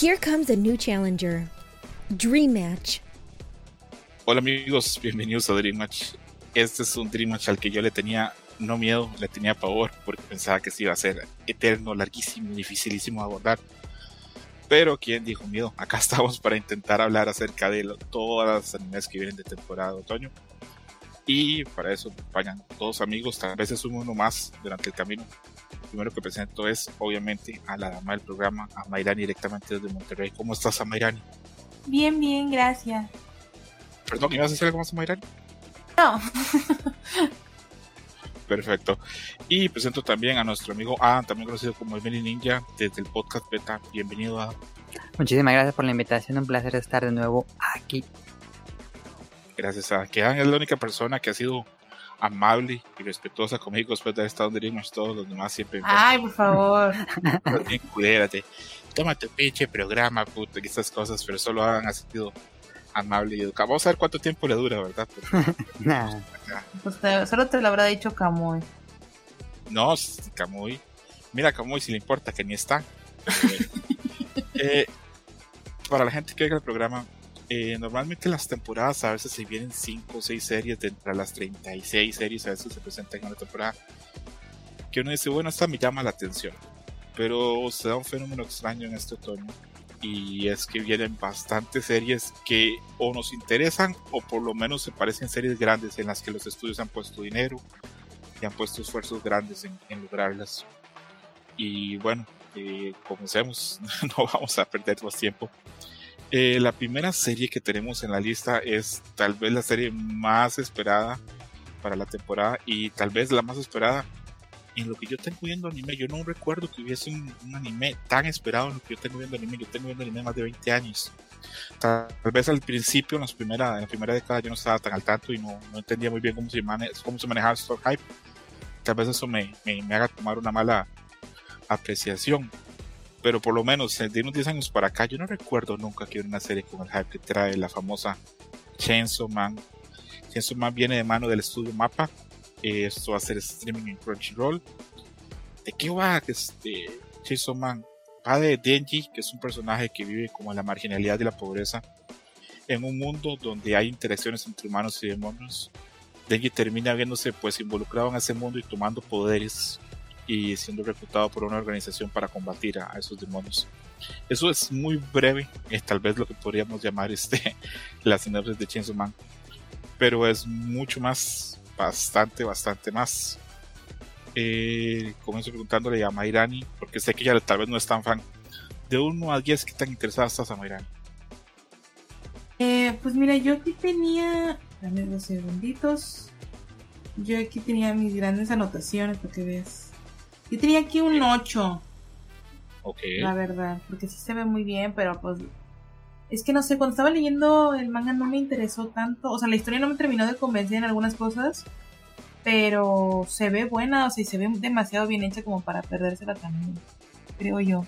Here comes a new challenger. Dream Match. Hola amigos, bienvenidos a Dream Match. Este es un Dream Match al que yo le tenía no miedo, le tenía pavor porque pensaba que se iba a ser eterno, larguísimo, dificilísimo de abordar. Pero ¿quién dijo miedo? Acá estamos para intentar hablar acerca de todas las animes que vienen de temporada de otoño. Y para eso acompañan todos amigos, tal vez es uno más durante el camino. Primero que presento es, obviamente, a la dama del programa, a Mayrani directamente desde Monterrey. ¿Cómo estás, Mayrani? Bien, bien, gracias. Perdón, ¿ibas a decir algo más, Mayrani? No. Perfecto. Y presento también a nuestro amigo Adam, también conocido como Emily Ninja, desde el podcast Beta. Bienvenido, Adam. Muchísimas gracias por la invitación, un placer estar de nuevo aquí. Gracias a que Adam es la única persona que ha sido amable y respetuosa conmigo después de haber estado en todos los demás siempre. Ay, por favor. Cuídate. Toma tu pinche programa, puto, y estas cosas, pero solo Adam ha sido amable y educado. Vamos a ver cuánto tiempo le dura, ¿verdad? Pues solo te lo habrá dicho Camuy. No, Camuy. Mira, Camuy, si le importa que ni está. Eh, para la gente que ve el programa, eh, normalmente las temporadas a veces se vienen 5 o 6 series de entre las 36 series a veces se presentan en una temporada. Que uno dice, bueno, esta me llama la atención. Pero se da un fenómeno extraño en este otoño y es que vienen bastantes series que o nos interesan o por lo menos se parecen series grandes en las que los estudios han puesto dinero y han puesto esfuerzos grandes en, lograrlas. Y bueno, eh, comencemos, no vamos a perder más tiempo. Eh, la primera serie que tenemos en la lista es tal vez la serie más esperada para la temporada y tal vez la más esperada en lo que yo tengo viendo anime, yo no recuerdo que hubiese un, anime tan esperado en lo que yo tengo viendo anime. Yo tengo viendo anime más de 20 años. Tal vez al principio, en, las primera, en la primera década, yo no estaba tan al tanto y no, no entendía muy bien cómo se, cómo se manejaba stock hype. Tal vez eso me, me, haga tomar una mala apreciación. Pero por lo menos de unos 10 años para acá, yo no recuerdo nunca que hubiera una serie con el hype que trae la famosa Chainsaw Man. Chainsaw Man viene de mano del estudio Mapa esto va a ser streaming en Crunchyroll. ¿De qué va este Chainsaw Man? Va de Denji, que es un personaje que vive como la marginalidad y la pobreza, en un mundo donde hay interacciones entre humanos y demonios. Denji termina viéndose pues involucrado en ese mundo y tomando poderes y siendo reclutado por una organización para combatir a, esos demonios. Eso es muy breve, es tal vez lo que podríamos llamar este, la sinopsis de Chainsaw Man, pero es mucho más bastante, bastante más. Eh, comienzo preguntándole a Mayrani, porque sé que ella tal vez no es tan fan. De 1 a 10, ¿qué tan interesada estás a Mayrani? Eh, pues mira, yo aquí tenía. Dame dos segunditos. Yo aquí tenía mis grandes anotaciones para que veas. Yo tenía aquí un 8. Ok. La verdad, porque sí se ve muy bien, pero pues es que no sé, cuando estaba leyendo el manga no me interesó tanto. O sea, la historia no me terminó de convencer en algunas cosas. Pero se ve buena, o sea, se ve demasiado bien hecha como para perdérsela también. Creo yo.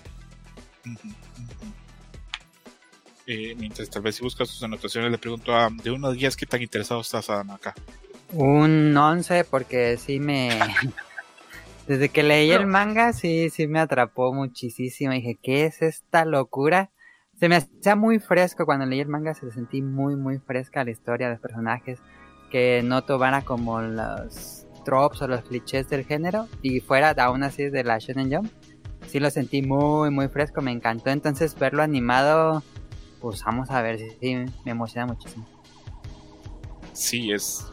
Eh, mientras tal vez si buscas sus anotaciones, le pregunto a de uno a 10 qué tan interesado estás Adam acá. Un 11 porque sí me... Desde que leí el manga sí, sí me atrapó muchísimo. Dije, ¿qué es esta locura? se me hacía muy fresco cuando leí el manga, se sentí muy, muy fresca la historia de los personajes, que no tomara como los tropes o los clichés del género y fuera aún así de la Shonen Jump. Sí lo sentí muy, muy fresco, me encantó. Entonces verlo animado, pues vamos a ver, sí, me emociona muchísimo. Sí, es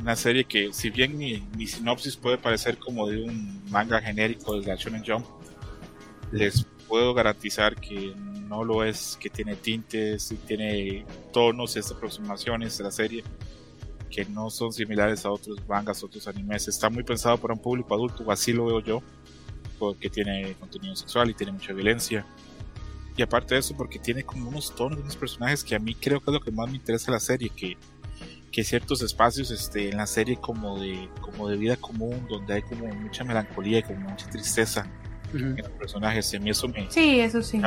una serie que si bien mi, sinopsis puede parecer como de un manga genérico de Shonen Jump, les puedo garantizar que no lo es, que tiene tintes y tiene tonos y aproximaciones de la serie que no son similares a otros mangas, otros animes. Está muy pensado para un público adulto, así lo veo yo, porque tiene contenido sexual y tiene mucha violencia. Y aparte de eso, porque tiene como unos tonos, unos personajes que a mí creo que es lo que más me interesa de la serie, que, que ciertos espacios este, en la serie como de, como de vida común, donde hay como mucha melancolía y como mucha tristeza en los personajes. Y a mí eso me, sí, eso sí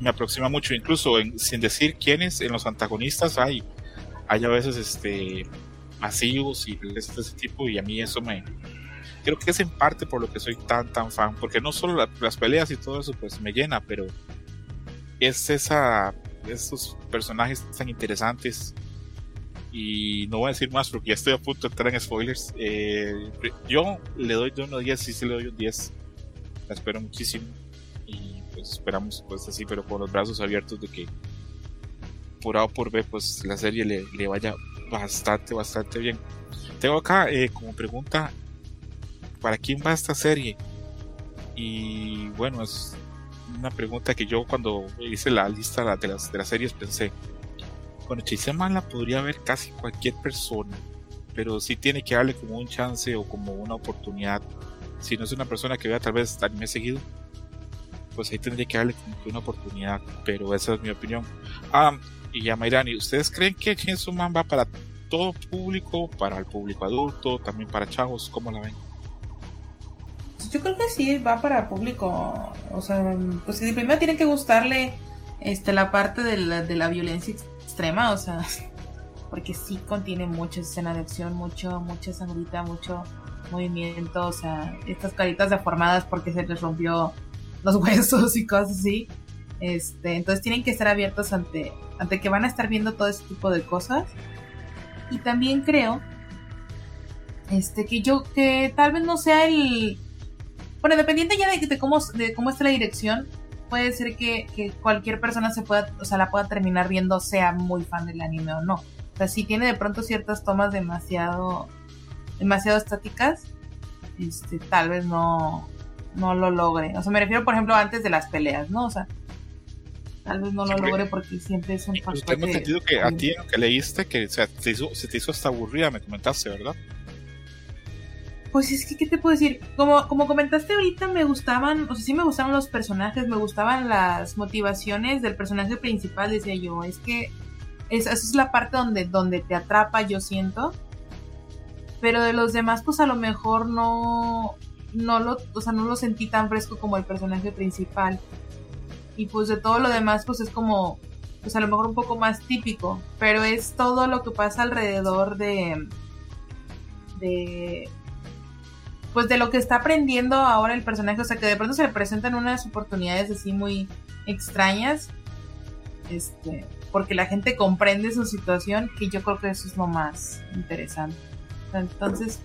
me aproxima mucho, incluso sin decir quiénes en los antagonistas hay, hay a veces este masivos y de ese tipo y a mí eso me creo que es en parte por lo que soy tan tan fan, porque no solo las peleas y todo eso pues me llena, pero es esa, esos personajes tan interesantes. Y no voy a decir más porque ya estoy a punto de entrar en spoilers. Eh, yo le doy de 1 a 10, sí, sí le doy un 10. La espero muchísimo. Y pues esperamos pues así, pero con los brazos abiertos de que por A o por B, pues la serie le, le vaya bastante, bastante bien. Tengo acá eh, como pregunta, ¿para quién va esta serie? Y bueno, es una pregunta que yo cuando hice la lista de las, de las series pensé, bueno, Man la podría ver casi cualquier persona, pero sí tiene que darle como un chance o como una oportunidad. Si no es una persona que vea tal vez anime seguido, pues ahí tendría que darle como que una oportunidad, pero esa es mi opinión. Ah, y a Mayrani, ¿ustedes creen que Chainsaw Man va para todo público, para el público adulto, también para chavos? ¿Cómo la ven? Yo creo que sí, va para público. O sea, pues primero tiene que gustarle este, la parte de la, de la violencia extrema, o sea, porque sí contiene mucha escena de acción, mucho, mucha sangrita, mucho movimiento, o sea, estas caritas deformadas porque se les rompió los huesos y cosas así. Este, entonces tienen que estar abiertos ante, ante que van a estar viendo todo ese tipo de cosas. Y también creo este, que yo, que tal vez no sea el. Bueno, dependiente ya de, de cómo, de cómo esté la dirección, puede ser que, que, cualquier persona se pueda, o sea, la pueda terminar viendo, sea muy fan del anime o no. O sea, si tiene de pronto ciertas tomas demasiado, demasiado estáticas, este, tal vez no, no lo logre. O sea, me refiero, por ejemplo, antes de las peleas, ¿no? O sea, tal vez no lo logre porque siempre es un factor. Tengo entendido que a ti lo que leíste que o sea, se, hizo, se te hizo hasta aburrida, me comentaste, ¿verdad? Pues es que, ¿qué te puedo decir? Como, como comentaste ahorita, me gustaban, o sea, sí me gustaban los personajes, me gustaban las motivaciones del personaje principal, decía yo. Es que esa es la parte donde, donde te atrapa, yo siento. Pero de los demás, pues a lo mejor no, no lo, o sea, no lo sentí tan fresco como el personaje principal y pues de todo lo demás pues es como pues a lo mejor un poco más típico, pero es todo lo que pasa alrededor de de pues de lo que está aprendiendo ahora el personaje, o sea que de pronto se le presentan unas oportunidades así muy extrañas, este, porque la gente comprende su situación, que yo creo que eso es lo más interesante. Entonces,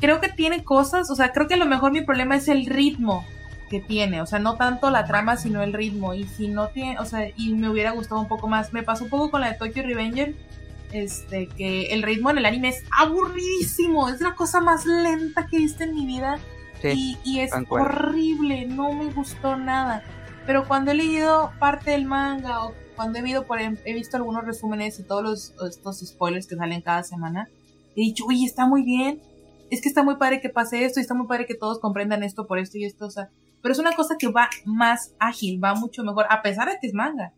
creo que tiene cosas, o sea, creo que a lo mejor mi problema es el ritmo, que tiene, o sea, no tanto la trama, sino el ritmo. Y si no tiene, o sea, y me hubiera gustado un poco más. Me pasó un poco con la de Tokyo Revenger, este, que el ritmo en el anime es aburridísimo, es la cosa más lenta que he visto en mi vida. y, es horrible, no me gustó nada. Pero cuando he leído parte del manga o cuando he, visto, por, he visto algunos resúmenes y todos los, estos spoilers que salen cada semana, he dicho, uy, está muy bien, es que está muy padre que pase esto y está muy padre que todos comprendan esto por esto y esto, o sea, pero es una cosa que va más ágil, va mucho mejor, a pesar de que es manga.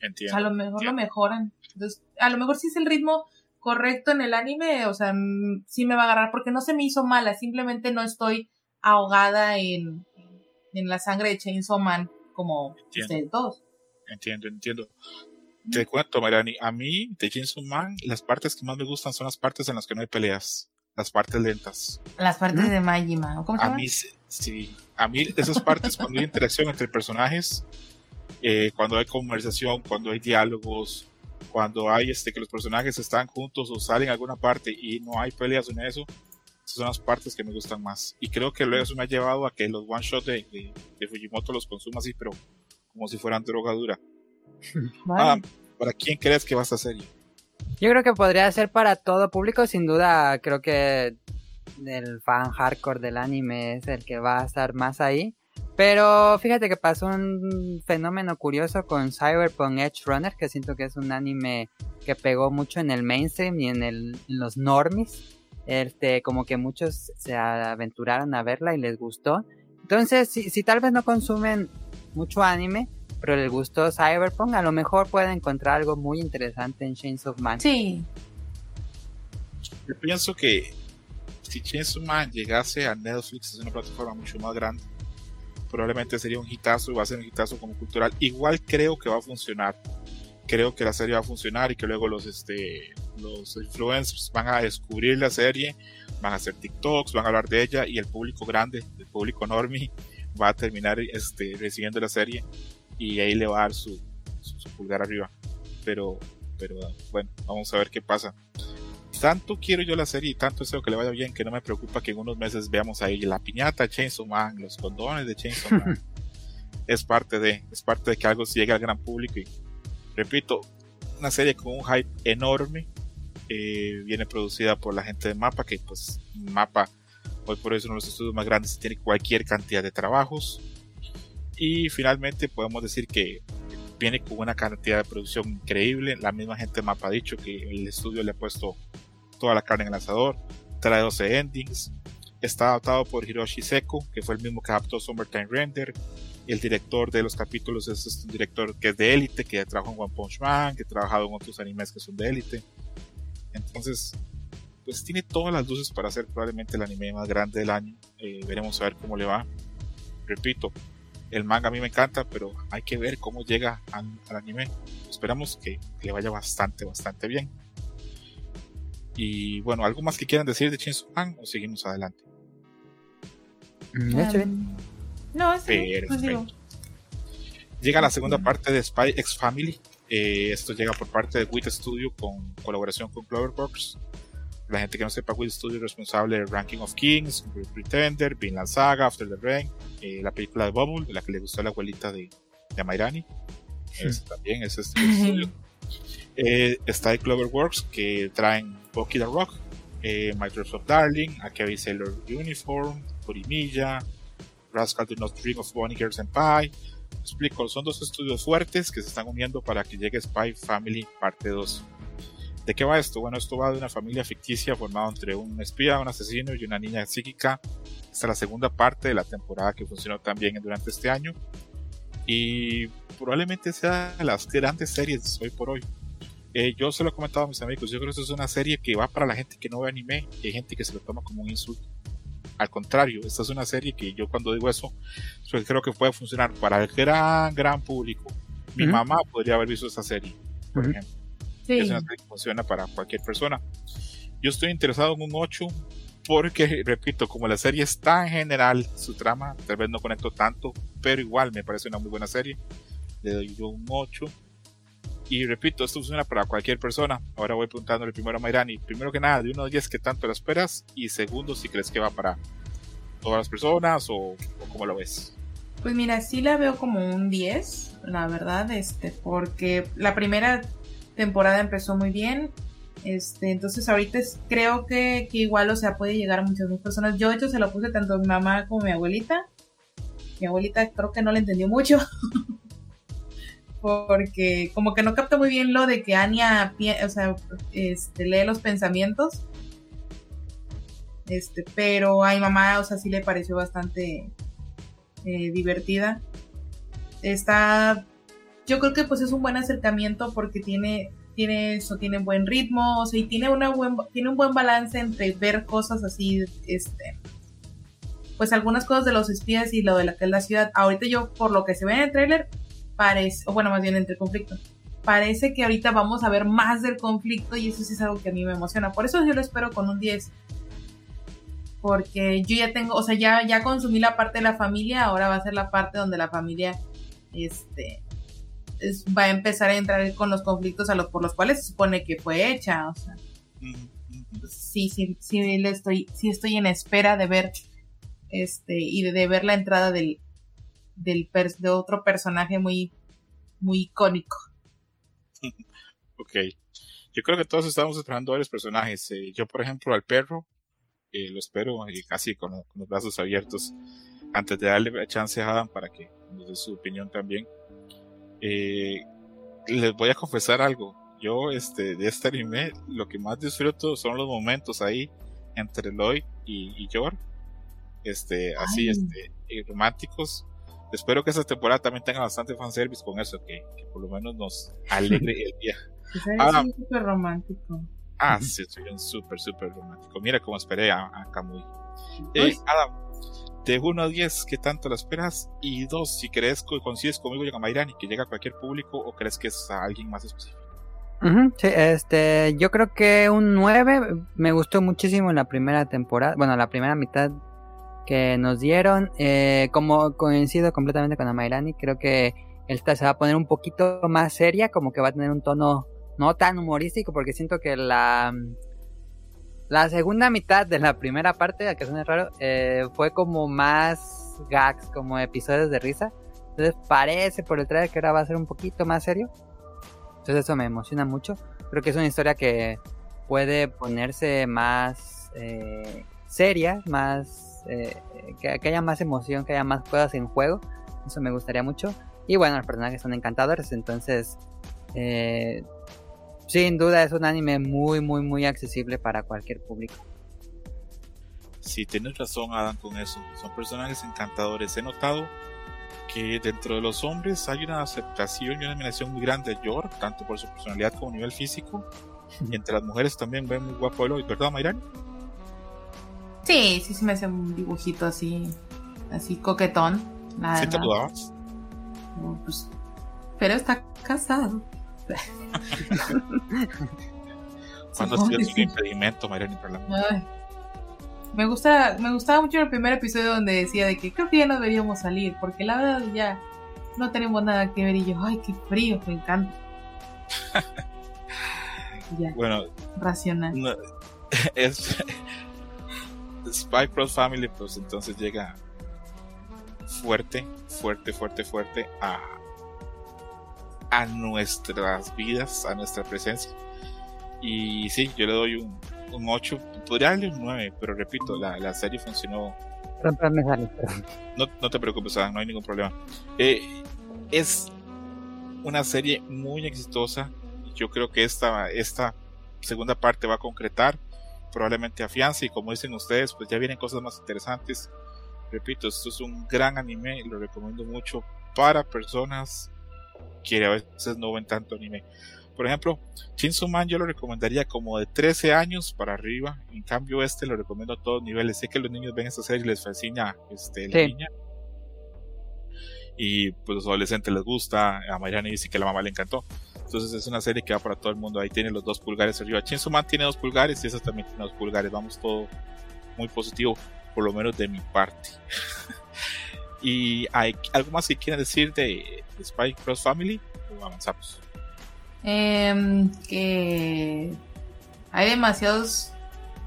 Entiendo. a lo mejor lo mejoran. Entonces, a lo mejor si es el ritmo correcto en el anime, o sea, mm, sí me va a agarrar porque no se me hizo mala, simplemente no estoy ahogada en, en la sangre de Chainsaw Man como ustedes todos. Entiendo, entiendo. Te cuento, Marani, a mí de Chainsaw Man las partes que más me gustan son las partes en las que no hay peleas las partes lentas. Las partes de Majima, ¿cómo se llama? A mí, sí, a mí esas partes cuando hay interacción entre personajes, eh, cuando hay conversación, cuando hay diálogos, cuando hay este que los personajes están juntos o salen a alguna parte y no hay peleas en eso, esas son las partes que me gustan más. Y creo que luego eso me ha llevado a que los one shot de, de, Fujimoto los consuma así, pero como si fueran droga dura. Ah, ¿Para quién crees que va esta serie? Yo creo que podría ser para todo público, sin duda. Creo que el fan hardcore del anime es el que va a estar más ahí. Pero fíjate que pasó un fenómeno curioso con Cyberpunk Edge Runner, que siento que es un anime que pegó mucho en el mainstream y en, el, en los normies. Este, como que muchos se aventuraron a verla y les gustó. Entonces, si, si tal vez no consumen mucho anime, pero le gustó Cyberpunk, a lo mejor puede encontrar algo muy interesante en Chains of Man. Sí. Yo pienso que si Chains of Man llegase a Netflix, es una plataforma mucho más grande, probablemente sería un hitazo y va a ser un hitazo como cultural. Igual creo que va a funcionar. Creo que la serie va a funcionar y que luego los, este, los influencers van a descubrir la serie, van a hacer TikToks, van a hablar de ella y el público grande, el público normie, va a terminar este, recibiendo la serie y ahí le va a dar su, su, pulgar arriba. Pero, pero bueno, vamos a ver qué pasa. Tanto quiero yo la serie y tanto deseo que le vaya bien que no me preocupa que en unos meses veamos ahí la piñata Chainsaw Man, los condones de Chainsaw Man. es parte de, es parte de que algo llegue al gran público y repito, una serie con un hype enorme. Eh, viene producida por la gente de Mapa, que pues Mapa hoy por eso uno de los estudios más grandes tiene cualquier cantidad de trabajos. Y finalmente podemos decir que viene con una cantidad de producción increíble. La misma gente de Mapa ha dicho que el estudio le ha puesto toda la carne en el asador. Trae 12 endings. Está adaptado por Hiroshi Seko, que fue el mismo que adaptó Summertime Render. El director de los capítulos es un director que es de élite, que trabajó en One Punch Man, que ha trabajado en otros animes que son de élite. Entonces, pues tiene todas las luces para ser probablemente el anime más grande del año. Eh, veremos a ver cómo le va. Repito, el manga a mí me encanta, pero hay que ver cómo llega al, anime. Esperamos que, le vaya bastante, bastante bien. Y bueno, ¿algo más que quieran decir de Chainsaw Man o seguimos adelante? Mm, um, no, es pues Llega la segunda parte de Spy X Family. Eh, esto llega por parte de WIT Studio con colaboración con Cloverbox. La gente que no sepa, WIT Studio es responsable de Ranking of Kings, Pretender, Vinland Saga, After the Rain, eh, la película de Bubble, la que le gustó a la abuelita de, de Amairani. también es este estudio. Eh, está de Cloverworks que traen Bucky the Rock, eh, Microsoft Darling, Akebi Sailor Uniform, Purimilla, Rascal Do Not Dream of Bonnie Girls and Pie. Explico, son dos estudios fuertes que se están uniendo para que llegue Spy Family parte 2. ¿De qué va esto? Bueno, esto va de una familia ficticia formada entre un espía, un asesino y una niña psíquica. Es la segunda parte de la temporada que funcionó también durante este año. Y probablemente sea de las grandes series hoy por hoy. Eh, yo se lo he comentado a mis amigos, yo creo que esto es una serie que va para la gente que no ve anime y hay gente que se lo toma como un insulto. Al contrario, esta es una serie que yo cuando digo eso, creo que puede funcionar para el gran, gran público. Mi mamá podría haber visto esta serie, por ejemplo. Es una serie que funciona para cualquier persona. Yo estoy interesado en un 8 porque, repito, como la serie es tan general, su trama, tal vez no conecto tanto, pero igual me parece una muy buena serie. Le doy yo un 8. Y repito, esto funciona para cualquier persona. Ahora voy preguntándole primero a Mayrani. Primero que nada, de 1 a 10, ¿qué tanto la esperas? Y segundo, si crees que va para todas las personas o, o cómo lo ves. Pues mira, sí la veo como un 10, la verdad, este, porque la primera temporada empezó muy bien. Este, entonces ahorita creo que, igual, o sea, puede llegar a muchas más personas. Yo, de hecho, se lo puse tanto a mi mamá como a mi abuelita. Mi abuelita creo que no le entendió mucho. porque como que no capta muy bien lo de que Anya, o sea, este, lee los pensamientos. Este, pero a mi mamá, o sea, sí le pareció bastante eh, divertida. Está, yo creo que pues es un buen acercamiento porque tiene, tiene eso, tiene buen ritmo, o sea, y tiene una buen, tiene un buen balance entre ver cosas así, este, pues algunas cosas de los espías y lo de la ciudad. Ahorita yo, por lo que se ve en el tráiler, parece, o bueno, más bien entre conflicto, parece que ahorita vamos a ver más del conflicto y eso sí es algo que a mí me emociona. Por eso yo lo espero con un 10. Porque yo ya tengo, o sea, ya, ya consumí la parte de la familia, ahora va a ser la parte donde la familia este, va a empezar a entrar con los conflictos a los, por los cuales se supone que fue hecha. O sea, sí, sí, sí, le estoy, sí estoy en espera de ver este y de ver la entrada del, del de otro personaje muy, muy icónico. ok. Yo creo que todos estamos esperando varios personajes. Eh, yo, por ejemplo, al perro, eh, lo espero eh, casi con, los brazos abiertos antes de darle chance a Adam para que nos dé su opinión también. Les voy a confesar algo. Yo, este, de este anime, lo que más disfruto son los momentos ahí entre Lloyd y, y Yor. Este, así, este, románticos espero que esta temporada también tenga bastante fanservice con eso, que, por lo menos nos alegre el día. Ah, súper romántico. Ah, sí, soy un súper, súper romántico. Mira cómo esperé a, a Kamui. Eh, Adam, de 1 a 10, ¿qué tanto la esperas? Y dos, si crees que coincides conmigo con Mayrani, que llega a cualquier público o crees que es a alguien más específico. sí, este, yo creo que un 9 me gustó muchísimo en la primera temporada, bueno, la primera mitad que nos dieron. Eh, como coincido completamente con Amairani, creo que esta se va a poner un poquito más seria, como que va a tener un tono no tan humorístico, porque siento que la la segunda mitad de la primera parte, que suena raro, eh, fue como más gags, como episodios de risa. Entonces parece por el trailer que ahora va a ser un poquito más serio. Entonces eso me emociona mucho. Creo que es una historia que puede ponerse más eh, seria, más eh, que, haya más emoción, que haya más cosas en juego. Eso me gustaría mucho. Y bueno, los personajes son encantadores, entonces eh, sin duda es un anime muy, muy, muy accesible para cualquier público. Sí, tienes razón, Adam, con eso. Son personajes encantadores. He notado que dentro de los hombres hay una aceptación y una admiración muy grande de Yor, tanto por su personalidad como a nivel físico. Y entre las mujeres también ven muy guapo Eloy, ¿verdad, Mayran? Sí, sí, sí me hace un dibujito así, así coquetón. ¿Sí te dudabas? pues, pero está casado. ¿Cuándo ha sido un impedimento, Mariani, Me gusta, me gustaba mucho el primer episodio donde decía de que creo que ya no deberíamos salir, porque la verdad ya no tenemos nada que ver y yo, ay, qué frío, me encanta. ya. Bueno, racional. es Spy Cross Family, pues entonces llega fuerte, fuerte, fuerte, fuerte a a nuestras vidas, a nuestra presencia. Y sí, yo le doy un, un 8, podría darle un 9, pero repito, la, la serie funcionó. No, no te preocupes, no hay ningún problema. Eh, es una serie muy exitosa. Yo creo que esta, esta segunda parte va a concretar, probablemente afianza y como dicen ustedes, pues ya vienen cosas más interesantes. Repito, esto es un gran anime, lo recomiendo mucho para personas quiere, a veces no ven tanto anime. Por ejemplo, Chainsaw Man yo lo recomendaría como de 13 años para arriba. En cambio, este lo recomiendo a todos niveles. Sé que los niños ven esta serie y les fascina este, la niña. Y pues los adolescentes les gusta. A Mariana dice que la mamá le encantó. Entonces es una serie que va para todo el mundo. Ahí tiene los dos pulgares arriba. Chainsaw Man tiene dos pulgares y esa también tiene dos pulgares. Vamos todo muy positivo, por lo menos de mi parte. ¿Y hay algo más que quieran decir de, Spy Cross Family? ¿O avanzamos? Em, que hay demasiadas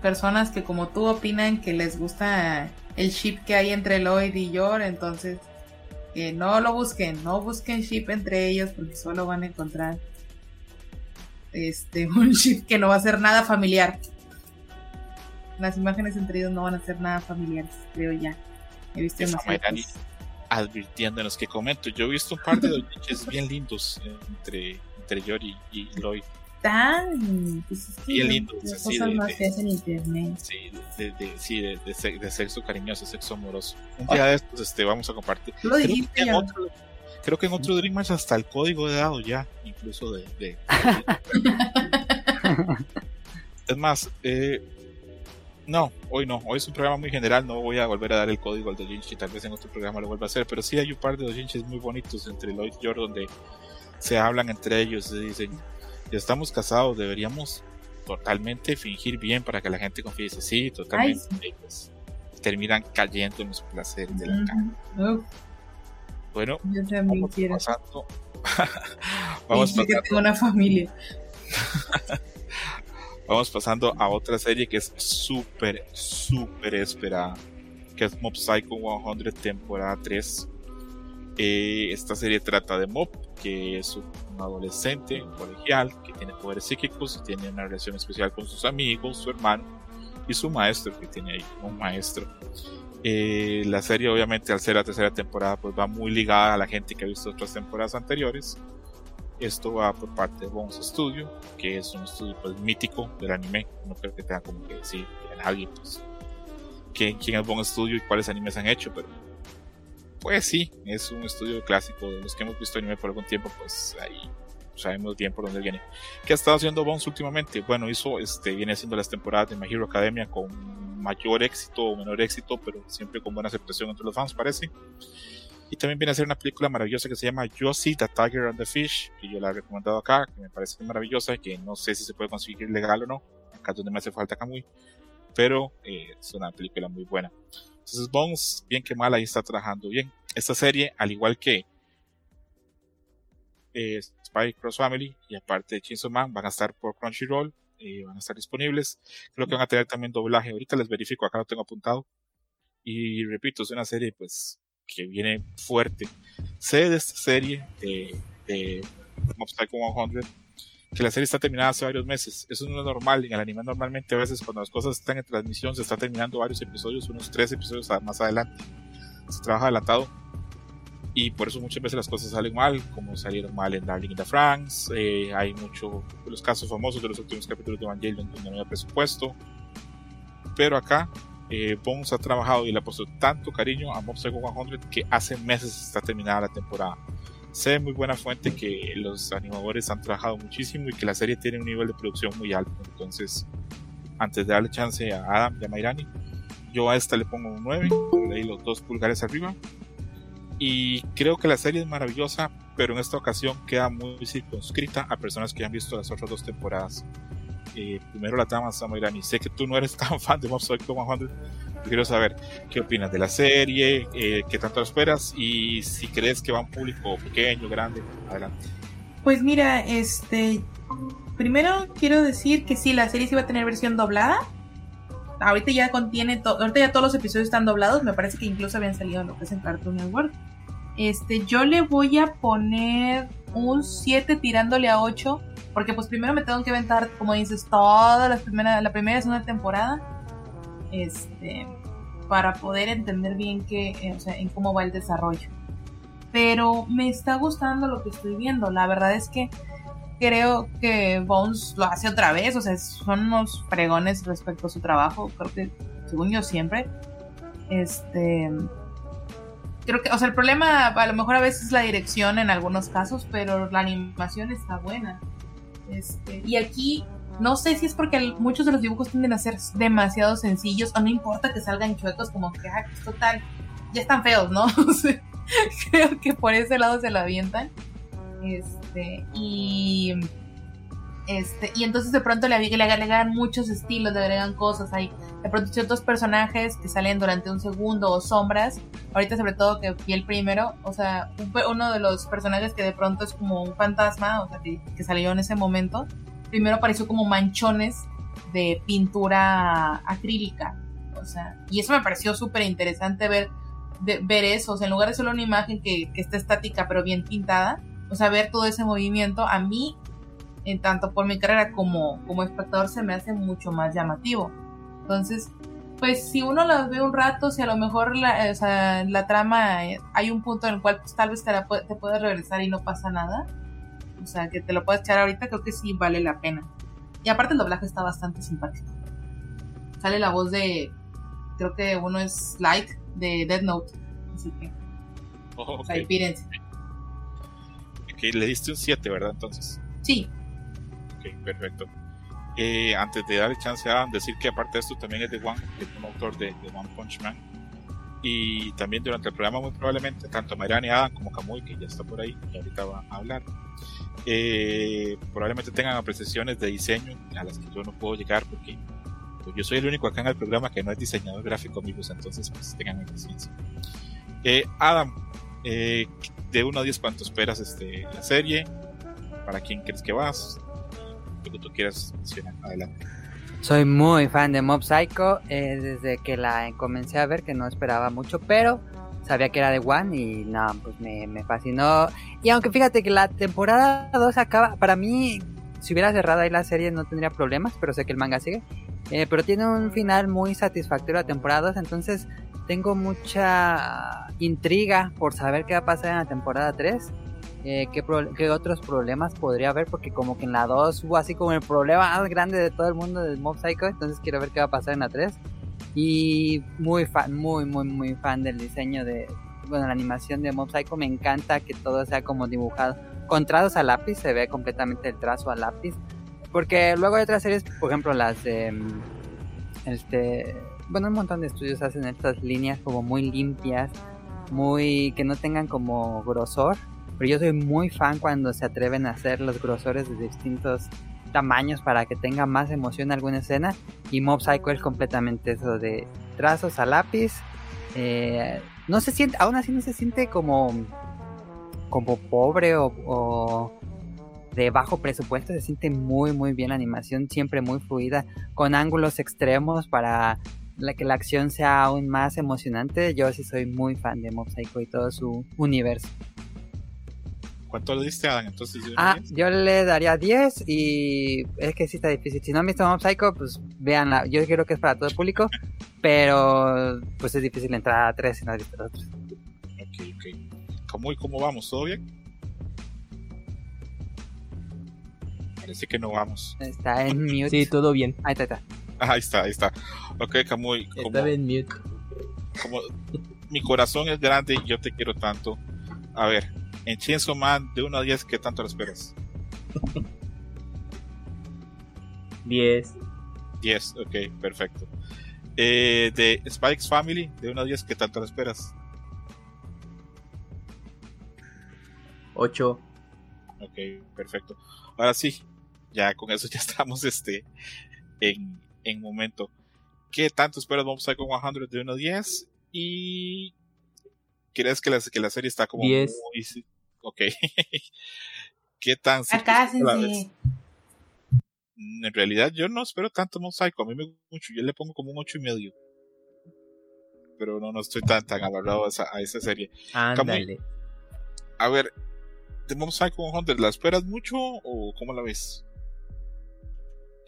personas que como tú opinan que les gusta el ship que hay entre Lloyd y Yor, entonces que no lo busquen, no busquen ship entre ellos porque solo van a encontrar este un ship que no va a ser nada familiar. Las imágenes entre ellos no van a ser nada familiares, creo ya. He visto advirtiéndonos que comento. Yo he visto un par de dojinches bien lindos entre, entre Yori y Lloyd. Tan pues bien lindos. Sí, de, más en internet. Sí, de, de, sí de, sexo cariñoso, sexo amoroso. Un día de estos este, vamos a compartir. Lo dijiste creo, que en otro, creo que en otro Dream hasta el código de dado ya, incluso de. es más, eh, no, hoy no. Hoy es un programa muy general. No voy a volver a dar el código al dojinshi. Tal vez en otro programa lo vuelva a hacer. Pero sí hay un par de dojinshis muy bonitos entre Lloyd y George donde se hablan entre ellos. Se dicen, ya estamos casados, deberíamos totalmente fingir bien para que la gente confíe. Dice, sí, totalmente. Pues, terminan cayendo en los placeres de la cama. Bueno, vamos pasando. vamos pasando. que tengo una familia. Vamos pasando a otra serie que es súper, súper esperada, que es Mob Psycho 100 temporada 3. Eh, esta serie trata de Mob, que es un adolescente, un colegial, que tiene poderes psíquicos y tiene una relación especial con sus amigos, su hermano y su maestro, que tiene ahí un maestro. Eh, la serie obviamente al ser la tercera temporada pues va muy ligada a la gente que ha visto otras temporadas anteriores esto va por parte de Bones Studio, que es un estudio pues, mítico del anime. No creo que tenga como que decir a nadie pues, quién, quién es Bones Studio y cuáles animes han hecho, pero pues sí, es un estudio clásico de los que hemos visto anime por algún tiempo, pues ahí sabemos bien por dónde viene. ¿Qué ha estado haciendo Bones últimamente? Bueno, hizo, este, viene haciendo las temporadas de My Hero Academia con mayor éxito o menor éxito, pero siempre con buena aceptación entre los fans, parece. Y también viene a ser una película maravillosa que se llama Josie, The Tiger and the Fish, que yo la he recomendado acá, que me parece maravillosa que no sé si se puede conseguir legal o no, acá donde me hace falta Kamui, pero eh, es una película muy buena. Entonces Bones, bien que mal, ahí está trabajando bien. Esta serie, al igual que eh, Spy Cross Family y aparte de Chainsaw Man, van a estar por Crunchyroll, eh, van a estar disponibles. Creo que van a tener también doblaje. Ahorita les verifico, acá lo tengo apuntado. Y repito, es una serie pues que viene fuerte. Sé de esta serie de, de Mob Psycho 100 que la serie está terminada hace varios meses. Eso no es normal. En el anime normalmente a veces cuando las cosas están en transmisión se está terminando varios episodios, unos tres episodios más adelante. Se trabaja adelantado. Y por eso muchas veces las cosas salen mal, como salieron mal en Darling in the France. Eh, hay muchos los casos famosos de los últimos capítulos de Evangelion donde no había presupuesto. Pero acá eh, Bones ha trabajado y le ha puesto tanto cariño a Mob Psycho 100 que hace meses está terminada la temporada sé de muy buena fuente que los animadores han trabajado muchísimo y que la serie tiene un nivel de producción muy alto. Entonces, antes de darle chance a Adam y a Mairani, yo a esta le pongo un 9, le los dos pulgares arriba. Y creo que la serie es maravillosa, pero en esta ocasión queda muy circunscrita a personas que han visto las otras dos temporadas. Eh, primero la trama de Irani. Sé que tú no eres tan fan de Mob Psycho 100, quiero saber qué opinas de la serie, eh, qué tanto esperas y si crees que va a un público pequeño, grande. Adelante. Pues mira, este. Primero quiero decir que sí, la serie sí va a tener versión doblada. Ahorita ya contiene, ahorita ya todos los episodios están doblados. Me parece que incluso habían salido en lo que es en Cartoon Network. Este, yo le voy a poner un 7 tirándole a 8. Porque pues primero me tengo que aventar, como dices, toda la primera, la primera y segunda temporada este, para poder entender bien qué, eh, o sea, en cómo va el desarrollo. Pero me está gustando lo que estoy viendo. La verdad es que creo que Bones lo hace otra vez. O sea, son unos fregones respecto a su trabajo. Creo que, según yo, siempre. Este. Creo que, o sea, el problema a lo mejor a veces es la dirección en algunos casos, pero la animación está buena. Este, y aquí no sé si es porque muchos de los dibujos tienden a ser demasiado sencillos o no importa que salgan chuecos como que, ah, pues, total, ya están feos, ¿no? creo que por ese lado se lo avientan. Este, y este, y entonces de pronto le, le agregan muchos estilos, le agregan cosas, hay de pronto ciertos personajes que salen durante un segundo o sombras, ahorita sobre todo que vi el primero, o sea, uno de los personajes que de pronto es como un fantasma, o sea, que salió en ese momento, primero apareció como manchones de pintura acrílica. O sea, y eso me pareció súper interesante ver, ver eso. O sea, en lugar de solo una imagen que, que está estática pero bien pintada, o sea, ver todo ese movimiento, a mí, en tanto por mi carrera como, como espectador, se me hace mucho más llamativo. Entonces, pues si uno las ve un rato, si a lo mejor la, o sea, la trama, eh, hay un punto en el cual pues, tal vez te, la, te puedes regresar y no pasa nada, o sea, que te lo puedes echar ahorita, creo que sí vale la pena. Y aparte el doblaje está bastante simpático. Sale la voz de, creo que uno es Light de Dead Note. Así que, oh, okay. pírense. Ok, le diste un 7, ¿verdad? Entonces. Sí. Perfecto. Eh, antes de darle chance a decir que aparte de esto también es de One, es un autor de, de One Punch Man. Y también durante el programa muy probablemente tanto Mariana y Adam como Kamui que ya está por ahí y ahorita va a hablar eh, probablemente tengan apreciaciones de diseño a las que yo no puedo llegar porque yo soy el único acá en el programa que no es diseñador gráfico amigos entonces pues tengan paciencia. Eh, Adam eh, de 1 a 10 cuánto esperas este, la serie para quién crees que vas lo que tú quieras adelante soy muy fan de Mob Psycho eh, desde que la comencé a ver, que no esperaba mucho, pero sabía que era de One y no, pues me, me fascinó. Y aunque fíjate que la temporada 2 acaba, para mí, si hubiera cerrado ahí la serie no tendría problemas, pero sé que el manga sigue. Eh, pero tiene un final muy satisfactorio la temporada 2, entonces tengo mucha intriga por saber qué va a pasar en la temporada 3 eh, qué, otros problemas podría haber, porque como que en la 2 hubo así como el problema más grande de todo el mundo de Mob Psycho, entonces quiero ver qué va a pasar en la 3. Y muy fan, muy, muy, muy fan del diseño de, bueno, la animación de Mob Psycho, me encanta que todo sea como dibujado. Con trazos a lápiz, se ve completamente el trazo a lápiz. Porque luego hay otras series, por ejemplo, las de. Mm, este. Bueno, un montón de estudios hacen estas líneas como muy limpias, muy. que no tengan como grosor pero yo soy muy fan cuando se atreven a hacer los grosores de distintos tamaños para que tenga más emoción alguna escena. Y Mob Psycho es completamente eso de trazos a lápiz eh, no se siente, aún así no se siente como, como pobre o, de bajo presupuesto, se siente muy muy bien la animación, siempre muy fluida, con ángulos extremos para que la acción sea aún más emocionante. Yo sí soy muy fan de Mob Psycho y todo su universo. ¿Cuánto le diste, Adam? Entonces, ¿de Ah, 10? yo le daría 10 y es que sí está difícil. Si no han visto Mob Psycho, pues véanla. Yo creo que es para todo el público, pero pues es difícil entrar a 3 si no has visto los otros. Ok, ok. ¿Cómo y cómo vamos? ¿Todo bien? Parece que no vamos. Está en mute. Sí, todo bien. Ahí está, ahí está. Ah, ahí está, ahí está. Ok, Camuy, Estaba en mute. como mi corazón es grande y yo te quiero tanto. A ver, en Chainsaw Man, de 1 a 10, ¿qué tanto lo esperas? 10. 10, ok, perfecto. Eh, de Spike's Family, de 1 a 10, ¿qué tanto lo esperas? 8. Ok, perfecto. Ahora sí, ya con eso ya estamos este, en, en momento. ¿Qué tanto esperas? Vamos a ir con 100 de 1 a 10. ¿Y crees que la, que la serie está como 10. muy... Ok. ¿Qué tan... Acá? Sensei. Mm, En realidad yo no espero tanto Mob Psycho, a mí me gusta mucho, yo le pongo como un ocho y medio. Pero no, no estoy tan, tan agarrado a esa, a esa serie. Ándale. A ver, de Mob Psycho 100, ¿la esperas mucho o cómo la ves?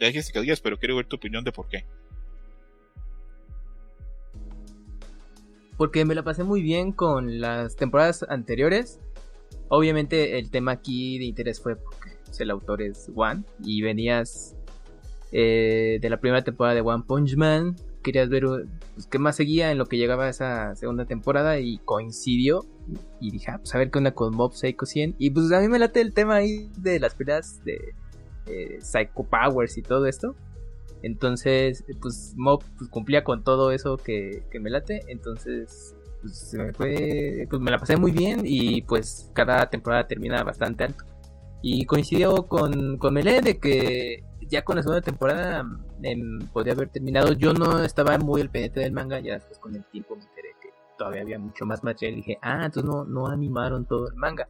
Ya dijiste que 10, pero quiero ver tu opinión de por qué. Porque me la pasé muy bien con las temporadas anteriores. Obviamente el tema aquí de interés fue porque pues, el autor es One y venías eh, de la primera temporada de One Punch Man. Querías ver pues, qué más seguía en lo que llegaba a esa segunda temporada y coincidió. Y dije, ah, pues a ver qué onda con Mob Psycho 100. Y pues a mí me late el tema ahí de las peleas de eh, Psycho Powers y todo esto. Entonces, pues Mob pues, cumplía con todo eso que me late. Entonces, pues, se me fue, pues me la pasé muy bien y pues cada temporada termina bastante alto. Y coincidió con, con Melee de que ya con la segunda temporada em, podía haber terminado. Yo no estaba muy al pendiente del manga, ya después con el tiempo me enteré que todavía había mucho más material. Y dije, ah, entonces no, no animaron todo el manga.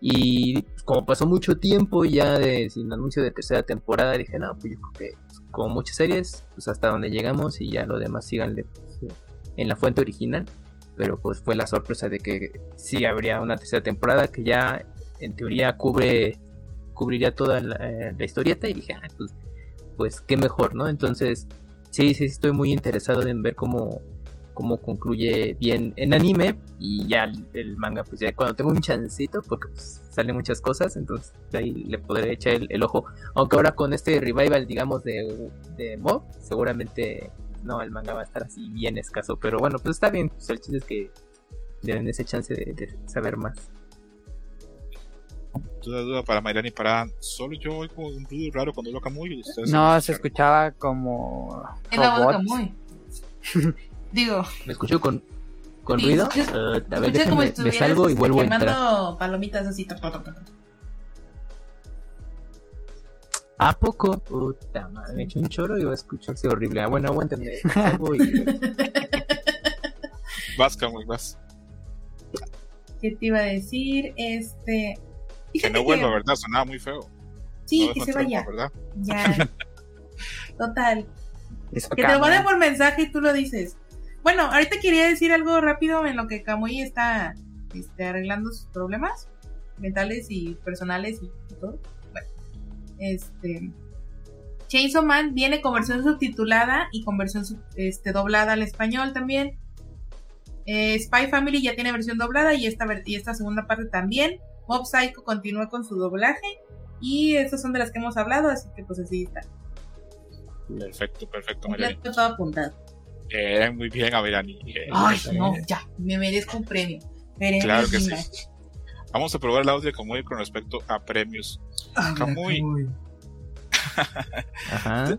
Y como pasó mucho tiempo ya de, sin anuncio de tercera temporada, dije, no, pues yo creo que pues, como muchas series, pues hasta donde llegamos y ya lo demás síganle pues, en la fuente original. Pero pues fue la sorpresa de que sí habría una tercera temporada que ya en teoría cubre cubriría toda la, eh, la historieta y dije, ah, pues, pues qué mejor, ¿no? Entonces, sí, sí, estoy muy interesado en ver cómo, cómo concluye bien en anime y ya el, manga, pues ya cuando tengo un chancito, porque pues, salen muchas cosas, entonces ahí le podré echar el, el ojo. Aunque ahora con este revival, digamos, de, de Mob, seguramente no, el manga va a estar así bien escaso, pero bueno, pues está bien, pues el chiste es que le den ese chance de, de saber más. Duda, duda para Mayrani y para Solo yo oigo un ruido raro cuando hablo Camuy. No, se escuchaba como voz robot. Camuy. Digo, ¿Me escucho con, con Sí, ruido? Uh, a ver, como déjame, si me salgo y vuelvo a entrar. palomitas así. toc, toc, toc. ¿A poco? Puta madre, me eché un choro y va a escucharse horrible. Ah, bueno, aguántame. y- Vas, Camuy, vas. ¿Qué te iba a decir? Este. Que no vuelva, ¿verdad? Sonaba muy feo. Sí, No que se vaya. ¿verdad? Ya. Total. Eso Que te lo mande cambia. por mensaje y tú lo dices. Bueno, ahorita quería decir algo rápido en lo que Kamui está este, arreglando sus problemas mentales y personales y todo. Este. Chainsaw Man viene con versión subtitulada y con versión este, doblada al español también. Eh, Spy Family ya tiene versión doblada y esta, y esta segunda parte también. Mob Psycho continúa con su doblaje. Y estas son de las que hemos hablado, así que pues así está. Perfecto, perfecto, Ya Mayrani. está todo apuntado. Eh, muy bien, Mayrani. Eh, Ay, no, ya, me merezco un premio. Claro que sí. Vamos a probar el audio de Camuy con respecto a premios. Camuy, Ajá.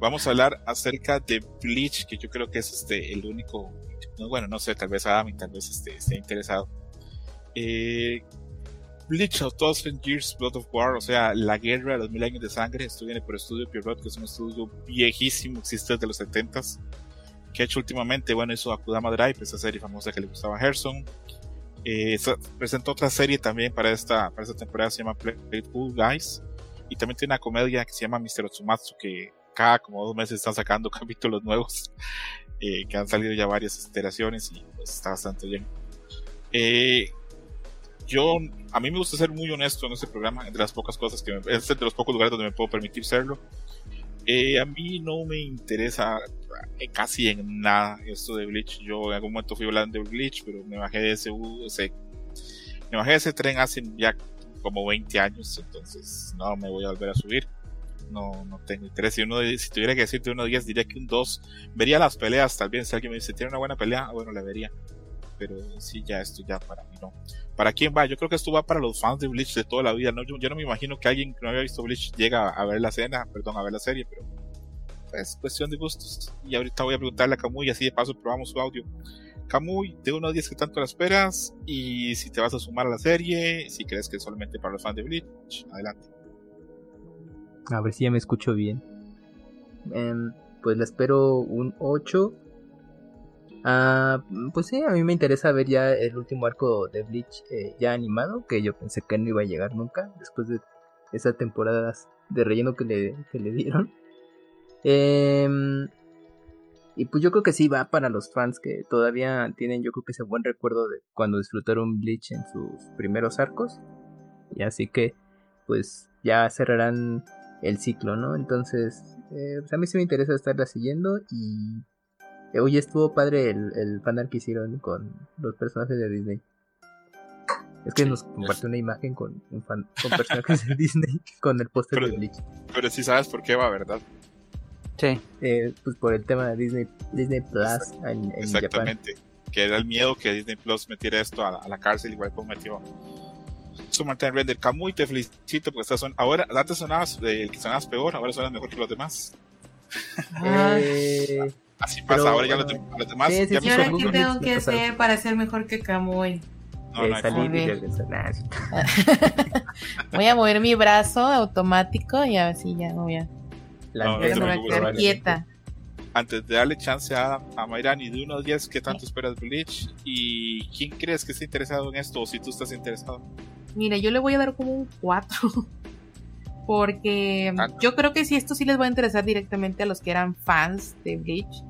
vamos a hablar acerca de Bleach, que yo creo que es este el único. no, bueno, no sé, tal vez Adam tal vez este, esté interesado. Eh, Bleach, A Thousand Years Blood of War, o sea, la guerra de los mil años de sangre. Esto viene por Estudio Pierrot, que es un estudio viejísimo, existe desde los 70s. que ha hecho últimamente, bueno, hizo Akudama Drive, esa serie famosa que le gustaba a Gerson. Eh, presentó otra serie también para esta, para esta temporada, se llama Playful Guys. Y también tiene una comedia que se llama Mr. Otsumatsu, que cada como dos meses están sacando capítulos nuevos, eh, que han salido ya varias iteraciones y pues está bastante bien. Eh, yo, a mí me gusta ser muy honesto en este programa, entre las pocas cosas que me, es de los pocos lugares donde me puedo permitir serlo. Eh, a mí no me interesa casi en nada esto de Bleach. Yo en algún momento fui hablando de Bleach, pero me bajé de ese, ese, me bajé de ese tren hace ya como 20 años, entonces no me voy a volver a subir. No, no tengo interés. Si, uno, si tuviera que decirte uno 10, diría que un 2. Vería las peleas, tal vez si alguien me dice, tiene una buena pelea, bueno, la vería. Pero sí, ya esto ya para mí no. ¿Para quién va? Yo creo que esto va para los fans de Bleach de toda la vida. ¿no? Yo, no me imagino que alguien que no había visto Bleach llega a ver la escena, perdón, a ver la serie, pero es cuestión de gustos. Y ahorita voy a preguntarle a Camuy, así de paso probamos su audio. Camuy, de 1 a 10, ¿qué tanto la esperas? Y si te vas a sumar a la serie, si crees que es solamente para los fans de Bleach, adelante. A ver si ya me escucho bien. Em, pues la espero un 8 Ah, pues sí, a mí me interesa ver ya el último arco de Bleach eh, ya animado, que yo pensé que no iba a llegar nunca, después de esas temporadas de relleno que le, que le dieron. Em, y pues yo creo que sí va para los fans que todavía tienen yo creo que ese buen recuerdo de cuando disfrutaron Bleach en sus primeros arcos. Y así que pues ya cerrarán el ciclo, ¿no? Entonces, eh, pues a mí sí me interesa estarla siguiendo y Oye, estuvo padre el, el panel que hicieron con los personajes de Disney. Es que nos compartió una imagen con, un fan, con personajes de Disney con el póster de Bleach. Pero sí sabes por qué va, ¿verdad? Sí. Eh, pues por el tema de Disney, Disney Plus en, en Exactamente. Que era el miedo que Disney Plus metiera esto a, la cárcel, igual como metió su Martin Render. Camuy, te felicito porque estás son... ahora, antes sonabas, eh, el que sonabas peor, ahora suenas mejor que los demás. Eh, Así pasa, ahora ya los, demás. Sí, sí, ¿Y ahora qué tengo que hacer para ser mejor que Kamui? No, no salir voy a mover mi brazo automático y a ver si ya no voy a. La no, no voy a quedar quieta. Antes de darle chance a, a Mayrani de 1 a 10, ¿qué tanto esperas de Bleach? ¿Y quién crees que está interesado en esto? O si tú estás interesado. Mira, yo le voy a dar como un 4. porque yo creo que si esto sí les va a interesar directamente a los que eran fans de Bleach.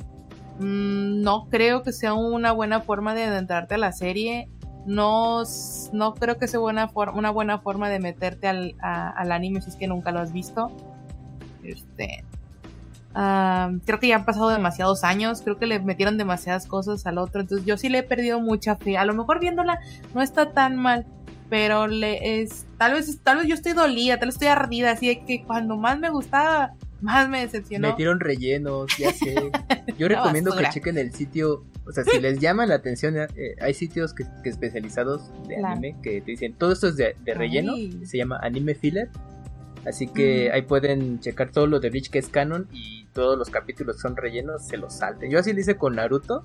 Mm, no creo que sea una buena forma de adentrarte a la serie. No, no creo que sea buena una buena forma de meterte al, anime si es que nunca lo has visto. Este, creo que ya han pasado demasiados años, creo que le metieron demasiadas cosas al otro, entonces yo sí le he perdido mucha fe. A lo mejor viéndola no está tan mal, pero le es tal vez tal vez yo estoy dolida, tal vez estoy ardida, así de que cuando más me gustaba, más me decepcionó. Metieron rellenos, ya sé. Yo recomiendo que chequen el sitio, o sea, si les llama la atención, eh, hay sitios que, especializados de anime que te dicen, todo esto es de, relleno, se llama Anime Filler. Así que ahí pueden checar todo lo de Bleach que es canon y todos los capítulos son rellenos, se los salten. Yo así lo hice con Naruto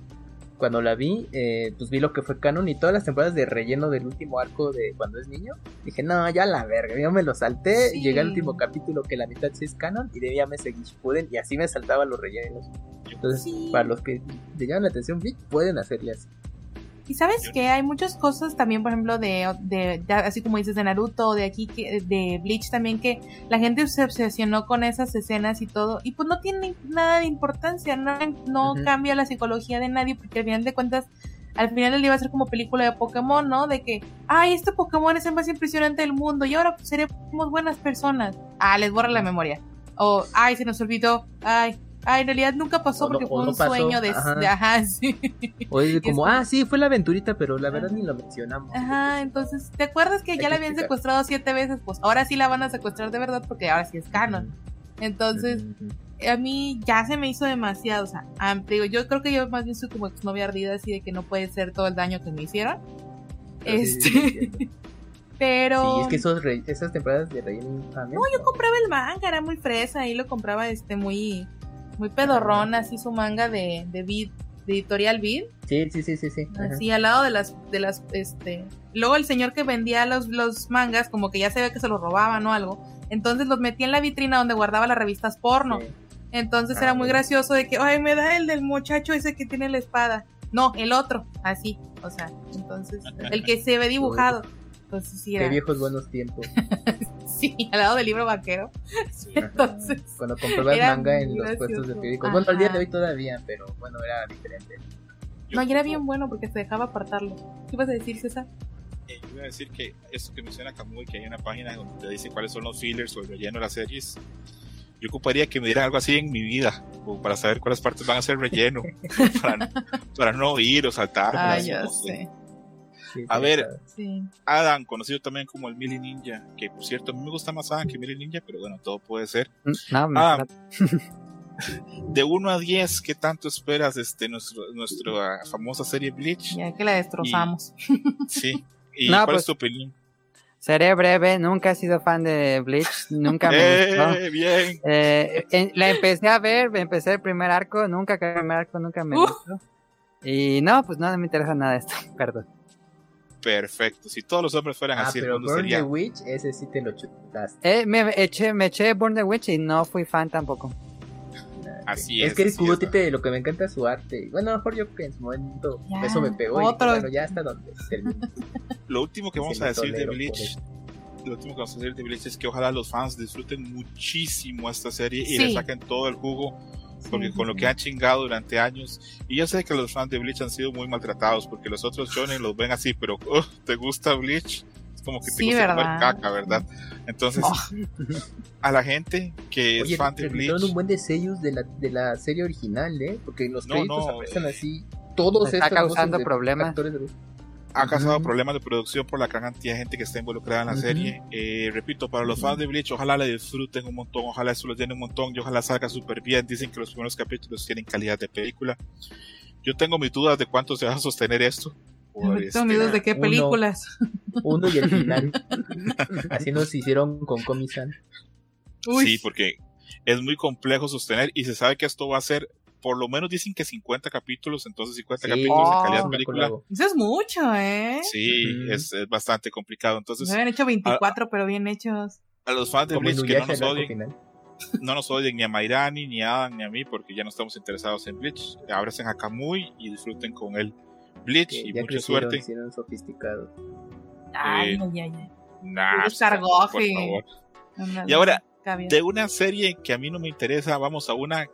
cuando la vi, eh, pues vi lo que fue canon y todas las temporadas de relleno del último arco de cuando es niño. Dije, no, ya la verga, yo me lo salté. Llegué al último capítulo que la mitad sí es canon y de ahí me seguí Shippuden y así me saltaba los rellenos. Entonces, para los que le llaman la atención, pueden hacerle así. Y sabes que hay muchas cosas también, por ejemplo, de, de, así como dices de Naruto, de aquí, de Bleach también, que la gente se obsesionó con esas escenas y todo, y pues no tiene nada de importancia, no, no cambia la psicología de nadie, porque al final de cuentas, al final él iba a ser como película de Pokémon, ¿no? De que, ay, este Pokémon es el más impresionante del mundo, y ahora pues, seremos buenas personas. Ah, les borra la memoria. O, ay, se nos olvidó, ay, Ah, en realidad nunca pasó porque fue un sueño de ajá. sí. Oye, como, ah, sí, fue la aventurita, pero la verdad ni lo mencionamos. Ajá, entonces, ¿te acuerdas que ya la habían secuestrado siete veces? Pues ahora sí la van a secuestrar de verdad porque ahora sí es canon. Entonces, a mí ya se me hizo demasiado, o sea, digo, yo creo que yo más bien soy como exnovia ardida así de que no puede ser todo el daño que me hicieron. este... Pero. Sí, es que esos esas temporadas de relleno No, yo compraba el manga, era muy fresa, ahí lo compraba este muy muy pedorrón, así su manga de, de de editorial Vid. Sí, sí, sí, sí, sí. Así al lado de las, de las, este, luego el señor que vendía los, los mangas, como que ya se ve que se los robaban o algo, entonces los metía en la vitrina donde guardaba las revistas porno. Entonces Ah, era muy bueno. gracioso de que, ay, me da el del muchacho ese que tiene la espada. No, el otro, así, o sea, entonces, el que se ve dibujado. Entonces sí Qué era, viejos buenos tiempos. sí, al lado del libro vaquero. Entonces, Cuando comprabas manga en los puestos de periódicos. Bueno, al día de Ajá. hoy todavía, pero bueno, era diferente. no, y era bien bueno porque se dejaba apartarlo. ¿Qué ibas a decir, César? Eh, yo iba a decir que esto que menciona Kamui, que hay una página donde te dice cuáles son los fillers o el relleno de las series. Yo ocuparía que me dieran algo así en mi vida, como para saber cuáles partes van a ser relleno, para, no- para no oír o saltar. Ah, no ya sé. sé. Sí, A ver. Sí. Adam, conocido también como el Mili Ninja, que por cierto a mí me gusta más Adam que Mili Ninja, pero bueno, todo puede ser. No, me Ah, de 1 a 10, ¿qué tanto esperas este nuestro, nuestra famosa serie Bleach? Ya que la destrozamos. Sí. ¿Y No, cuál pues- es tu opinión? seré breve, nunca he sido fan de Bleach, nunca me gustó. ¡Eh! Bien. Eh, en- la empecé a ver, empecé el primer arco, nunca el primer arco, nunca me Uh. gustó. Y no, pues no, no me interesa nada esto, perdón. Perfecto. Si todos los hombres fueran Ah, así, el pero mundo Burn sería. the Witch, ese sí te lo chutaste. Eh, me eché, me eché Burn the Witch y no fui fan tampoco. Así es es, que así Kubo es. Tite, lo que me encanta es su arte. Bueno, a lo mejor yo que en su momento Ya, eso me pegó. Y otro. bueno, ya hasta donde termine. Lo último que vamos a decir de Bleach. Lo último que vamos a decir de Bleach es que ojalá los fans disfruten muchísimo esta serie y Sí. le saquen todo el jugo porque con lo que han chingado durante años y yo sé que los fans de Bleach han sido muy maltratados porque los otros shonen los ven así pero "Ugh, te gusta Bleach es como que te Sí, gusta comer ¿verdad? caca verdad entonces Oh. a la gente que Oye, es fan de Bleach un buen de sellos de la, de la serie original, ¿eh? Porque en los No, créditos no, aparecen eh, así todos está estos causando de problemas. actores de. Ha causado problemas de producción por la gran cantidad de gente que está involucrada en la serie. Eh, repito, para los fans de Bleach, ojalá la disfruten un montón, ojalá eso los llene un montón y ojalá salga súper bien. Dicen que los primeros capítulos tienen calidad de película. Yo tengo mis dudas de cuánto se va a sostener esto. por, Tengo este, miedo de qué películas. Uno y el final. así nos hicieron con Komi-san. Uy. Sí, porque es muy complejo sostener y se sabe que esto va a ser, por lo menos dicen que 50 capítulos, entonces 50 Sí, capítulos de Oh, calidad me película. Eso es mucho, ¿eh? Sí, es, es bastante complicado. Entonces, Me habían hecho 24, pero bien hechos. a los fans de Como Bleach que no nos odien, no nos odien ni a Mairani, ni a Adam, ni a mí, porque ya no estamos interesados en Bleach. Abracen a Kamui y disfruten con él. Bleach Que y mucha crecieron, suerte. hicieron sofisticados. Ay, Eh, ay, ay. Nah, por favor. Y ahora, de una serie que a mí no me interesa, vamos a una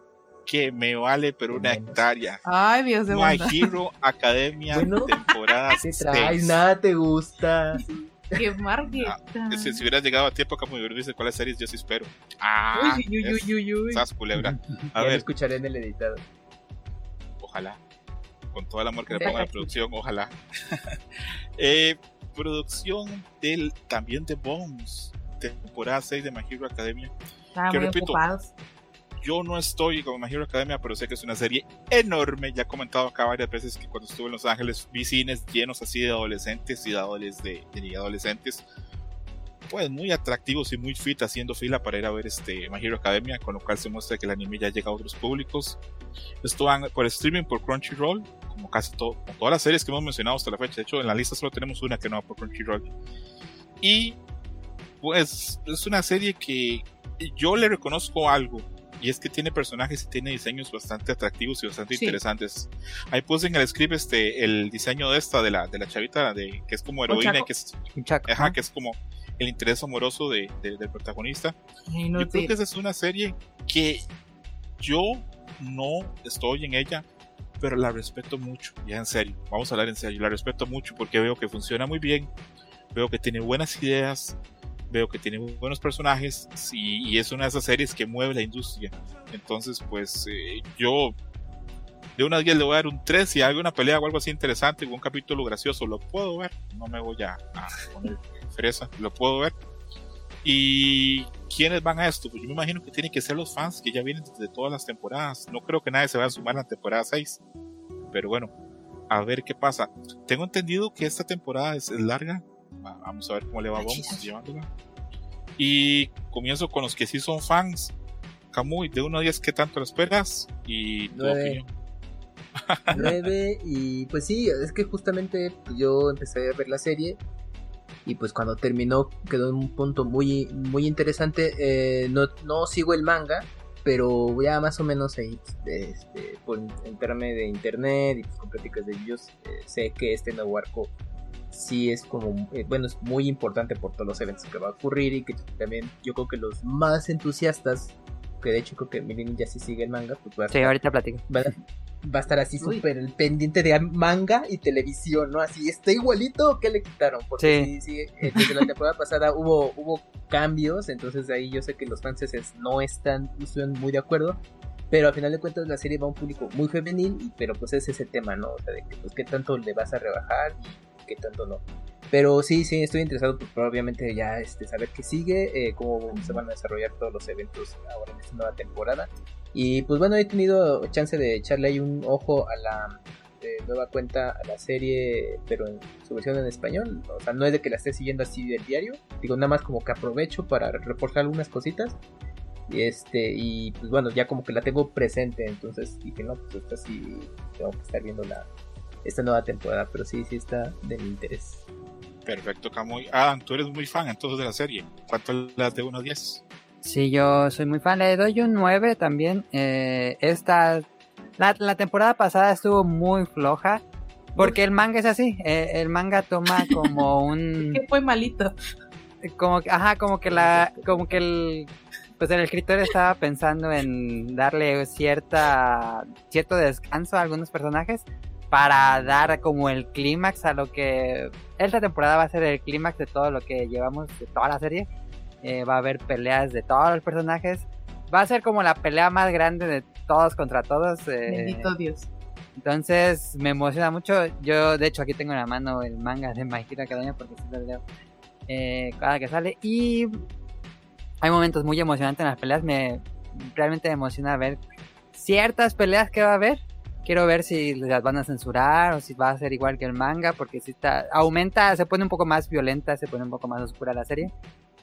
que me vale, pero una hectárea. Ay, Dios de My. Hero Academia, Bueno, temporada ¿Qué 6. traes? Nada te gusta. Qué margueta. Si, si hubieras llegado a tiempo, como me dice cuáles series yo sí espero. Ah, Uy, uy, uy, uy, sas, culebra. A ya lo ver, escucharé en el editado. ojalá. Con todo el amor que le ponga a la producción, ojalá. Eh, producción del también de Bones, temporada 6 de My Hero Academia. Que muy repito, ocupados. Yo no estoy con My Hero Academia, pero sé que es una serie enorme. Ya he comentado acá varias veces que cuando estuve en Los Ángeles vi cines llenos así de adolescentes y de, adoles- de, adolescentes. Pues muy atractivos y muy fit haciendo fila para ir a ver este My Hero Academia, con lo cual se muestra que el anime ya llega a otros públicos. Esto por streaming por Crunchyroll, como casi todo, como todas las series que hemos mencionado hasta la fecha. De hecho, en la lista solo tenemos una que no va por Crunchyroll. Y pues es una serie que yo le reconozco algo y es que tiene personajes y tiene diseños bastante atractivos y bastante Sí. interesantes. Ahí puse en el script este el diseño de esta de la de la chavita de que es como heroína y que es chaco, ajá, ¿no? que es como el interés amoroso de, de- del protagonista. Ay, Yo no creo que esa es una serie que yo no estoy en ella, pero la respeto mucho, ya en serio, vamos a hablar en serio, la respeto mucho porque veo que funciona muy bien, veo que tiene buenas ideas, veo que tiene buenos personajes y, y es una de esas series que mueve la industria. Entonces, pues eh, yo de una a 10 le voy a dar un 3 si hay una pelea o algo así interesante, un capítulo gracioso, lo puedo ver, no me voy a, a poner fresa, lo puedo ver. ¿Y quiénes van a esto? Pues yo me imagino que tienen que ser los fans que ya vienen desde todas las temporadas. No creo que nadie se vaya a sumar a la temporada 6. Pero bueno, a ver qué pasa. Tengo entendido que esta temporada es larga. Va- Vamos a ver cómo le va vamos chicas. llevándola. Y comienzo con los que sí son fans. Camuy, de 1 a 10, ¿qué tanto lo esperas? Y tu Nueve. opinión. 9 y pues sí, es que justamente yo empecé a ver la serie y pues cuando terminó quedó en un punto muy muy interesante. Eh, no, no sigo el manga, pero ya más o menos ahí, este, por enterarme de internet y pues, con pláticas de ellos, eh, sé que este nuevo arco sí es como, eh, bueno, es muy importante por todos los eventos que va a ocurrir y que también yo creo que los más entusiastas, que de hecho creo que Milini ya sí sigue el manga, pues va a Sí, ahorita platico. va, va a estar así súper pendiente de manga y televisión, ¿no? Así, ¿está igualito que le quitaron? Porque sí, sí, eh, desde la temporada pasada hubo, hubo cambios, entonces ahí yo sé que los franceses no están, no están muy de acuerdo, pero al final de cuentas la serie va a un público muy femenil, y, pero pues es ese tema, ¿no? O sea, de que pues qué tanto le vas a rebajar y qué tanto no. Pero sí, sí, estoy interesado por obviamente ya este, saber qué sigue, eh, cómo se van a desarrollar todos los eventos ahora en esta nueva temporada. Y pues bueno, he tenido chance de echarle ahí un ojo a la de nueva cuenta a la serie, pero en su versión en español. O sea, no es de que la esté siguiendo así del diario. Digo, nada más como que aprovecho para reforzar algunas cositas. Y este, y pues bueno, ya como que la tengo presente. Entonces dije, no, pues esta sí tengo que estar viendo la, esta nueva temporada. Pero sí, sí está de mi interés. Perfecto, Camuy. Adam, tú eres muy fan entonces de la serie. ¿Cuánto le das de 1 a 10? Sí, yo soy muy fan. Le doy un 9 también. Eh, esta. La, la, temporada pasada estuvo muy floja. Porque el manga es así. Eh, el manga toma como un. que fue malito. Como ajá, como que la. Como que el. Pues el escritor estaba pensando en darle cierta. cierto descanso a algunos personajes. Para dar como el clímax a lo que. Esta temporada va a ser el clímax de todo lo que llevamos de toda la serie. Eh, va a haber peleas de todos los personajes. Va a ser como la pelea más grande de todos contra todos. Eh, Bendito Dios. Entonces me emociona mucho. Yo, de hecho, aquí tengo en la mano el manga de My Hero Academia porque sí lo leo eh, cada que sale. Y hay momentos muy emocionantes en las peleas. Me realmente me emociona ver ciertas peleas que va a haber. Quiero ver si las van a censurar o si va a ser igual que el manga, porque si está aumenta, se pone un poco más violenta, se pone un poco más oscura la serie.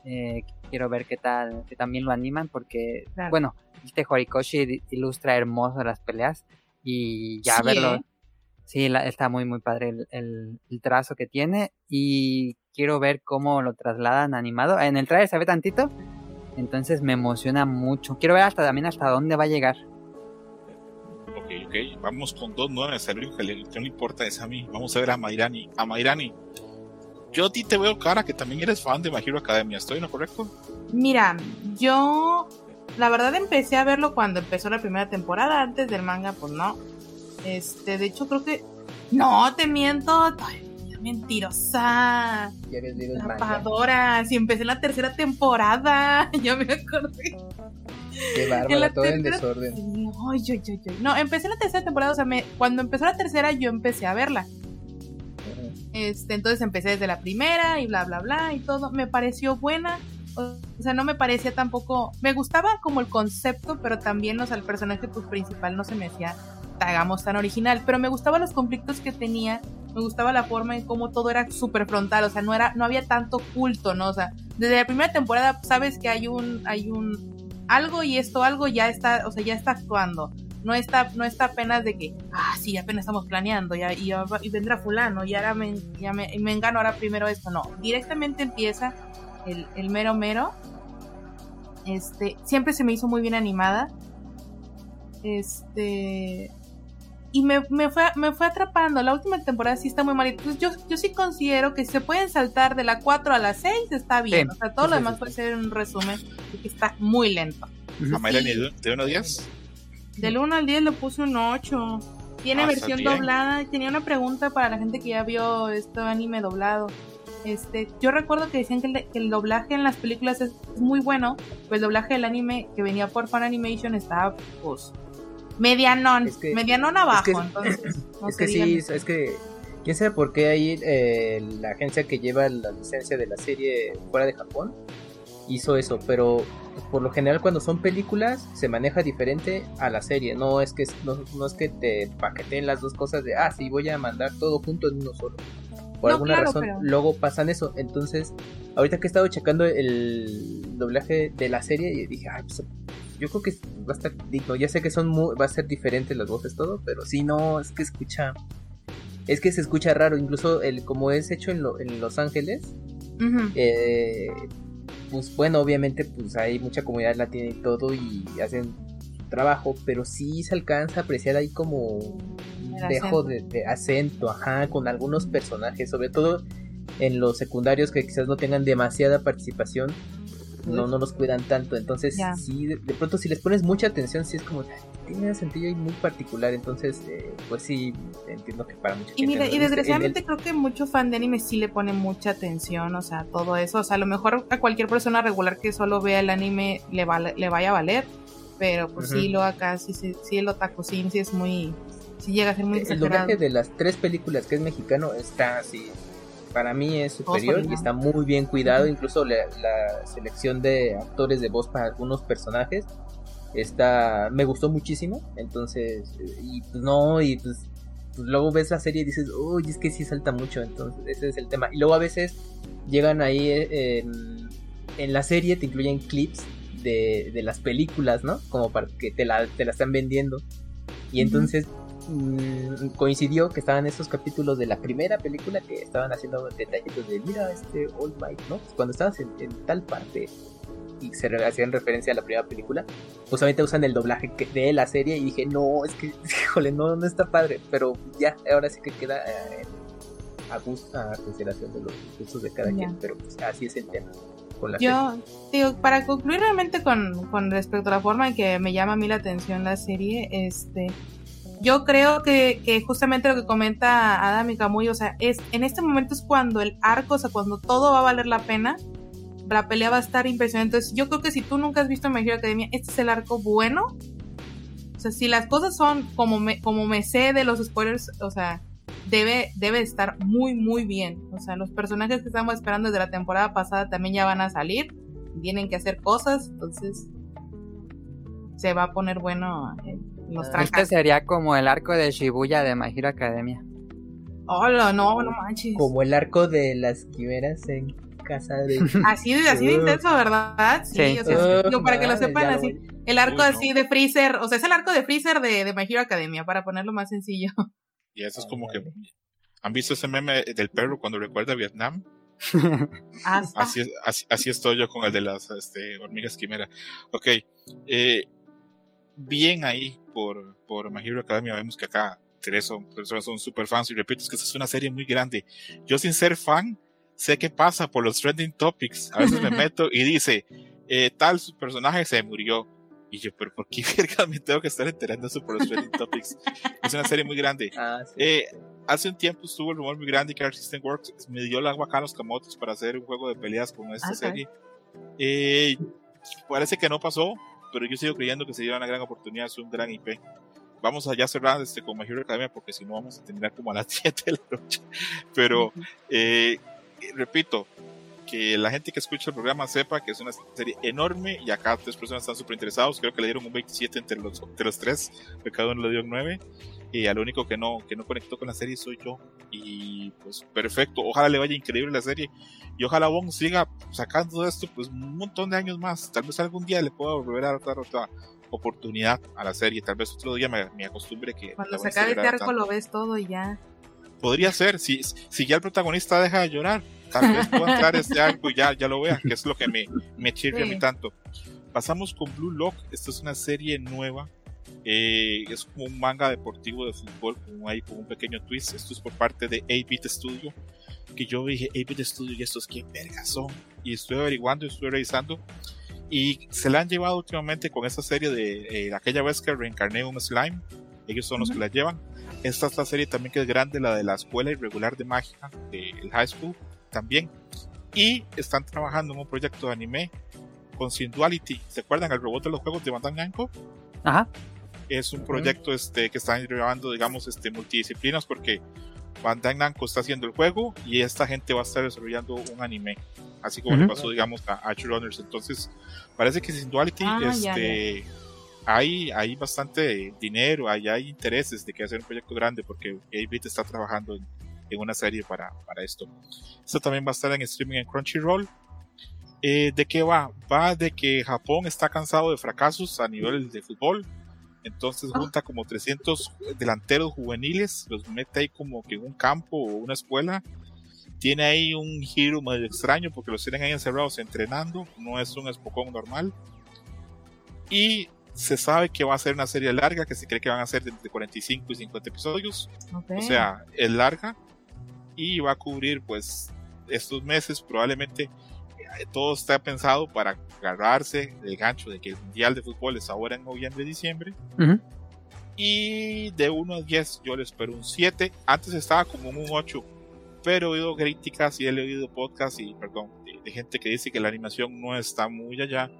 Eh, quiero ver qué tal, que también lo animan, porque, claro. bueno, este Horikoshi ilustra hermoso las peleas y ya Sí, verlo, ¿eh? sí, la- está muy, muy padre el, el- el trazo que tiene y quiero ver cómo lo trasladan animado. En el trailer se ve tantito, entonces me emociona mucho. Quiero ver hasta también hasta dónde va a llegar. Ok, ok. Vamos con dos nuevas. El único que le- que no le importa es a mí. Vamos a ver a Mairani. A Mairani. Yo a ti te veo cara que también eres fan de My Hero Academia. ¿Estoy en lo correcto? Mira, yo la verdad empecé a verlo cuando empezó la primera temporada, antes del manga, pues no. Este, de hecho creo que no te miento, ay, mentirosa, tapadora, si empecé la tercera temporada, ya me acordé. Qué la todo en desorden. Ay, ay, ay, ay. No, empecé la tercera temporada, o sea, me, cuando empezó la tercera yo empecé a verla. Este, entonces empecé desde la primera y bla, bla, bla y todo. Me pareció buena. O sea, no me parecía tampoco. Me gustaba como el concepto, pero también, o sea, el personaje pues, principal no se me hacía, hagamos, tan original. Pero me gustaban los conflictos que tenía. Me gustaba la forma en cómo todo era súper frontal. O sea, no, era, no había tanto culto, ¿no? O sea, desde la primera temporada sabes que hay un. Hay un algo y esto algo ya está, o sea, ya está actuando. No está, no está apenas de que, ah, sí, apenas estamos planeando, ya, y, vendrá fulano, y ahora me engano ahora primero esto. No, directamente empieza el, el mero mero. Este, siempre se me hizo muy bien animada. Este. Y me, me, fue, me fue atrapando. La última temporada sí está muy mal. Entonces yo, yo sí considero que si se pueden saltar de la 4 a la 6, está bien. Sí, o sea, todo sí, lo demás sí. puede ser un resumen. Porque está muy lento. De, de 1 a 10. Del 1 al 10 le puse un 8. Tiene Ah, versión doblada. Tenía una pregunta para la gente que ya vio este anime doblado. Este, yo recuerdo que decían que el, que el doblaje en las películas es muy bueno, pues el doblaje del anime que venía por Fan Animation estaba pues medianón, Es que- medianón abajo, es que- entonces no es que sí, es que quién sabe por qué ahí eh, la agencia que lleva la licencia de la serie fuera de Japón hizo eso, pero por lo general cuando son películas se maneja diferente a la serie, no es que no, no es que te paqueteen las dos cosas de ah sí voy a mandar todo junto en uno solo. Por No, alguna claro, razón pero- luego pasan eso, entonces ahorita que he estado checando el doblaje de la serie y dije, ay, pues yo creo que va a estar digno. Ya sé que son muy, va a ser diferentes las voces todo, pero sí no, es que escucha es que se escucha raro, incluso el como es hecho en, lo- en Los Ángeles, eh, pues bueno, obviamente pues hay mucha comunidad latina y todo y hacen trabajo, pero sí se alcanza a apreciar ahí como un dejo de, de acento, ajá, con algunos personajes, sobre todo en los secundarios que quizás no tengan demasiada participación, no, no los cuidan tanto. Entonces, sí, de, de pronto si les pones mucha atención, sí es como, tiene un sentido ahí muy particular. Entonces, eh, pues sí, entiendo que para mucha Y gente mira, no y desgraciadamente En creo que mucho fan de anime sí le pone mucha atención, o sea, todo eso. O sea, a lo mejor a cualquier persona regular que solo vea el anime le, vale- le vaya a valer, pero pues Ujú. sí, lo acá, sí, sí, sí el otaku sí, sí es muy, sí llega a ser muy el, el exagerado. doblaje de las tres películas que es mexicano está así. Para mí es superior y está muy bien cuidado. Incluso la, la selección de actores de voz para algunos personajes está me gustó muchísimo. Entonces, y pues no, y pues, pues luego ves la serie y dices, uy, es que sí salta mucho. Entonces, ese es el tema. Y luego a veces llegan ahí eh, en, en la serie, te incluyen clips de, de las películas, ¿no? Como para que te la, te la están vendiendo. Y entonces mm, coincidió que estaban esos capítulos de la primera película que estaban haciendo detallitos de mira este All Might, ¿no? Pues cuando estabas en, en tal parte y se hacían referencia a la primera película, pues obviamente usan el doblaje que- de la serie y dije, no, es que, híjole, no, no está padre, pero ya, ahora sí que queda eh, a gusto, a consideración de los gustos de cada quien, pero pues así es el tema con la serie. Yo, digo, para concluir realmente con, con respecto a la forma en que me llama a mí la atención la serie, este, yo creo que, que justamente lo que comenta Adam y Kamui, o sea, es, en este momento es cuando el arco, o sea, cuando todo va a valer la pena, la pelea va a estar impresionante. Entonces, yo creo que si tú nunca has visto My Hero Academia, este es el arco bueno. O sea, si las cosas son como me, como me sé de los spoilers, o sea, debe, debe estar muy, muy bien. O sea, los personajes que estamos esperando desde la temporada pasada también ya van a salir. Tienen que hacer cosas, entonces se va a poner bueno en los trajes. Este sería como el arco de Shibuya de My Hero Academia. Hola, no, no manches. Como el arco de las quimeras en casa de... Así de, así de intenso, ¿verdad? Sí, Sí. o sea, digo, para que lo sepan lo así. El arco Uy, no. así de Freezer, o sea, es el arco de Freezer de, de My Hero Academia, para ponerlo más sencillo. Y eso es como que. ¿Han visto ese meme del perro cuando recuerda a Vietnam? Hasta. Así, es- así, así estoy yo con el de las este, hormigas quimera. Ok. eh, bien ahí por, por My Hero Academia. Vemos que acá tres son, personas son super fans. Y repito, es que esta es una serie muy grande. Yo, sin ser fan, sé qué pasa por los trending topics. A veces me meto y dice: eh, Tal su personaje se murió. Y yo, pero ¿por qué verga me tengo que estar enterando eso por los trending topics? Es una serie muy grande. Ah, sí. Eh, hace un tiempo estuvo el rumor muy grande que Arc System Works me dio el agua acá a los camotes para hacer un juego de peleas con esta Ah, serie. Eh, parece que no pasó, pero yo sigo creyendo que sería una gran oportunidad, es un gran IP. Vamos allá cerrar este con My Hero Academia porque si no vamos a terminar como a las 7 de la noche. Pero eh, repito, que la gente que escucha el programa sepa que es una serie enorme y acá tres personas están súper interesados. Creo que le dieron un 27 entre los, entre los tres, que cada uno le dio un 9. Y al único que no, que no conectó con la serie soy yo. Y pues perfecto, ojalá le vaya increíble la serie. Y ojalá Bong siga sacando esto pues un montón de años más. Tal vez algún día le pueda volver a dar otra oportunidad a la serie. Tal vez otro día me, me acostumbre que... Cuando se acabe este arco lo ves todo y ya. Podría ser, si, si ya el protagonista deja de llorar, tal vez pueda entrar este arco y ya, ya lo vea, que es lo que me, me chirria a mí Sí. tanto. Pasamos con Blue Lock, esta es una serie nueva, eh, es como un manga deportivo de fútbol, con, ahí, con un pequeño twist, esto es por parte de 8-Bit Studio, que yo dije, 8-Bit Studio y estos qué vergas son, y estoy averiguando y estoy revisando, y se la han llevado últimamente con esta serie de eh, aquella vez que reencarné un slime, ellos son los que la llevan. Esta es la serie también que es grande, la de la escuela irregular de magia, del high school también. Y están trabajando en un proyecto de anime con Synduality. ¿Se acuerdan el robot de los juegos de Bandai Namco? Ajá. Es un proyecto este, que están llevando, digamos, este, multidisciplinas porque Bandai Namco está haciendo el juego y esta gente va a estar desarrollando un anime. Así como le Ujú. pasó, digamos, a Archer Runners. Entonces, parece que Synduality Ah, ya, este, hay, hay bastante dinero, hay, hay intereses de que hacer un proyecto grande porque 8-Bit está trabajando en, en una serie para, para esto. Esto también va a estar en streaming en Crunchyroll. Eh, ¿De qué va? Va de que Japón está cansado de fracasos a nivel de fútbol. Entonces Ah. junta como 300 delanteros juveniles, los mete ahí como que en un campo o una escuela. Tiene ahí un giro medio extraño porque los tienen ahí encerrados entrenando. No es un espocón normal. Y Se sabe que va a ser una serie larga, que se cree que van a ser de entre 45 y 50 episodios. Ok. O sea, es larga y va a cubrir pues estos meses probablemente eh, todo está pensado para agarrarse el gancho de que el Mundial de Fútbol es ahora en noviembre, diciembre. Ujú. Y de 1 a 10 yo le espero un 7. Antes estaba como un 8. Pero he oído críticas y he leído podcasts y, perdón, de, de gente que dice que la animación no está muy allá.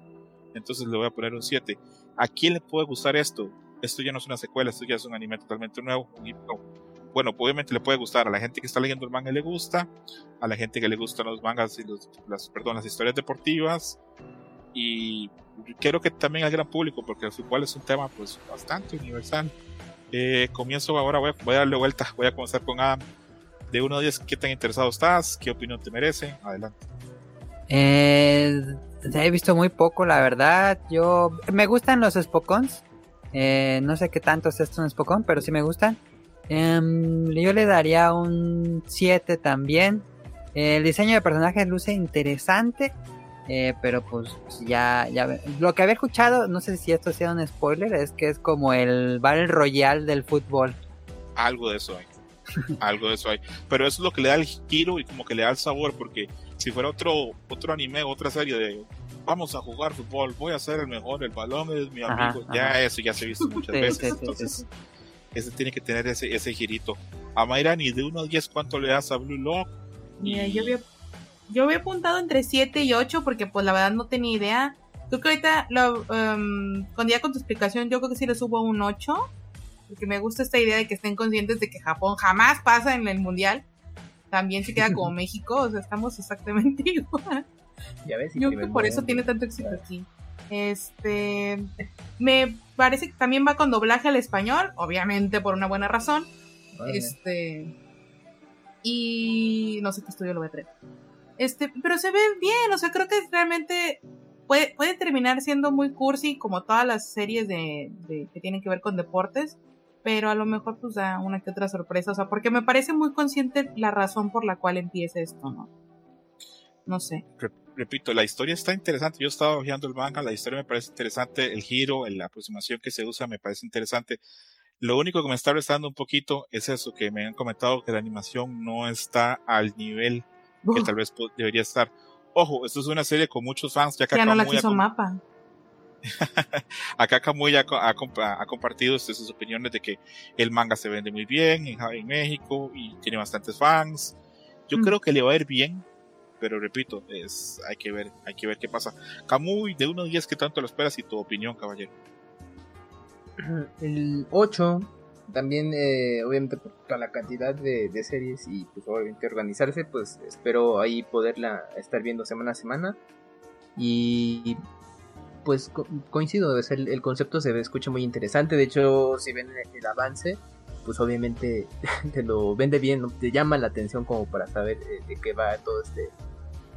Entonces le voy a poner un 7. ¿A quién le puede gustar esto? Esto ya no es una secuela, esto ya es un anime totalmente nuevo. Bueno, obviamente le puede gustar a la gente que está leyendo el manga le gusta, a la gente que le gustan los mangas y las, perdón, las historias deportivas y creo que también al gran público porque el fútbol es un tema pues bastante universal. Eh, comienzo ahora, voy a, voy a darle vuelta, voy a comenzar con Adam. De 1 a 10, ¿qué tan interesado estás? ¿Qué opinión te merece? Adelante. Eh, he visto muy poco, la verdad. Yo me gustan los Spokons. Eh, no sé qué tanto es esto en Spokon, pero sí me gustan. Em, yo le daría un 7 también. el diseño de personajes luce interesante. eh, pero pues ya, ya lo que había escuchado, no sé si esto sea un spoiler, es que es como el Battle Royale del fútbol. Algo de eso hay. Algo de eso hay. Pero eso es lo que le da el giro y como que le da el sabor porque si fuera otro, otro anime, otra serie de vamos a jugar fútbol, voy a ser el mejor, el balón es mi Ajá, amigo, ya ajá. eso ya se ha visto muchas Sí, veces. sí, entonces, sí. ese tiene que tener ese, ese girito. A Mayrani, de 1 a 10, ¿cuánto le das a Blue Lock? Mira, yo había, yo había apuntado entre 7 y 8 porque pues la verdad no tenía idea. Creo que ahorita, lo, em, con ya con tu explicación, yo creo que sí le subo un 8. Porque me gusta esta idea de que estén conscientes de que Japón jamás pasa en el mundial. También se queda como México, o sea, estamos exactamente igual. Ya ves, y Yo creo que por eso tiene tanto éxito aquí. Este. Me parece que también va con doblaje al español, obviamente por una buena razón. Este. Y no sé qué estudio lo voy a traer. Este, pero se ve bien, o sea, creo que realmente puede, puede terminar siendo muy cursi como todas las series de, de- que tienen que ver con deportes, pero a lo mejor pues da una que otra sorpresa, o sea, porque me parece muy consciente la razón por la cual empieza esto, ¿no? No sé. Re- repito, la historia está interesante. Yo estaba hojeando el manga, la historia me parece interesante, el giro, la aproximación que se usa me parece interesante. Lo único que me está restando un poquito es eso, que me han comentado que la animación no está al nivel que tal vez debería estar. Ojo, esto es una serie con muchos fans, ya que ya no la quiso mapa. Acá Kamui ha, ha ha compartido sus opiniones de que el manga se vende muy bien en, en México y tiene bastantes fans. Yo Mm. creo que le va a ir bien, pero repito, es, hay que ver, hay que ver qué pasa. Kamui, de 1 a 10, ¿qué tanto lo esperas y tu opinión, caballero? El 8, también eh, obviamente por la cantidad de, de series y pues obviamente organizarse, pues espero ahí poderla estar viendo semana a semana. Y pues co- coincido, es el, concepto se escucha muy interesante, de hecho si ven el, el avance, pues obviamente te lo vende bien, te llama la atención como para saber eh, de qué va todo este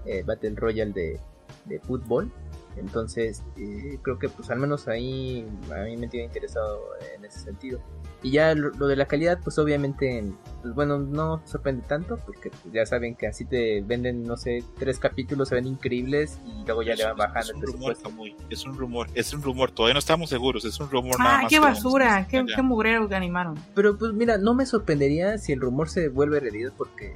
eh, Battle Royale de, de fútbol. Entonces, eh, creo que pues al menos ahí a mí me tiene interesado en ese sentido. Y ya lo, lo de la calidad, pues obviamente, pues bueno, no sorprende tanto, porque pues, ya saben que así te venden, no sé, tres capítulos, se ven increíbles y luego ya Es le van bajando es el un rumor, presupuesto. Kamui, es un rumor, es un rumor, todavía no estamos seguros, es un rumor nada Ah, más qué basura, qué, qué mugrero que animaron. Pero pues mira, no me sorprendería si el rumor se vuelve realidad porque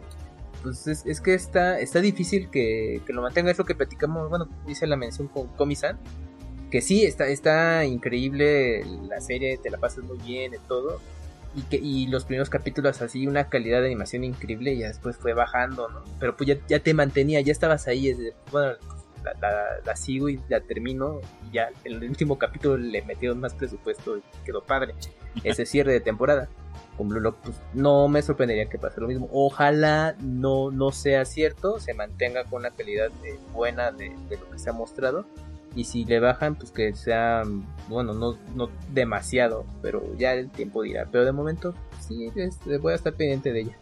pues es, es que está, está difícil que, que lo mantenga. Es lo que platicamos, bueno, hice la mención con Komi-san. Que sí, está, está increíble la serie, te la pasas muy bien y todo. Y, que, y los primeros capítulos así, una calidad de animación increíble y ya después fue bajando, ¿no? Pero pues ya, ya te mantenía, ya estabas ahí. es de, bueno, la, la, la sigo y la termino y ya en el último capítulo le metieron más presupuesto y quedó padre ese cierre de temporada. Con Blue Lock, pues no me sorprendería que pase lo mismo. Ojalá no, no sea cierto, se mantenga con la calidad eh, buena de, de lo que se ha mostrado. Y si le bajan, pues que sea, bueno, no, no demasiado, pero ya el tiempo dirá. Pero de momento, sí, voy a estar pendiente de ella.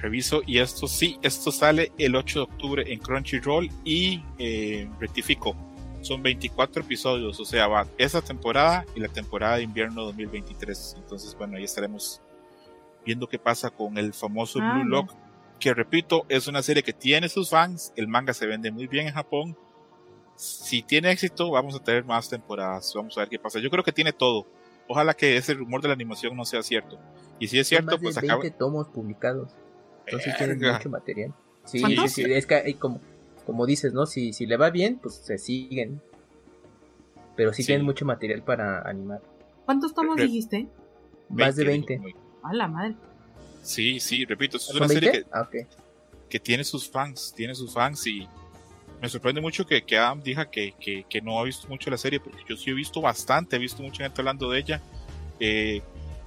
Reviso y esto sí, esto sale el 8 de octubre en Crunchyroll y eh, rectifico, son 24 episodios, o sea, va esa temporada y la temporada de invierno 2023. Entonces, bueno, ahí estaremos viendo qué pasa con el famoso Ah, Blue. Lock, que repito, es una serie que tiene sus fans, el manga se vende muy bien en Japón, si tiene éxito, vamos a tener más temporadas. Vamos a ver qué pasa. Yo creo que tiene todo. Ojalá que ese rumor de la animación no sea cierto. Y si es cierto, pues acaba. 20 tomos publicados. Entonces tienen mucho material. Sí, sí, sí, es que hay como, como dices, ¿no? Si, si le va bien, pues se siguen. Pero sí, Sí. tienen mucho material para animar. ¿Cuántos tomos Re- dijiste? Más de digo, 20. muy- A la madre. Sí, sí, repito, es ¿Son una serie 20? que, Ah, que tiene sus fans, tiene sus fans y me sorprende mucho que, que Adam diga que, que, que no ha visto mucho la serie, porque yo sí he visto bastante, he visto mucha gente hablando de ella. Eh,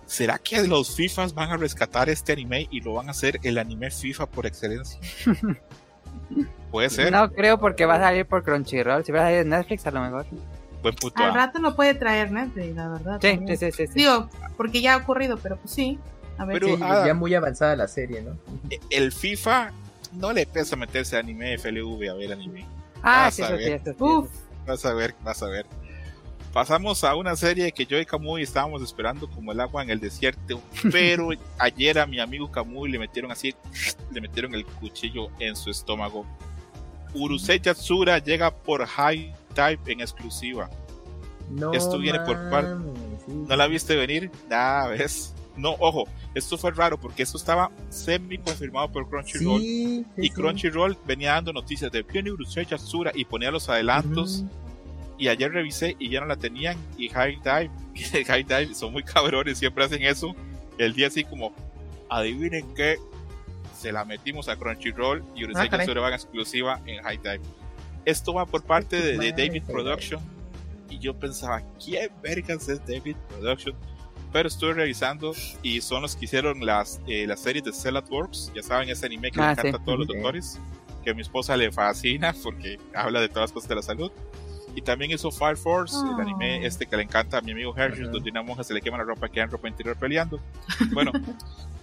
¿Será que los FIFAs van a rescatar este anime y lo van a hacer el anime FIFA por excelencia? Puede ser, No creo porque va a salir por Crunchyroll. Si va a salir en Netflix, a lo mejor. buen puto. Al ah. rato lo puede traer Netflix, la verdad. Sí, sí, sí, sí. sí. Digo, porque ya ha ocurrido, pero pues sí. A ver. Pero- Sí, ah, ya muy avanzada la serie, ¿no? El FIFA no le pesa meterse a anime FLV a ver anime. Ah, vas sí, a eso sí, ver. eso sí, Uf. eso. Vas a ver, vas a ver. Pasamos a una serie que yo y Kamui estábamos esperando como el agua en el desierto, pero ayer a mi amigo Kamui le metieron así, le metieron el cuchillo en su estómago. Urusei Yatsura llega por High Type en exclusiva. No Esto viene por par- mames, sí. ¿No la viste venir? Nada, ¿ves? No, ojo, esto fue raro porque esto estaba semi confirmado por Crunchyroll. Sí, sí, y. Crunchyroll venía dando noticias de viene Urusei Yatsura y ponía los adelantos. Ujú. y ayer revisé y ya no la tenían y High Dive, y High Dive son muy cabrones, siempre hacen eso. El día así como, adivinen qué, se la metimos a Crunchyroll y Urusei Ah, en exclusiva en High Dive. Esto va por parte de, de David Production y yo pensaba, ¿quién vergas es David Production? Pero estuve revisando y son los que hicieron las, eh, las series de Cell at Works, ya saben, ese anime que Ah, le encanta sí. a todos los doctores, que a mi esposa le fascina porque habla de todas las cosas de la salud. Y también hizo Fire Force, el Oh. anime este que le encanta a mi amigo Hershey, Ajá. donde una monja se le quema la ropa, queda en ropa interior peleando. Bueno,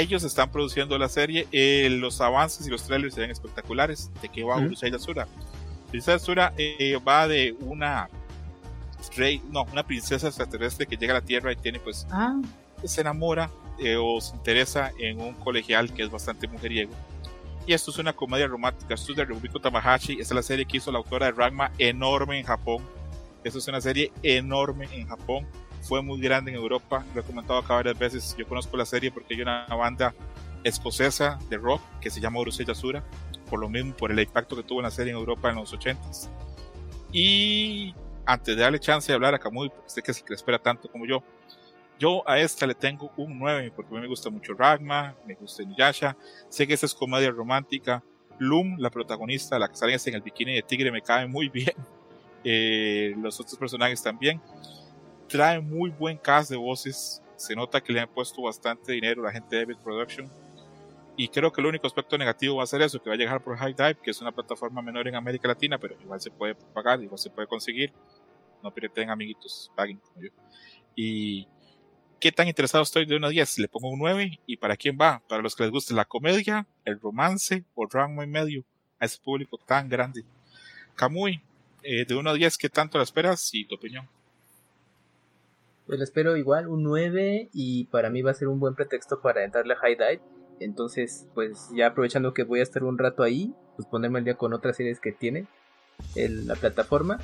ellos están produciendo la serie, eh, los avances y los trailers se ven espectaculares. ¿De qué va. Urusei Yatsura? Urusei Yatsura eh, va de una rey, no, una princesa extraterrestre que llega a la Tierra y tiene pues Ah, se enamora eh, o se interesa en un colegial que es bastante mujeriego. Y esto es una comedia romántica. Esto es de Rubiko Tamahashi. Esta es la serie que hizo la autora de Ragma, enorme en Japón. Esta es una serie enorme en Japón. Fue muy grande en Europa. Lo he comentado acá varias veces. Yo conozco la serie porque hay una banda escocesa de rock que se llama Urusei Yatsura. Por lo mismo, por el impacto que tuvo en la serie en Europa en los 80s. Y antes de darle chance de hablar a Kamui, porque sé que es el que le espera tanto como yo, yo a esta le tengo un 9 porque a mí me gusta mucho Ragma, me gusta Inuyasha, sé que esta es comedia romántica. Loom, la protagonista, la que sale en el bikini de tigre, me cae muy bien. Eh, los otros personajes también. Trae muy buen cast de voces. Se nota que le han puesto bastante dinero la gente de David Production. Y creo que el único aspecto negativo va a ser eso, que va a llegar por High Dive, que es una plataforma menor en América Latina, pero igual se puede pagar, igual se puede conseguir. No pireten amiguitos, paguen como yo. Y qué tan interesado estoy de 1 a 10, le pongo un 9. ¿Y para quién va? Para los que les guste la comedia, el romance o rango en medio, a ese público tan grande. Kamui, eh, de 1 a 10, ¿qué tanto la esperas y tu opinión? Pues espero igual, un 9 y para mí va a ser un buen pretexto para entrarle a High Dive. Entonces, pues ya aprovechando que voy a estar un rato ahí, pues ponerme al día con otras series que tiene el- la plataforma.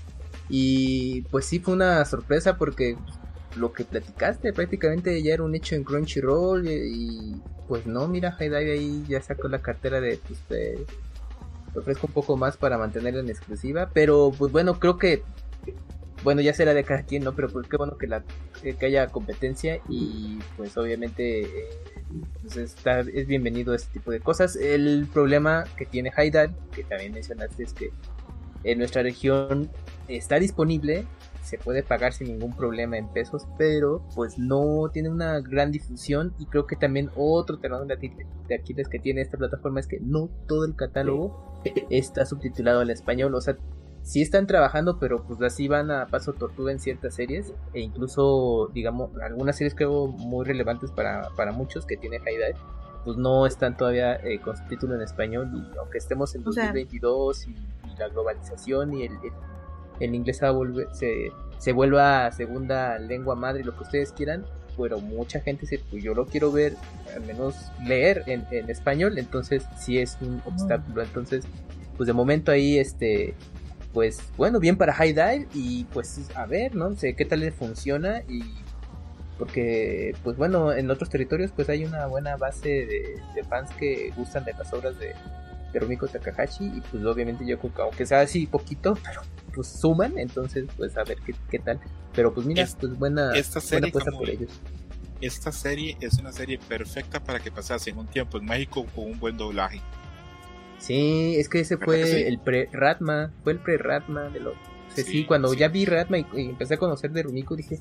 Y pues sí fue una sorpresa porque lo que platicaste prácticamente ya era un hecho en Crunchyroll y, y, pues no, mira, High Dive ahí ya sacó la cartera de pues ofrezco un poco más para mantenerla en exclusiva, pero pues bueno, creo que bueno, ya será de cada quien, ¿no? Pero pues qué bueno que la que que haya competencia y pues obviamente eh, pues está, es bienvenido este tipo de cosas. El problema que tiene Haidar, que también mencionaste, es que en nuestra región está disponible, se puede pagar sin ningún problema en pesos, pero pues no tiene una gran difusión y creo que también otro de Aquiles- de Aquiles que tiene esta plataforma es que no todo el catálogo está subtitulado al español, o sea, sí están trabajando, pero pues así van a paso tortuga en ciertas series e incluso, digamos, algunas series creo muy relevantes para, para muchos que tiene High Dive, pues no están todavía eh, con subtítulo en español y aunque estemos en O sea- 2022 y, y la globalización y el, el, el inglés a volver- se, se vuelva segunda lengua madre lo que ustedes quieran, pero mucha gente dice, pues yo lo quiero ver, al menos leer en, en español, entonces sí es un obstáculo, entonces pues de momento ahí este pues bueno, bien para High Dive y pues a ver, ¿no? sé qué tal le funciona y porque pues bueno, en otros territorios pues hay una buena base de, fans que gustan de las obras de, de Rumiko Takahashi y pues obviamente yo creo que aunque sea así poquito, pero pues suman, entonces pues a ver qué, qué tal. Pero pues mira, pues buena, esta serie buena por ellos. Esta serie es una serie perfecta para que pasase en un tiempo en México con un buen doblaje. Sí, es que ese fue el pre-Ratma, fue el pre-Ratma de lo... sí, cuando ya vi Ratma y, empecé a conocer de Rumiko dije,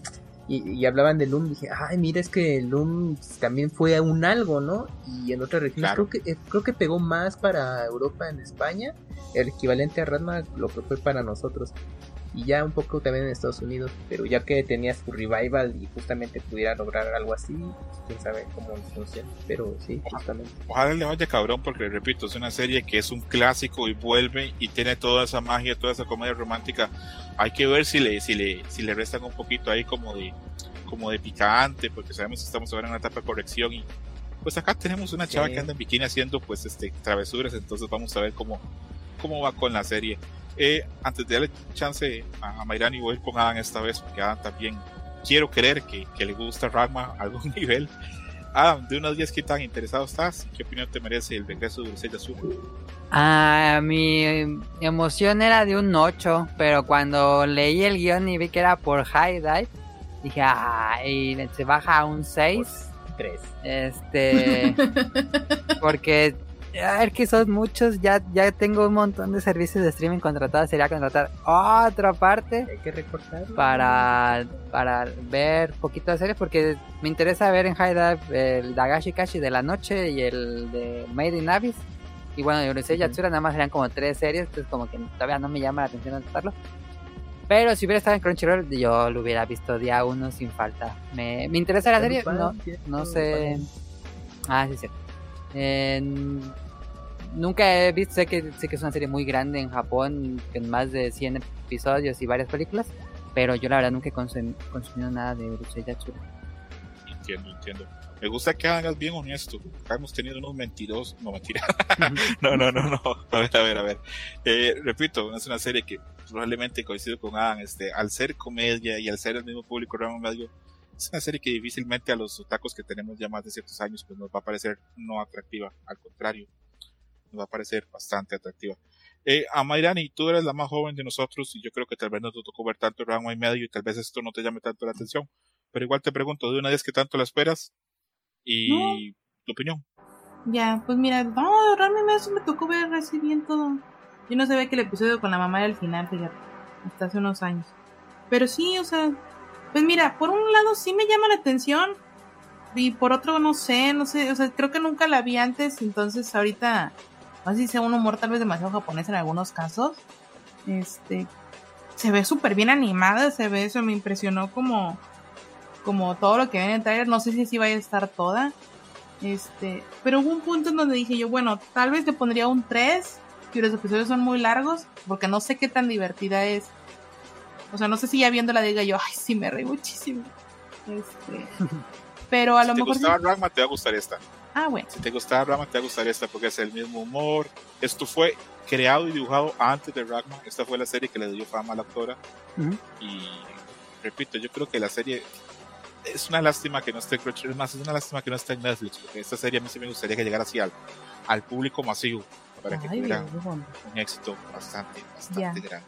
y, hablaban de Loom, dije, ay, mira, es que Loom también fue un algo, ¿no? Y en otras regiones creo que creo que pegó más para Europa en España, el equivalente a Ratma lo que fue para nosotros y ya un poco también en Estados Unidos, pero ya que tenía su revival y justamente pudiera lograr algo así, quién sabe cómo funciona, pero sí, justamente. Ojalá le vaya cabrón porque repito, es una serie que es un clásico y vuelve y tiene toda esa magia, toda esa comedia romántica. Hay que ver si le si le si le restan un poquito ahí como de como de picante, porque sabemos que estamos ahora en una etapa de corrección y pues acá tenemos una chava que anda en bikini haciendo pues este travesuras, entonces vamos a ver cómo cómo va con la serie. Eh, antes de darle chance a, Mayrani, voy a ir con Adam esta vez, porque Adam también quiero creer que, que le gusta Ragma a algún nivel. Adam, de unos días, ¿qué tan interesado estás? ¿Qué opinión te merece el regreso de Dulce Azul? Ah, mi emoción era de un 8, pero cuando leí el guion y vi que era por High Dive, dije, ah, y se baja a un 6. 3. Este, porque a ver que son muchos, ya, ya tengo un montón de servicios de streaming contratados, sería contratar otra parte. Hay que recortar. Para, para ver poquito de series, porque me interesa ver en High Dive el Dagashi Kashi de la noche y el de Made in Abyss. Y bueno, yo sé, Yatsura nada más serían como tres series, entonces como que todavía no me llama la atención tratarlo. Pero si hubiera estado en Crunchyroll, yo lo hubiera visto día uno sin falta. Me, me interesa la serie, no, no sé. Ah, sí, sí nunca he visto, sé que, sé que es una serie muy grande en Japón, con más de 100 episodios y varias películas, pero yo la verdad nunca he consumido nada de Urusei Yatsura. Entiendo, entiendo. Me gusta que hagas bien honesto. hemos tenido unos mentirosos. No, mentira. no, no, no, no. A ver, a ver, a ver. Eh, repito, es una serie que probablemente coincido con Adam. Este, al ser comedia y al ser el mismo público medio, es una serie que difícilmente a los tacos que tenemos ya más de ciertos años pues nos va a parecer no atractiva, al contrario, nos va a parecer bastante atractiva. Eh, a Mayrani, tú eres la más joven de nosotros y yo creo que tal vez no te tocó ver tanto rango y medio y tal vez esto no te llame tanto la atención, pero igual te pregunto, ¿de una vez que tanto la esperas? Y tu opinión. Ya, pues mira, no, realmente eso me tocó ver así bien todo. Yo no sabía que el episodio con la mamá era el final, fíjate, hasta hace unos años. Pero sí, o sea, pues mira, por un lado sí me llama la atención y por otro no sé, no sé, o sea, creo que nunca la vi antes, entonces ahorita, si sea un humor tal vez demasiado japonés en algunos casos. Este, se ve súper bien animada, se ve, eso me impresionó como, como todo lo que ven en el trailer, no sé si así vaya a estar toda. Este, pero hubo un punto en donde dije yo, bueno, tal vez le pondría un 3, que los episodios son muy largos, porque no sé qué tan divertida es. O sea, no sé si ya viéndola diga yo, ay, sí, me reí muchísimo. Este, pero a lo mejor. Si te gustaba Ragma, te va a gustar esta. Ah, bueno. Si te gustaba Ragma, te va a gustar esta porque es el mismo humor. Esto fue creado y dibujado antes de Ragma. Esta fue la serie que le dio fama a la actora. Y repito, yo creo que la serie es una lástima que no esté es más, es una lástima que no esté en Netflix, porque esta serie a mí sí me gustaría que llegara así al, al público masivo, para que tuviera un éxito bastante, bastante grande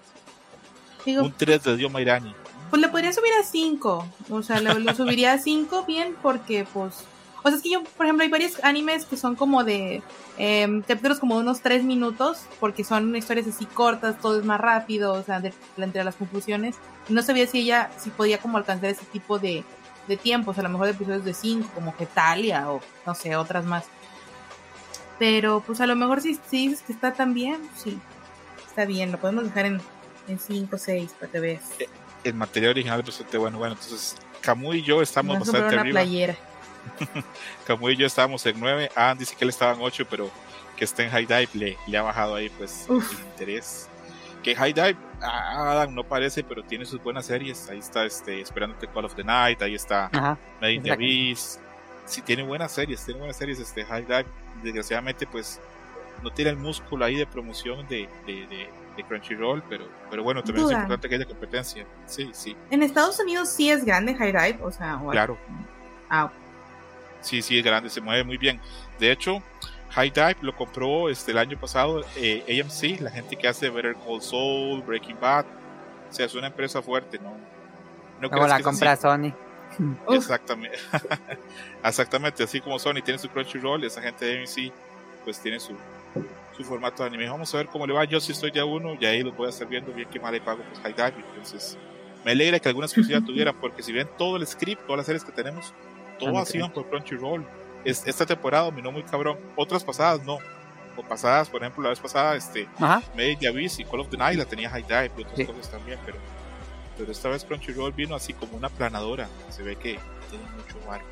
un 3 de Dio Mairani. Pues le podría subir a 5. O sea, lo, subiría a 5 bien porque, pues. Sea, es que yo, por ejemplo, hay varios animes que son como de eh, capítulos como de unos 3 minutos, porque son historias así cortas, todo es más rápido, o sea, de, entre las conclusiones. Y no sabía si ella, si podía como alcanzar ese tipo de, de tiempos, a lo mejor de episodios de 5, como Getalia o no sé, otras más. Pero pues a lo mejor si, si dices que está tan bien, sí, está bien, lo podemos dejar en, en 5 o 6 para que veas. Eh, el material original bastante bueno. Bueno, entonces Camu y yo estamos bastante una playera. Camu y yo estábamos en 9. Ah, dice que él estaba en 8, pero que está en High Dive le, le ha bajado ahí pues el interés. Que High Dive, ah, no parece, pero tiene sus buenas series. Ahí está este, Esperándote Call of the Night, ahí está Made in the Beast. Sí, tiene buenas series, tiene buenas series este High Dive. Desgraciadamente, pues no tiene el músculo ahí de promoción de, de, de, Crunchyroll, pero, pero bueno, también es importante que haya competencia. Sí, sí. En Estados Unidos sí es grande High Dive, o sea, claro. Ah. Sí, sí, es grande, se mueve muy bien. De hecho, High Dive lo compró este, el año pasado eh, AMC, la gente que hace Better Call Saul, Breaking Bad. O sea, es una empresa fuerte, ¿no? no Como la compra Sony. Exactamente. Exactamente, así como Sony tiene su Crunchyroll, esa gente de AMC pues tiene su, su formato de anime. Vamos a ver cómo le va. Yo si estoy ya uno y ahí lo voy a estar viendo bien que mal le pago pues High Dive. Entonces, me alegra que algunas cosas ya tuviera, porque si ven todo el script, todas las series que tenemos, todas iban por Crunchyroll esta temporada dominó muy cabrón. Otras pasadas no. O pasadas, por ejemplo, la vez pasada, este, Made the Abyss y Call of the Night la tenía High Dive y otras cosas también, pero, pero esta vez Crunchyroll vino así como una planadora. Se ve que tiene mucho barco.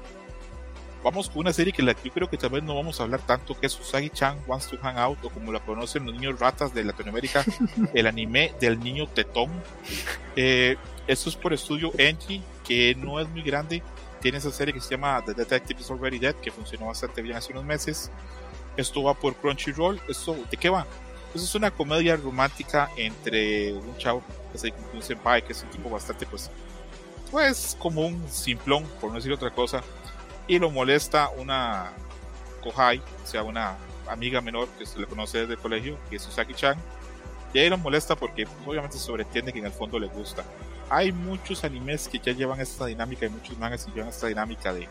Vamos con una serie que la, yo creo que tal vez no vamos a hablar tanto, que es Usagi-chan Wants to Hang Out, o como la conocen los niños ratas de Latinoamérica, el anime del niño tetón. Eh, esto es por estudio Engie, que no es muy grande, tiene esa serie que se llama The Detective is Already Dead, que funcionó bastante bien hace unos meses. Esto va por Crunchyroll. ¿Esto de qué va? Pues es una comedia romántica entre un chavo que un senpai, que es un tipo bastante, pues, pues como un simplón, por no decir otra cosa, y lo molesta una kohai, o sea, una amiga menor que se le conoce desde el colegio, que es Usaki-chan, y ahí lo molesta porque pues, obviamente sobreentiende que en el fondo le gusta hay muchos animes que ya llevan esta dinámica y muchos mangas que llevan esta dinámica de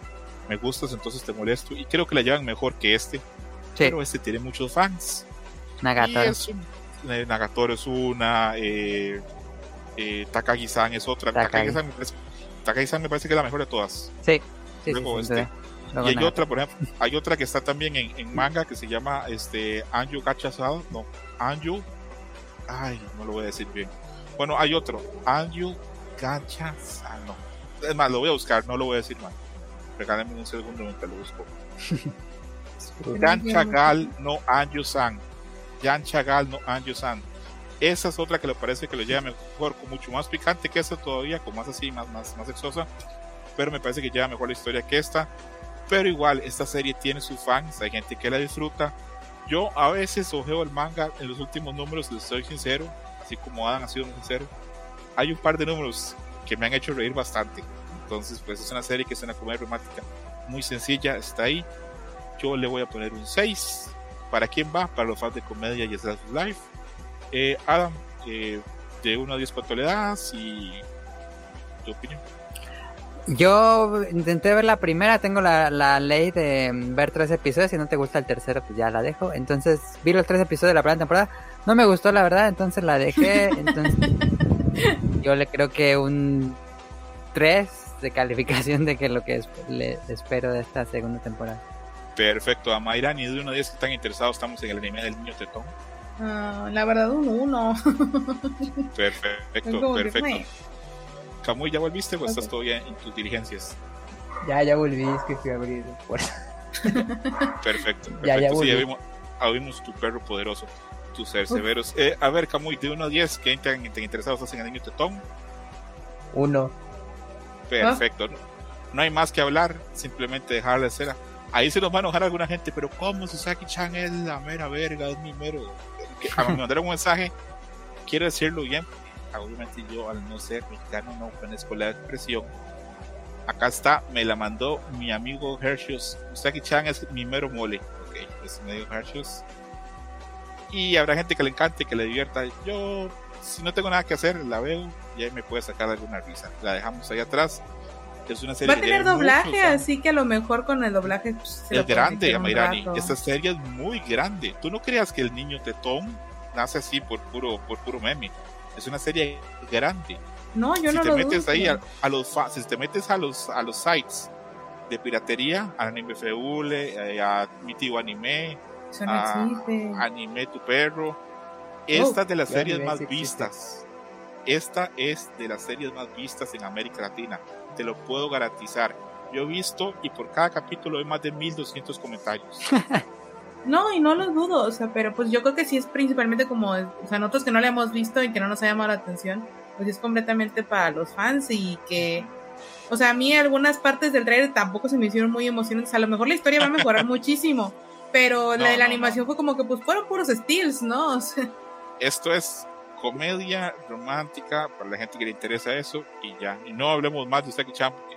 me gustas, entonces te molesto. Y creo que la llevan mejor que este. Pero este tiene muchos fans. Nagatoro. Es eh, Nagatoro es una. Eh, eh, Takagi-san es otra. Takagi-san me, parece, que es la mejor de todas. Sí. Este, y hay otra, por ejemplo, hay otra que está también en, manga que se llama este Anju Gachasado. No, Anju. Ay, no lo voy a decir bien. Bueno, hay otro. Anju Ganchas. Ah, no. Es más, lo voy a buscar, no lo voy a decir mal. Regálenme un segundo mientras lo busco. Ganchagal no Anju-san. Ganchagal no Anju-san. Esa es otra que le parece que lo lleva mejor, con mucho más picante que esta todavía, con más así, más, más, más exosa. Pero me parece que lleva mejor la historia que esta. Pero igual, esta serie tiene sus fans, hay gente que la disfruta. Yo a veces ojeo el manga en los últimos números, les soy sincero, así como Adam ha sido muy sincero hay un par de números que me han hecho reír bastante. Entonces, pues es una serie que es una comedia romántica muy sencilla, está ahí. Yo le voy a poner un 6. ¿Para quién va? Para los fans de comedia y Slice Life. Eh, Adam, eh, de 1 a 10, ¿cuánto le das? Y tu opinión. Yo intenté ver la primera, tengo la, la, ley de ver tres episodios, si no te gusta el tercero, pues ya la dejo. Entonces vi los tres episodios de la primera temporada, no me gustó la verdad, entonces la dejé. Entonces yo le creo que un 3 de calificación de que lo que le espero de esta segunda temporada. Perfecto, a Mayra ni de uno de ellos que están interesados estamos en el anime del niño tetón. Uh, la verdad, un 1. perfecto, perfecto. Camuy, ¿ya volviste o estás todavía en tus diligencias? Ya, ya volví, es que fui a abrir la puerta. perfecto, perfecto. Ya, ya sí, ya vimos, vimos tu perro poderoso tus ser severos. Eh, a ver, Camuy, de 1 a 10, ¿qué tan, interesados estás en el niño tetón? 1. Perfecto. No, hay más que hablar, simplemente dejar la cera. Ahí se nos va a enojar alguna gente, pero ¿cómo Susaki-chan es la mera verga? Es mi mero. A me mandaron un mensaje, quiero decirlo bien, obviamente yo al no ser mexicano no conozco la expresión. Acá está, me la mandó mi amigo Hershey's. Usaki-chan es mi mero mole. Ok, es medio Hershey's y habrá gente que le encante, que le divierta. Yo, si no tengo nada que hacer, la veo y ahí me puede sacar alguna risa. La dejamos ahí atrás. Es una serie Va a tener doblaje, así que a lo mejor con el doblaje pues, es grande, Amairani. Esta serie es muy grande. Tú no creas que el niño tetón nace así por puro, por puro meme. Es una serie grande. No, yo si no te metes ahí a, los si te metes a los a los sites de piratería, a Anime Feule, eh, a mi tío Anime, Anime tu perro. Esta es de las series más vistas. Esta es de las series más vistas en América Latina. Te lo puedo garantizar. Yo he visto y por cada capítulo hay más de 1200 comentarios. No, y no lo dudo, o sea, pero pues yo creo que sí es principalmente como, o sea, nosotros que no le hemos visto y que no nos ha llamado la atención, pues es completamente para los fans y que, o sea, a mí algunas partes del trailer tampoco se me hicieron muy emocionantes, a lo mejor la historia va a mejorar muchísimo, Pero No, la de la no, animación fue como que pues fueron puros steals, ¿no? O sea, Esto es comedia romántica para la gente que le interesa eso y ya. Y no hablemos más de Saki Chan porque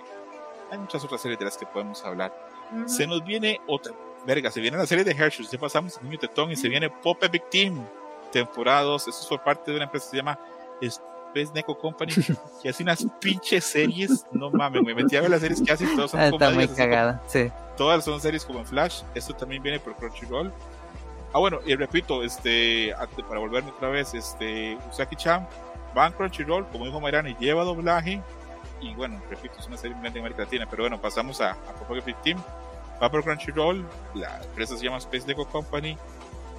hay muchas otras series de las que podemos hablar. ujú. Se nos viene otra. Verga, se viene la serie de Hershey's. Ya pasamos el niño tetón y se viene Pop Epic Team. Temporadas. Eso es por parte de una empresa que se llama Space Neko Company. Que hace unas pinches series. No mames, me metí a ver las series que hace y todas son Ah, Está muy cagada, sí. Todas son series como en Flash. Esto también viene por Crunchyroll. Ah, bueno, y repito, este, para volverme otra vez, este, Usaki-chan va en Crunchyroll, como dijo Mayrani, lleva doblaje. Y bueno, repito, es una serie grande en América Latina. Pero bueno, pasamos a, a Team. Va por Crunchyroll, la empresa se llama Space Lego Company.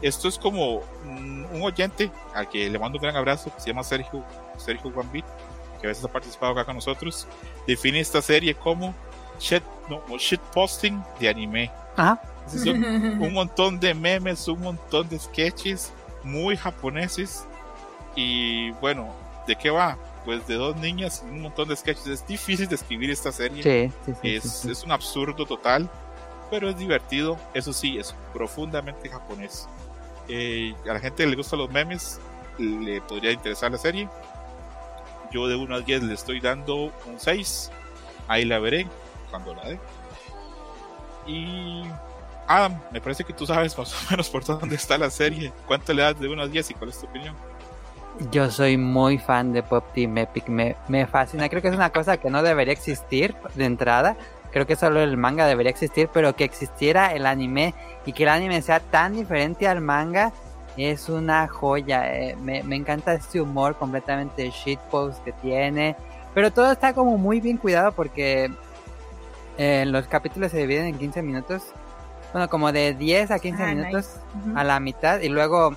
Esto es como un oyente al que le mando un gran abrazo, que se llama Sergio, Sergio Gambit, que a veces ha participado acá con nosotros. Define esta serie como shit, no, como shitposting de anime. Ajá. Es decir, un montón de memes, un montón de sketches muy japoneses. Y bueno, ¿de qué va? Pues de dos niñas un montón de sketches. Es difícil de escribir esta serie. Sí, sí, sí. es, sí. es un absurdo total, pero es divertido. Eso sí, es profundamente japonés. Eh, a la gente que le gustan los memes, le podría interesar la serie. Yo de 1 a 10 le estoy dando un 6. Ahí la veré cuando la dé. Y Adam, me parece que tú sabes más o menos por dónde está la serie. ¿Cuánto le das de 1 a 10 y cuál es tu opinión? Yo soy muy fan de Pop Team Epic, me, me fascina. Creo que es una cosa que no debería existir de entrada. Creo que solo el manga debería existir, pero que existiera el anime y que el anime sea tan diferente al manga es una joya. eh. Me, me encanta este humor completamente shitpost que tiene, pero todo está como muy bien cuidado porque eh, los capítulos se dividen en 15 minutos. Bueno, como de 10 a 15 Ah, minutos nice. A la mitad y luego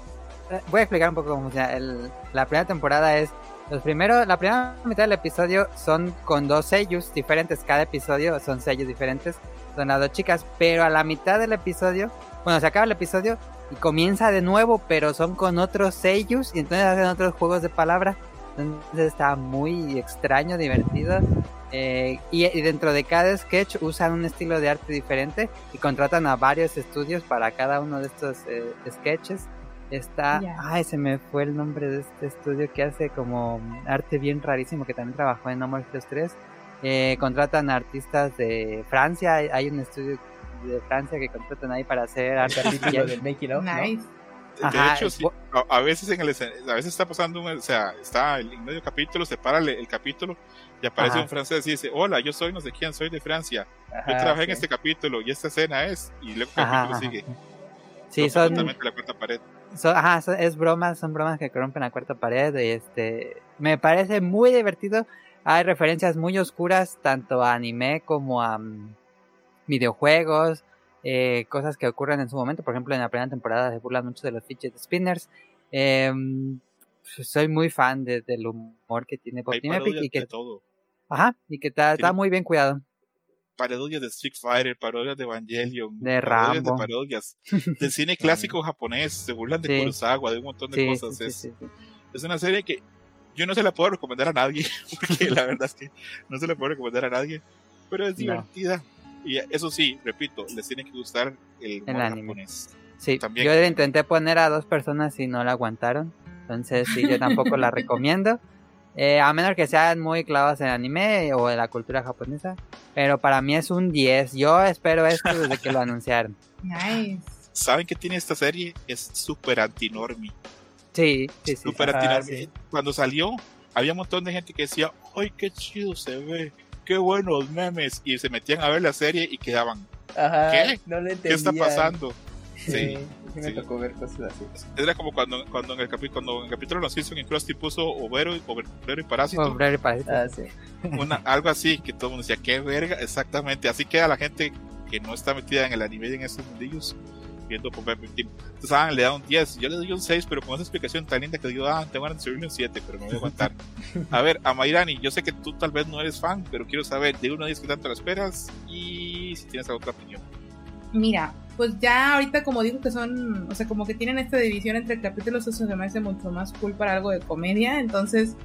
eh, voy a explicar un poco cómo funciona. El- la primera temporada es los primeros, la primera mitad del episodio son con dos sellos diferentes, cada episodio son sellos diferentes, son las dos chicas, pero a la mitad del episodio, bueno, se acaba el episodio y comienza de nuevo, pero son con otros sellos y entonces hacen otros juegos de palabras. Entonces está muy extraño, divertido. eh, y, y dentro de cada sketch usan un estilo de arte diferente y contratan a varios estudios para cada uno de estos eh, sketches. Está, Ya. ay, se me fue el nombre de este estudio que hace como arte bien rarísimo que también trabajó en No More Heroes 3. Eh, contratan artistas de Francia, hay, un estudio de Francia que contratan ahí para hacer arte del making of, ¿no? Nice. De Ajá, hecho, sí, a, veces en el a veces está pasando, un- o sea, está en medio capítulo, se para el, el capítulo y aparece Ajá. un francés y dice, hola, yo soy no sé quién, soy de Francia, yo trabajé en sí. este capítulo y esta escena es, y luego el capítulo ajá. sigue. Sí, son, totalmente la cuarta pared. Ajá, son- es bromas, son bromas que rompen la cuarta pared y este, me parece muy divertido. Hay referencias muy oscuras tanto a anime como a mm, videojuegos, eh, cosas que ocurren en su momento. Por ejemplo, en la primera temporada se burlan mucho de los fidget spinners. Em, soy muy fan de- del humor que tiene parodias y que, todo. ajá, y que está, está muy bien cuidado. Parodias de Street Fighter, parodias de Evangelion, De parodias Rambo. de parodias, del cine clásico japonés, se burlan de Sí. Kurosawa, de un montón de Sí, cosas. sí, es, es una serie que yo no se la puedo recomendar a nadie, porque la verdad es que no se la puedo recomendar a nadie, pero es No. divertida. Y eso sí, repito, les tiene que gustar el humor anime. japonés. Sí, También- yo le intenté poner a dos personas y no la aguantaron. Entonces, sí, yo tampoco la recomiendo. Eh, a menos que sean muy clavados en anime o en la cultura japonesa. Pero para mí es un 10. Yo espero esto desde que lo anunciaron. Nice. ¿Saben qué tiene esta serie? Es súper antinormi. Sí, sí, sí. Súper antinormi. sí. Cuando salió, había un montón de gente que decía, ¡ay, qué chido se ve! ¡Qué buenos memes! Y se metían a ver la serie y quedaban, Ajá, ¿Qué? No le ¿qué está pasando? Sí, Sí, sí me sí. tocó ver cosas así. Era como cuando, cuando, en, el capi- cuando en el capítulo de los Simpsons en Krusty puso Overo, y- Over- Obrero y Parásito. Obrero y parásito. Ah, sí. una, algo así que todo el mundo decía, qué verga, exactamente, así queda la gente que no está metida en el anime y en esos mundillos viendo Pop Epic Team. Entonces, ah, le da un 10, yo le doy un 6, pero con esa explicación tan linda que digo, ah, tengo ganas de subirle un 7, pero me voy a aguantar. a ver, a Mayrani, yo sé que tú tal vez no eres fan, pero quiero saber de 1 a 10 qué tanto la esperas y si tienes alguna opinión. Mira, pues ya ahorita como digo que son, o sea, como que tienen esta división entre capítulos, eso se me hace mucho más cool para algo de comedia, entonces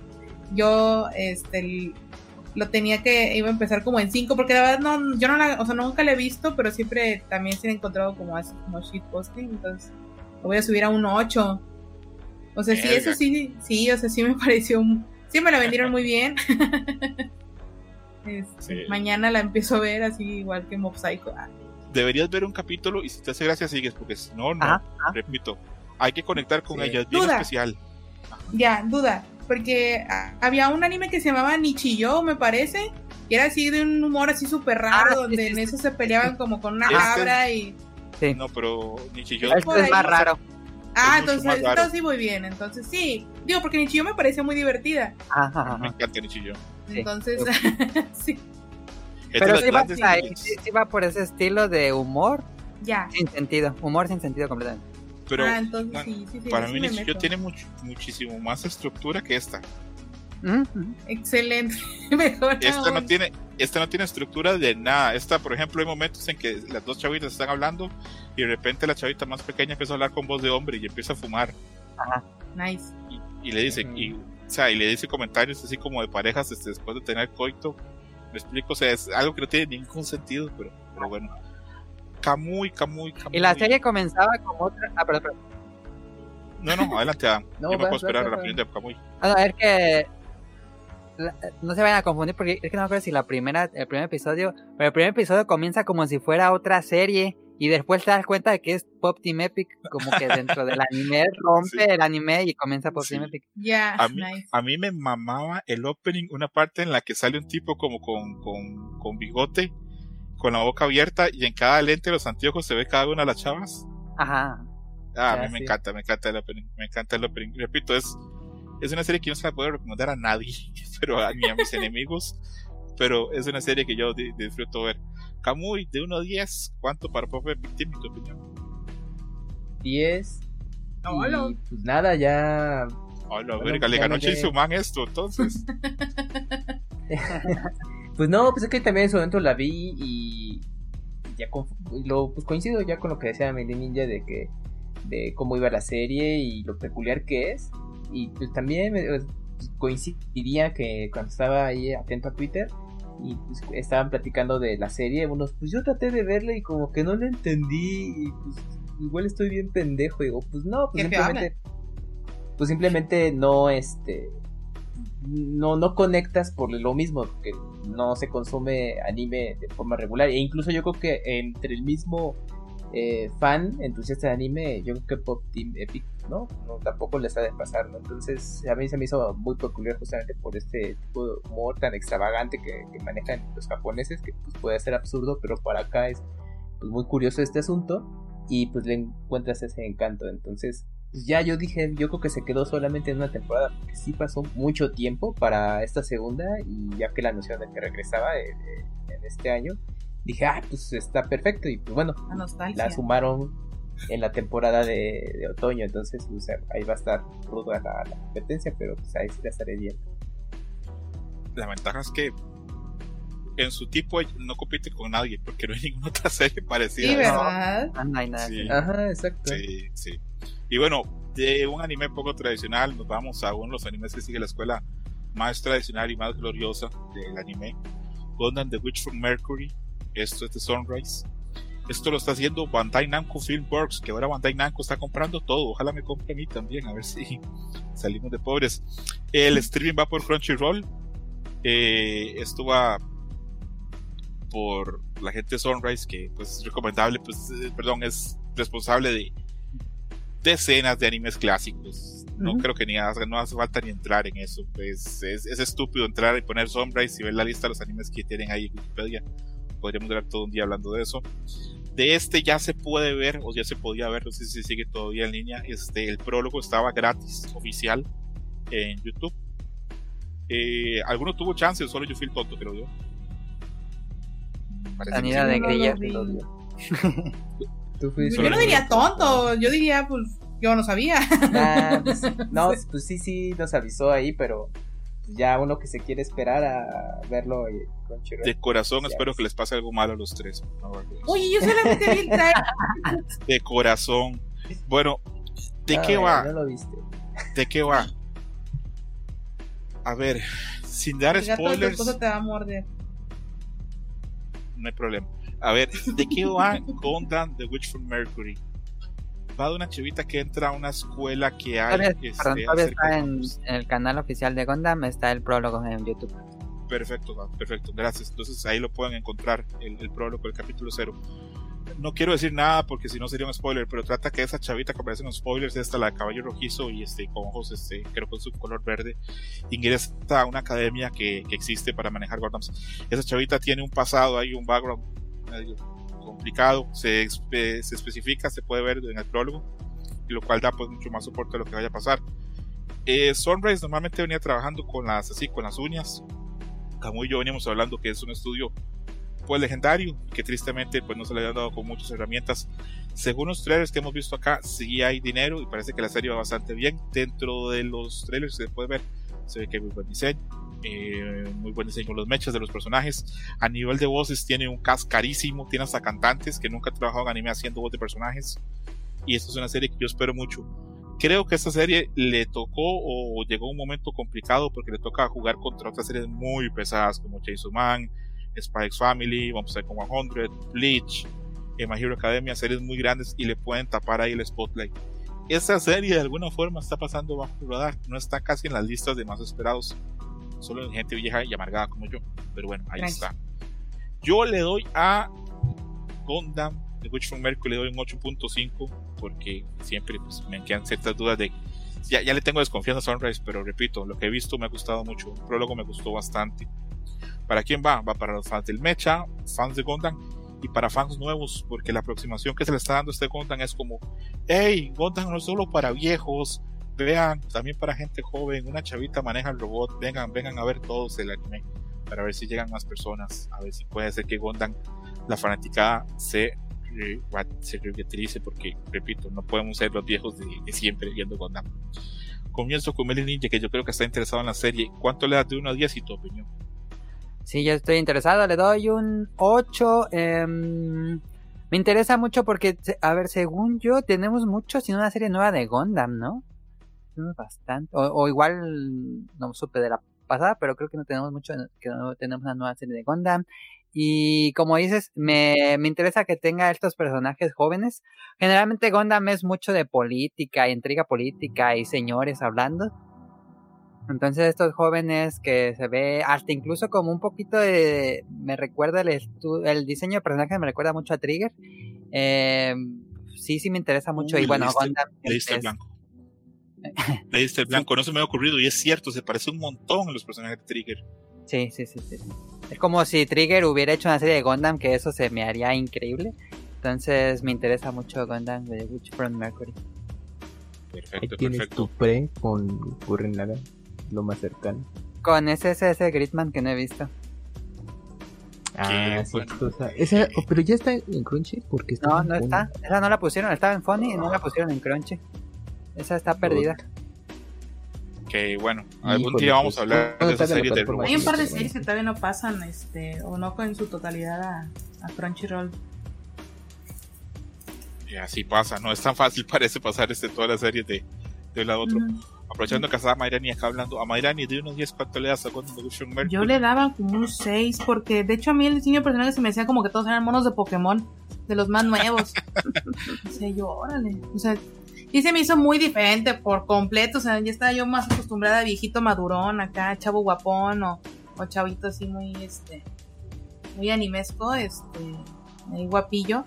yo, este, lo tenía que, iba a empezar como en 5, porque la verdad no, yo no la, o sea, nunca la he visto, pero siempre también se ha encontrado como así, como shitposting, entonces lo voy a subir a un 8. O sea, sí, eso sí, sí, o sea, sí me pareció, sí me la vendieron muy bien. Este, Sí. Mañana la empiezo a ver así igual que Mob Psycho. Ah, Deberías ver un capítulo y si te hace gracia sigues, porque si no, no. Ajá, Repito, hay que conectar con Sí. ella, es bien Duda. especial. Ya, duda, porque ah, había un anime que se llamaba Nichiyo, me parece, y era así de un humor así súper raro, Ah, donde sí, en sí. eso se peleaban como con una Este- cabra y... Sí. No, pero Nichijou Es Este es más ahí. raro. Ah, entonces, más raro. entonces sí voy bien, entonces sí. Digo, porque Nichiyo me pareció muy divertida. Ajá, me encanta Nichijou. Sí. Entonces, sí, Pero las sí va, grandes ahí, series. sí- sí va por ese estilo de humor ya. sin sentido. Humor sin sentido completamente. Pero ah, entonces bueno, sí, sí, sí. para sí mí meto. tiene mucho, muchísimo más estructura que esta. Excelente. Mejor Esta no tiene, esta no tiene estructura de nada. Esta, por ejemplo, hay momentos en que las dos chavitas están hablando y de repente la chavita más pequeña empieza a hablar con voz de hombre y empieza a fumar Nice. y, y le dice y, o sea, y le dice comentarios así como de parejas este, después de tener coito. Me explico, o sea, es algo que no tiene ningún sentido, pero, pero bueno. Kamui, Kamui, Kamui. Y la serie comenzaba como otra. Ah, perdón, perdón. No, no, adelante, Adam. No, Yo me vas, puedo esperar vas, a la vas. opinión de Kamui. Ah, no, es que. la- No se vayan a confundir porque es que no me acuerdo si la primera, el primer episodio, pero el primer episodio comienza como si fuera otra serie y después te das cuenta de que es Pop Team Epic, como que dentro del anime rompe Sí. el anime y comienza Pop Team. Epic. Ya, A mí, nice. a mí me mamaba el opening, una parte en la que sale un tipo como con, con, con bigote, con la boca abierta y en cada lente de los anteojos se ve cada una de las chavas. Ajá. Ah, a mí me encanta, me encanta el opening, me encanta el opening. Repito, es, es una serie que no se la puedo recomendar a nadie, pero a, ni a mis enemigos, pero es una serie que yo di- disfruto ver. Kamui, de 1 a 10, ¿cuánto para Pop Epic Team, en tu opinión? 10. Hola. Y pues nada, ya. Ay, la Bueno, verga, le ya ganó me quedé. Chainsaw Man esto, entonces. Pues no, pues es que también en su momento la vi y. Ya con- lo, pues coincido ya con lo que decía Meli Ninja de que. de cómo iba la serie y lo peculiar que es. Y pues también me- pues, coincidía que cuando estaba ahí atento a Twitter y pues, estaban platicando de la serie, unos, pues yo traté de verla y como que no la entendí y pues igual estoy bien pendejo. Y digo, pues no, pues ¿Qué feo simplemente. Pues simplemente no, este. No, no conectas por lo mismo, que no se consume anime de forma regular. E incluso yo creo que entre el mismo eh, fan entusiasta de anime, yo creo que Pop Team Epic, ¿no? no tampoco les ha de pasar, ¿no? Entonces a mí se me hizo muy peculiar justamente por este tipo de humor tan extravagante que, que manejan los japoneses, que pues puede ser absurdo, pero para acá es pues, muy curioso este asunto y pues le encuentras ese encanto. Entonces pues, ya yo dije, yo creo que se quedó solamente en una temporada, porque sí pasó mucho tiempo para esta segunda y ya que la anunciaron de que regresaba eh, eh, en este año, dije, ah, pues está perfecto y pues bueno, La la sumaron en la temporada de, de otoño, entonces o sea, ahí va a estar ruda la, la competencia, pero pues ahí sí la estaré viendo. la ventaja es que en su tipo no compite con nadie porque no hay ninguna otra serie parecida. Sí. ¿verdad? Ah, no hay nada. Sí. Ajá, exacto. Sí, sí. Y bueno, de un anime poco tradicional nos vamos a uno de los animes que sigue la escuela más tradicional y más gloriosa del anime. Gundam The Witch from Mercury. Esto es de Sunrise. Esto lo está haciendo Bandai Namco Filmworks, que ahora Bandai Namco está comprando todo. Ojalá me compre a mí también, a ver si salimos de pobres. El streaming va por Crunchyroll. Eh, esto va por la gente de Sunrise, que pues es recomendable, pues, eh, perdón, es responsable de decenas de animes clásicos. No creo que ni hace, no hace falta ni entrar en eso. Pues es, es estúpido entrar y poner Sunrise y ver la lista de los animes que tienen ahí en Wikipedia. Podríamos durar todo un día hablando de eso. De este ya se puede ver, o ya se podía ver, no sé si sigue todavía en línea. Este, el prólogo estaba gratis, oficial, en YouTube. Eh, ¿Alguno tuvo chance? Solo yo fui el tonto que lo dio. Sanidad sí. de Yo no diría tonto, yo diría, pues, yo no sabía. Nah, pues, no, pues sí, sí, nos avisó ahí, pero ya uno que se quiere esperar a verlo y Crunchyroll. De corazón espero que les pase algo malo a los tres. por favor. Oye, yo solamente vi el trailer. De corazón. Bueno, ¿de Ah, qué va? No lo viste. ¿De qué va? A ver, sin dar spoilers, esposo te va a morder. no hay problema. A ver, ¿de qué va Gundam The Witch from Mercury? Va de una chivita que entra a una escuela que hay. Todavía, este, perdón, está en, en el canal oficial de Gundam, está el prólogo en YouTube. Perfecto, perfecto, gracias. Entonces ahí lo pueden encontrar, el, el prólogo, el capítulo cero. No quiero decir nada porque si no sería un spoiler, pero trata que esa chavita que aparece en los spoilers, esta la de caballo rojizo y este con ojos, este, creo con su color verde, ingresa a una academia que, que existe para manejar Gundams. Esa chavita tiene un pasado, hay un background medio complicado, se, se especifica, se puede ver en el prólogo, lo cual da pues mucho más soporte a lo que vaya a pasar. Eh, Sunrise normalmente venía trabajando con las así, con las uñas, Camu y yo veníamos hablando que es un estudio pues legendario que tristemente pues no se le habían dado con muchas herramientas. Según los trailers que hemos visto acá sí hay dinero y parece que la serie va bastante bien. Dentro de los trailers se puede ver se ve que hay muy buen diseño eh, muy buen diseño los mechas de los personajes. A nivel de voces tiene un cast carísimo tiene hasta cantantes que nunca han trabajado en anime haciendo voz de personajes. Y esto es una serie que yo espero mucho. Creo que esta serie le tocó o llegó un momento complicado porque le toca jugar contra otras series muy pesadas como Chainsaw Man, X Family, vamos a ver con 100, Bleach, eh, My Hero Academia, series muy grandes y le pueden tapar ahí el spotlight. Esta serie de alguna forma está pasando bajo el radar, no está casi en las listas de más esperados, solo en gente vieja y amargada como yo, pero bueno, ahí Gracias. está. Yo le doy a Gundam The Witch from Mercury le doy un 8.5 porque siempre pues, me quedan ciertas dudas de ya, ya le tengo desconfianza a Sunrise pero repito lo que he visto me ha gustado mucho el prólogo me gustó bastante ¿para quién va? va para los fans del Mecha fans de Gundam y para fans nuevos porque la aproximación que se le está dando a este Gundam es como hey Gundam no es solo para viejos vean también para gente joven una chavita maneja el robot vengan vengan a ver todos el anime para ver si llegan más personas a ver si puede ser que Gundam la fanaticada se se revitalice porque, repito, no podemos ser los viejos de, siempre viendo Gundam. Comienzo con Melly Ninja, que yo creo que está interesado en la serie. ¿Cuánto le das de 1 a 10 y tu opinión? Sí, yo estoy interesado, le doy un 8. em, me interesa mucho porque, a ver, según yo, tenemos mucho sin una serie nueva de Gundam, ¿no? Bastante. O, o igual no supe de la pasada, pero creo que no tenemos mucho, que no tenemos una nueva serie de Gundam. Y como dices, me, me interesa que tenga estos personajes jóvenes. Generalmente Gundam es mucho de política, intriga política y señores hablando. Entonces estos jóvenes que se ve hasta incluso como un poquito de... Me recuerda el, el diseño de personajes, me recuerda mucho a Trigger. Eh, sí, sí me interesa mucho. Uy, y bueno, leíste- Gundam Leíste es- blanco. Leíste el blanco, no se me ha ocurrido y es cierto, se parece un montón a los personajes de Trigger. Sí, sí, sí, sí. Es como si Trigger hubiera hecho una serie de Gundam, que eso se me haría increíble. Entonces me interesa mucho Gundam de Witch from Mercury. Ahí Perfecto, tienes perfecto. tu pre con Gurren Lagann, lo más cercano. Con ese ese Gridman que no he visto. Ah, sí, bueno. o sea, esa, oh, pero ya está en Crunchy porque está No, no está. Esa no la pusieron, estaba en Funny y no la pusieron en Crunchy. Esa está perdida. Que bueno, algún día vamos pues, a hablar ¿cuándo de esa serie de? Hay un par de series que todavía no pasan, este, o no en su totalidad a, a Crunchyroll. Y así pasa, no es tan fácil parece pasar este, todas las series de, de un lado a otro. Ujú. Aprovechando que estaba Mayrani acá hablando, a Mayrani de unos 10 cuánto le das a from Mercury. Yo le daba como un 6, porque de hecho a mí el diseño de personajes se me decía como que todos eran monos de Pokémon, de los más nuevos. o sea, yo, órale. O sea, y se me hizo muy diferente por completo. O sea, ya estaba yo más acostumbrada a viejito madurón acá, chavo guapón o, o chavito así muy, este, muy animesco, este, ahí guapillo.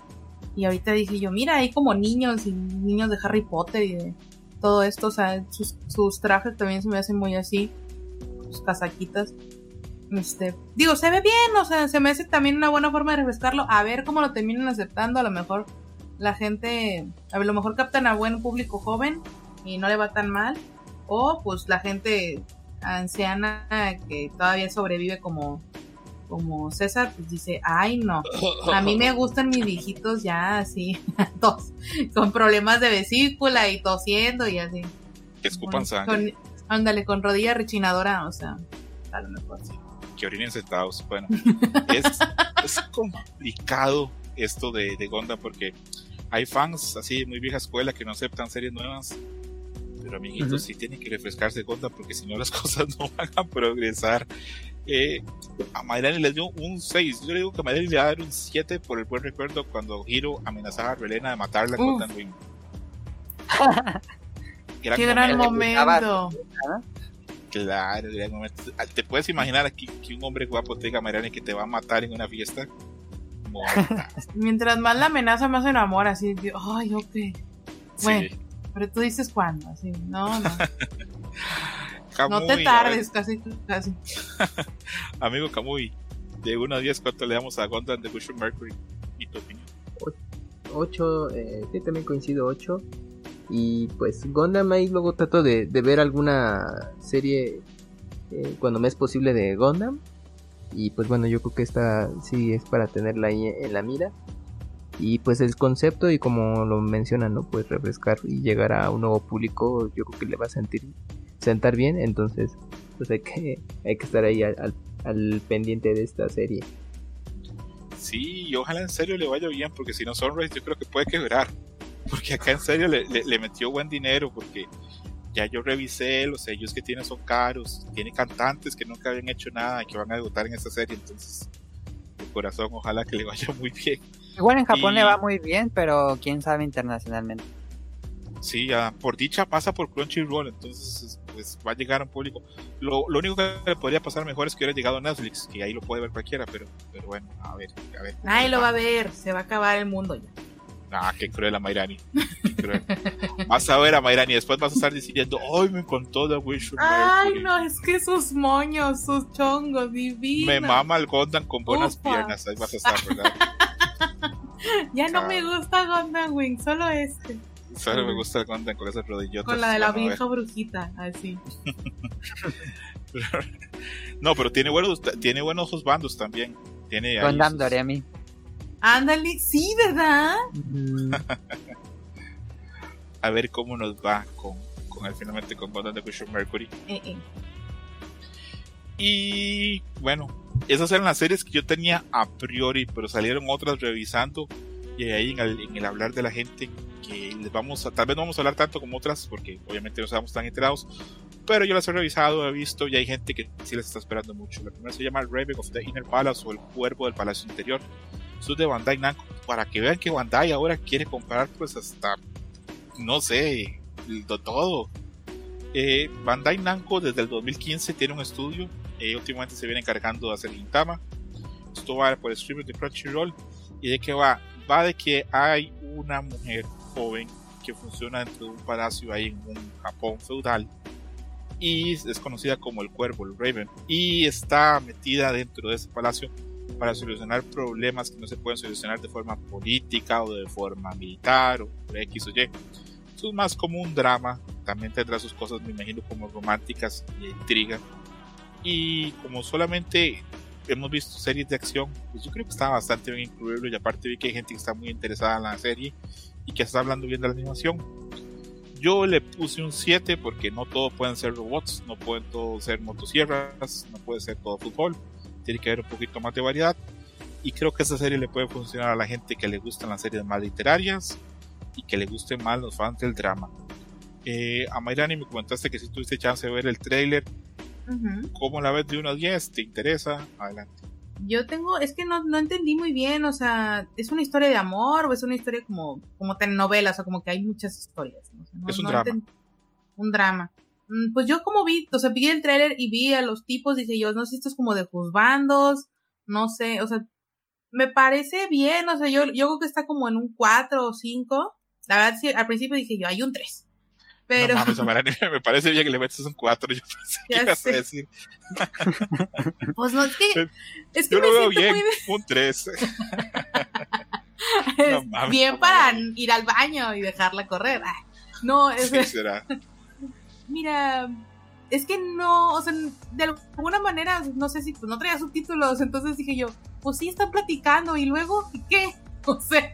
Y ahorita dije yo, mira, hay como niños y niños de Harry Potter y de todo esto. O sea, sus, sus trajes también se me hacen muy así, sus casaquitas. Este, digo, se ve bien, o sea, se me hace también una buena forma de refrescarlo. A ver cómo lo terminan aceptando. A lo mejor la gente, a lo mejor captan a buen público joven y no le va tan mal. O pues la gente anciana que todavía sobrevive como, como César, pues dice, ay no, a mí me gustan mis viejitos ya así, tos, con problemas de vesícula y tosiendo y así. que escupan sangre, con- ándale, con rodilla rechinadora, o sea, a lo mejor sí. que orinen sentados. Bueno, es, es complicado esto de, de Gundam porque hay fans así muy vieja escuela que no aceptan series nuevas. Pero amiguitos, sí tienen que refrescarse Gondam porque si no las cosas no van a progresar. Eh, a Mayrani le dio un 6. Yo le digo que a Mayrani le va a dar un 7 por el buen recuerdo cuando Hiro amenazaba a Relena de matarla con. Golden Wing. Qué gran momento. momento. Claro, gran momento. Ah, ¿Te puedes imaginar aquí que un hombre guapo te diga a Mayrani que te va a matar en una fiesta? Mientras más la amenaza, más se enamora. Así, ay, ok. Bueno, Sí. pero tú dices cuándo. Así, no, no. No Kamui, te tardes, casi, casi. Amigo Kamui, de 1 a 10, ¿cuánto le damos a Gondam de Bush Mercury? ¿Y tu opinión? 8, eh, sí, también coincido 8. Y pues Gundam ahí luego trato de, de ver alguna serie eh, cuando me es posible de Gundam. Y pues bueno, yo creo que esta sí es para tenerla ahí en la mira. Y pues el concepto y como lo mencionan, ¿no? Pues refrescar y llegar a un nuevo público, yo creo que le va a sentir sentar bien. Entonces, pues hay que, hay que estar ahí al, al- pendiente de esta serie. Sí, y ojalá en serio le vaya bien, porque si no Sunrise yo creo que puede quebrar. Porque acá en serio le- le metió buen dinero, porque ya yo revisé, los sellos que tiene son caros, tiene cantantes que nunca habían hecho nada y que van a debutar en esta serie, entonces de corazón ojalá que le vaya muy bien. Igual en Japón Y- le va muy bien, pero quién sabe internacionalmente. Sí, ya, por dicha pasa por Crunchyroll, entonces pues va a llegar a un público. Lo, lo único que le podría pasar mejor es que hubiera llegado a Netflix, que ahí lo puede ver cualquiera, pero, pero bueno, a ver, a ver. Nadie lo va a ver. Se va a acabar el mundo ya. Ah, qué cruel a Mayrani. Qué cruel. Vas a ver a Mayrani, después vas a estar diciendo, ¡ay, me encantó The Wish Ay, Mercury". no, es que sus moños, sus chongos, divinos. Me mama el Gondam con buenas Ufa. piernas, ahí vas a estar, ¿verdad? Ya no Ah. me gusta Gundam Wing, solo este. Solo me gusta el Gondam con esas rodillotas. Con la de la vieja brujita, así. No, pero tiene buenos, tiene buenos bandos también. Tiene ahí Gundam sus- Doremi. Ándale, sí, ¿verdad? A ver cómo nos va con, con el finalmente con The Wish of Mercury. Eh, eh. Y bueno, esas eran las series que yo tenía a priori, pero salieron otras revisando. Y ahí en el, en el hablar de la gente, que les vamos a, tal vez no vamos a hablar tanto como otras, porque obviamente no estamos tan enterados. Pero yo las he revisado, he visto, y hay gente que sí les está esperando mucho. La primera se llama Raven of the Inner Palace o El Cuervo del Palacio Interior. Es de Bandai Namco. Para que vean que Bandai ahora quiere comprar, pues hasta, no sé, todo. Eh, Bandai Namco desde el 2015 tiene un estudio eh, últimamente se viene encargando de hacer Gintama. Esto va por el streamer de Crunchyroll. ¿Y de qué va? Va de que hay una mujer joven que funciona dentro de un palacio ahí en un Japón feudal. Y es conocida como el cuervo, el Raven. Y está metida dentro de ese palacio para solucionar problemas que no se pueden solucionar de forma política o de forma militar o por X o Y. Es más como un drama. También tendrá sus cosas, me imagino, como románticas y intriga y como solamente hemos visto series de acción, pues yo creo que está bastante bien incluirlo y aparte vi que hay gente que está muy interesada en la serie y que está hablando bien de la animación. Yo le puse un 7 porque no todo pueden ser robots, no pueden todo ser motosierras, no puede ser todo fútbol, tiene que haber un poquito más de variedad y creo que esta serie le puede funcionar a la gente que le gustan las series más literarias y que le gusten más los fans del drama. Eh, a Mayrani me comentaste que si tuviste chance de ver el trailer, Ujú. ¿Cómo la ves de 1 a 10? ¿Te interesa? Adelante. Yo tengo, es que no, no entendí muy bien, o sea, ¿es una historia de amor o es una historia como, como telenovela? O sea, como que hay muchas historias. ¿no? O sea, no- Es un drama. Un drama. Mm, Pues yo como vi, o sea, vi el tráiler y vi a los tipos, dije yo, no sé, esto es como de juzbandos, no sé, o sea, me parece bien, o sea, yo, yo creo que está como en un 4 o 5. La verdad, sí, al principio dije yo, hay un 3. Pero, No mames, Amarani, me parece bien que le metes un 4. Yo pensé que ibas a decir. pues no, es que, es que Yo me lo veo bien, muy un 3. Es No mames, bien para ir al baño y dejarla correr. No, es, Sí, será. Mira, es que no, o sea, de alguna manera, no sé si pues, no traía subtítulos, entonces dije yo, pues sí están platicando y luego, ¿y qué? O sea,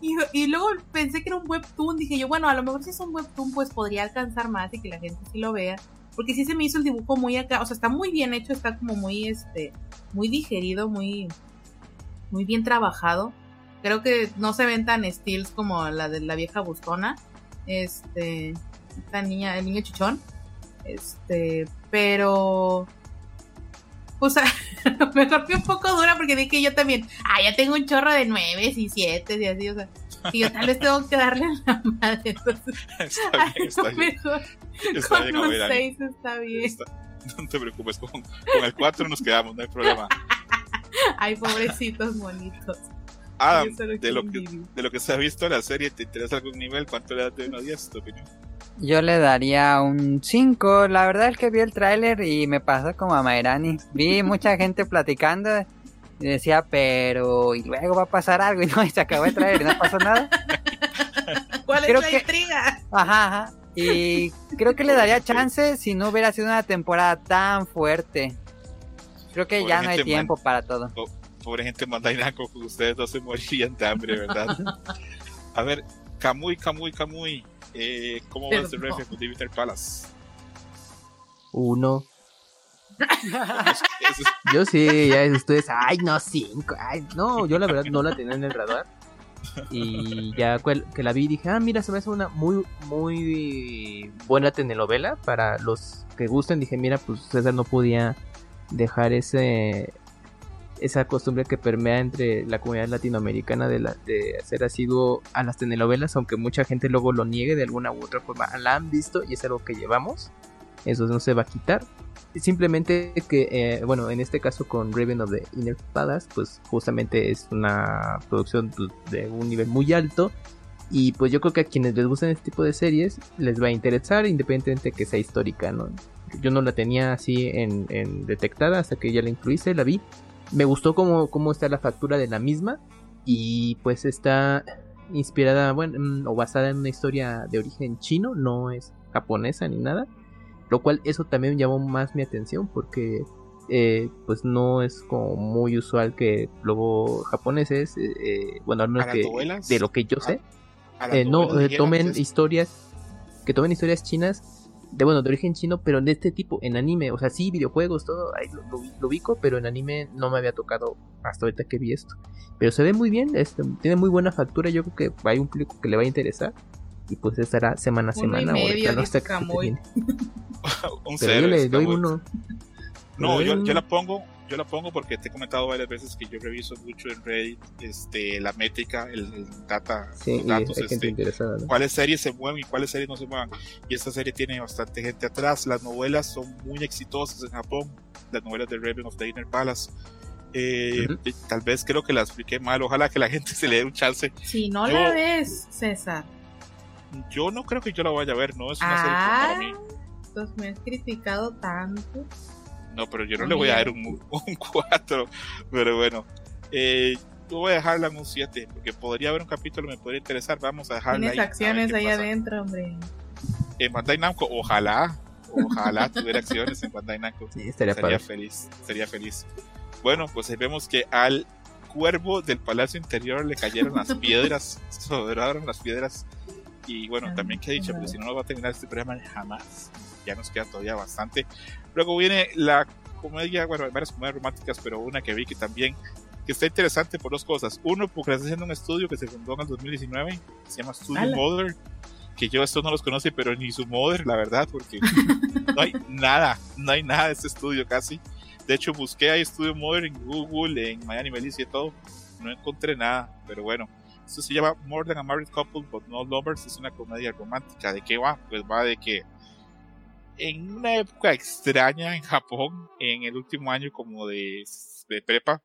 y, luego pensé que era un webtoon, dije yo, bueno, a lo mejor si es un webtoon, pues podría alcanzar más y que la gente sí lo vea. Porque sí se me hizo el dibujo muy acá, o sea, está muy bien hecho, está como muy, este, muy digerido, muy, muy bien trabajado. Creo que no se ven tan steals como la de la vieja buscona. Este, esta niña, el niño chichón. Este, pero pues a mejor fue un poco dura porque dije yo también, ah, ya tengo un chorro de nueve y siete y así, o sea, y yo tal vez tengo que darle la madre, entonces Está bien, está bien. mejor Está con bien, un seis está bien. Está- No te preocupes, con, con el 4 nos quedamos, no hay problema. Ay, pobrecitos monitos. Solo de lo, que, de lo que se ha visto en la serie, ¿te interesa algún nivel? ¿Cuánto le das de 1 a 10? ¿Tu opinión? Yo le daría un 5. La verdad es que vi el tráiler y me pasó como a Mairani. Vi mucha gente platicando y decía, pero y luego va a pasar algo y no, y se acabó el tráiler y no pasó nada. ¿Cuál creo es la que- intriga? Ajá, ajá. Y creo que le daría chance si no hubiera sido una temporada tan fuerte. Creo que ya no hay tiempo para todo. Pobre gente mandainaco, que ustedes no se morirían de hambre, ¿verdad? A ver, Kamui, Kamui, Kamui. Eh, ¿Cómo va este Perdón. refe con Divinity Palace? Uno. Eso es- Yo sí, ya es ustedes, ay, no, cinco. Ay, no, yo la verdad no la tenía en el radar. Y ya que la vi dije, ah, mira, se me hace una muy, muy buena telenovela para los que gusten. Dije, mira, pues César no podía dejar ese esa costumbre que permea entre la comunidad latinoamericana de, la, de hacer asiduo a las telenovelas, aunque mucha gente luego lo niegue de alguna u otra forma. La han visto y es algo que llevamos. Eso no se va a quitar. Simplemente que, eh, bueno, en este caso con Raven of the Inner Palace, pues justamente es una producción de un nivel muy alto. Y pues yo creo que a quienes les gustan este tipo de series les va a interesar, independientemente que sea histórica, ¿no? Yo no la tenía así en, en detectada hasta que ya la incluiste, la vi. Me gustó cómo, cómo está la factura de la misma. Y pues está inspirada, bueno, o basada en una historia de origen chino, no es japonesa ni nada. Lo cual eso también llamó más mi atención porque eh, pues no es como muy usual que luego japoneses, eh, eh, bueno, al menos ¿A las que de lo que yo sé, a las eh, no tomen historias, que tomen historias chinas de bueno de origen chino, pero de este tipo en anime, o sea sí videojuegos todo, ahí lo, lo, lo ubico, pero en anime no me había tocado hasta ahorita que vi esto. Pero se ve muy bien, este, tiene muy buena factura, yo creo que hay un público que le va a interesar. Y pues estará semana a Uno y semana o de medio, plano dice hasta que se Camuy. termine. un Pero cero, yo le doy uno. No, yo la pongo, yo la pongo porque te he comentado varias veces que yo reviso mucho en Reddit este, la métrica, el, el data, Sí, los datos, hay gente este, interesada, ¿no? cuáles series se mueven y cuáles series no se mueven. Y esta serie tiene bastante gente atrás. Las novelas son muy exitosas en Japón. Las novelas de Raven of the Inner Palace. Eh, Tal vez creo que la expliqué mal. Ojalá que la gente se le dé un chance. Si no Yo- la ves, César. Yo no creo que yo la vaya a ver. No es una serie Ah, para mí. entonces me has criticado tanto. No, pero yo no le voy a dar un, un 4. Pero bueno, eh, yo voy a dejarla en un 7. Porque podría haber un capítulo que me podría interesar. Vamos a dejarla Tienes ahí. acciones ahí pasa. adentro, hombre. En Bandai Namco, ojalá. Ojalá tuviera acciones en Bandai Namco. Sí, estaría Sería padre. feliz, sería feliz. Bueno, pues vemos que al cuervo del palacio interior le cayeron las piedras, sobraron las piedras. Y bueno, también que he dicho, porque si no, no va a terminar este programa jamás. Ya nos queda todavía bastante. Luego viene la comedia, bueno, hay varias comedias románticas, pero una que vi que también que está interesante por dos cosas. Uno, porque está haciendo un estudio que se fundó en el 2019, que se llama Studio. Mother, que yo estos no los conoce, pero ni su Mother, la verdad, porque no hay nada, no hay nada de este estudio casi. De hecho, busqué ahí Studio Mother en Google, en Miami Melissa y todo. No encontré nada, pero bueno. Esto se llama More Than a Married Couple But No Lovers. Es una comedia romántica. ¿De qué va? Pues va de que en una época extraña en Japón, en el último año como de, prepa,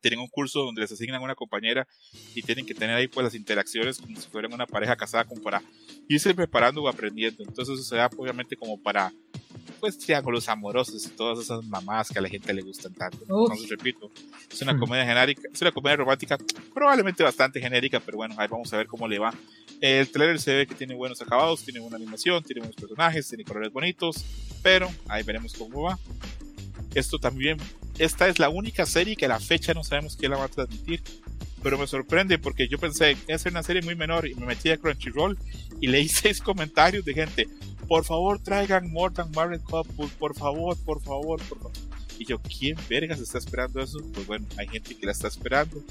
tienen un curso donde les asignan una compañera y tienen que tener ahí pues las interacciones como si fueran una pareja casada como para irse preparando o aprendiendo. Entonces eso se da obviamente como para pues triángulos amorosos y todas esas mamás que a la gente le gustan tanto. Uf. Entonces repito, es una comedia genérica, es una comedia romántica probablemente bastante genérica, pero bueno, ahí vamos a ver cómo le va. El trailer se ve que tiene buenos acabados, tiene buena animación, tiene buenos personajes, tiene colores bonitos, pero ahí veremos cómo va. Esto también, esta es la única serie que a la fecha no sabemos quién la va a transmitir, pero me sorprende porque yo pensé es una serie muy menor y me metí a Crunchyroll y leí seis comentarios de gente, por favor traigan More Than Married Couple, por favor, por favor, por favor. Y yo, ¿quién vergas está esperando eso? Pues bueno, hay gente que la está esperando.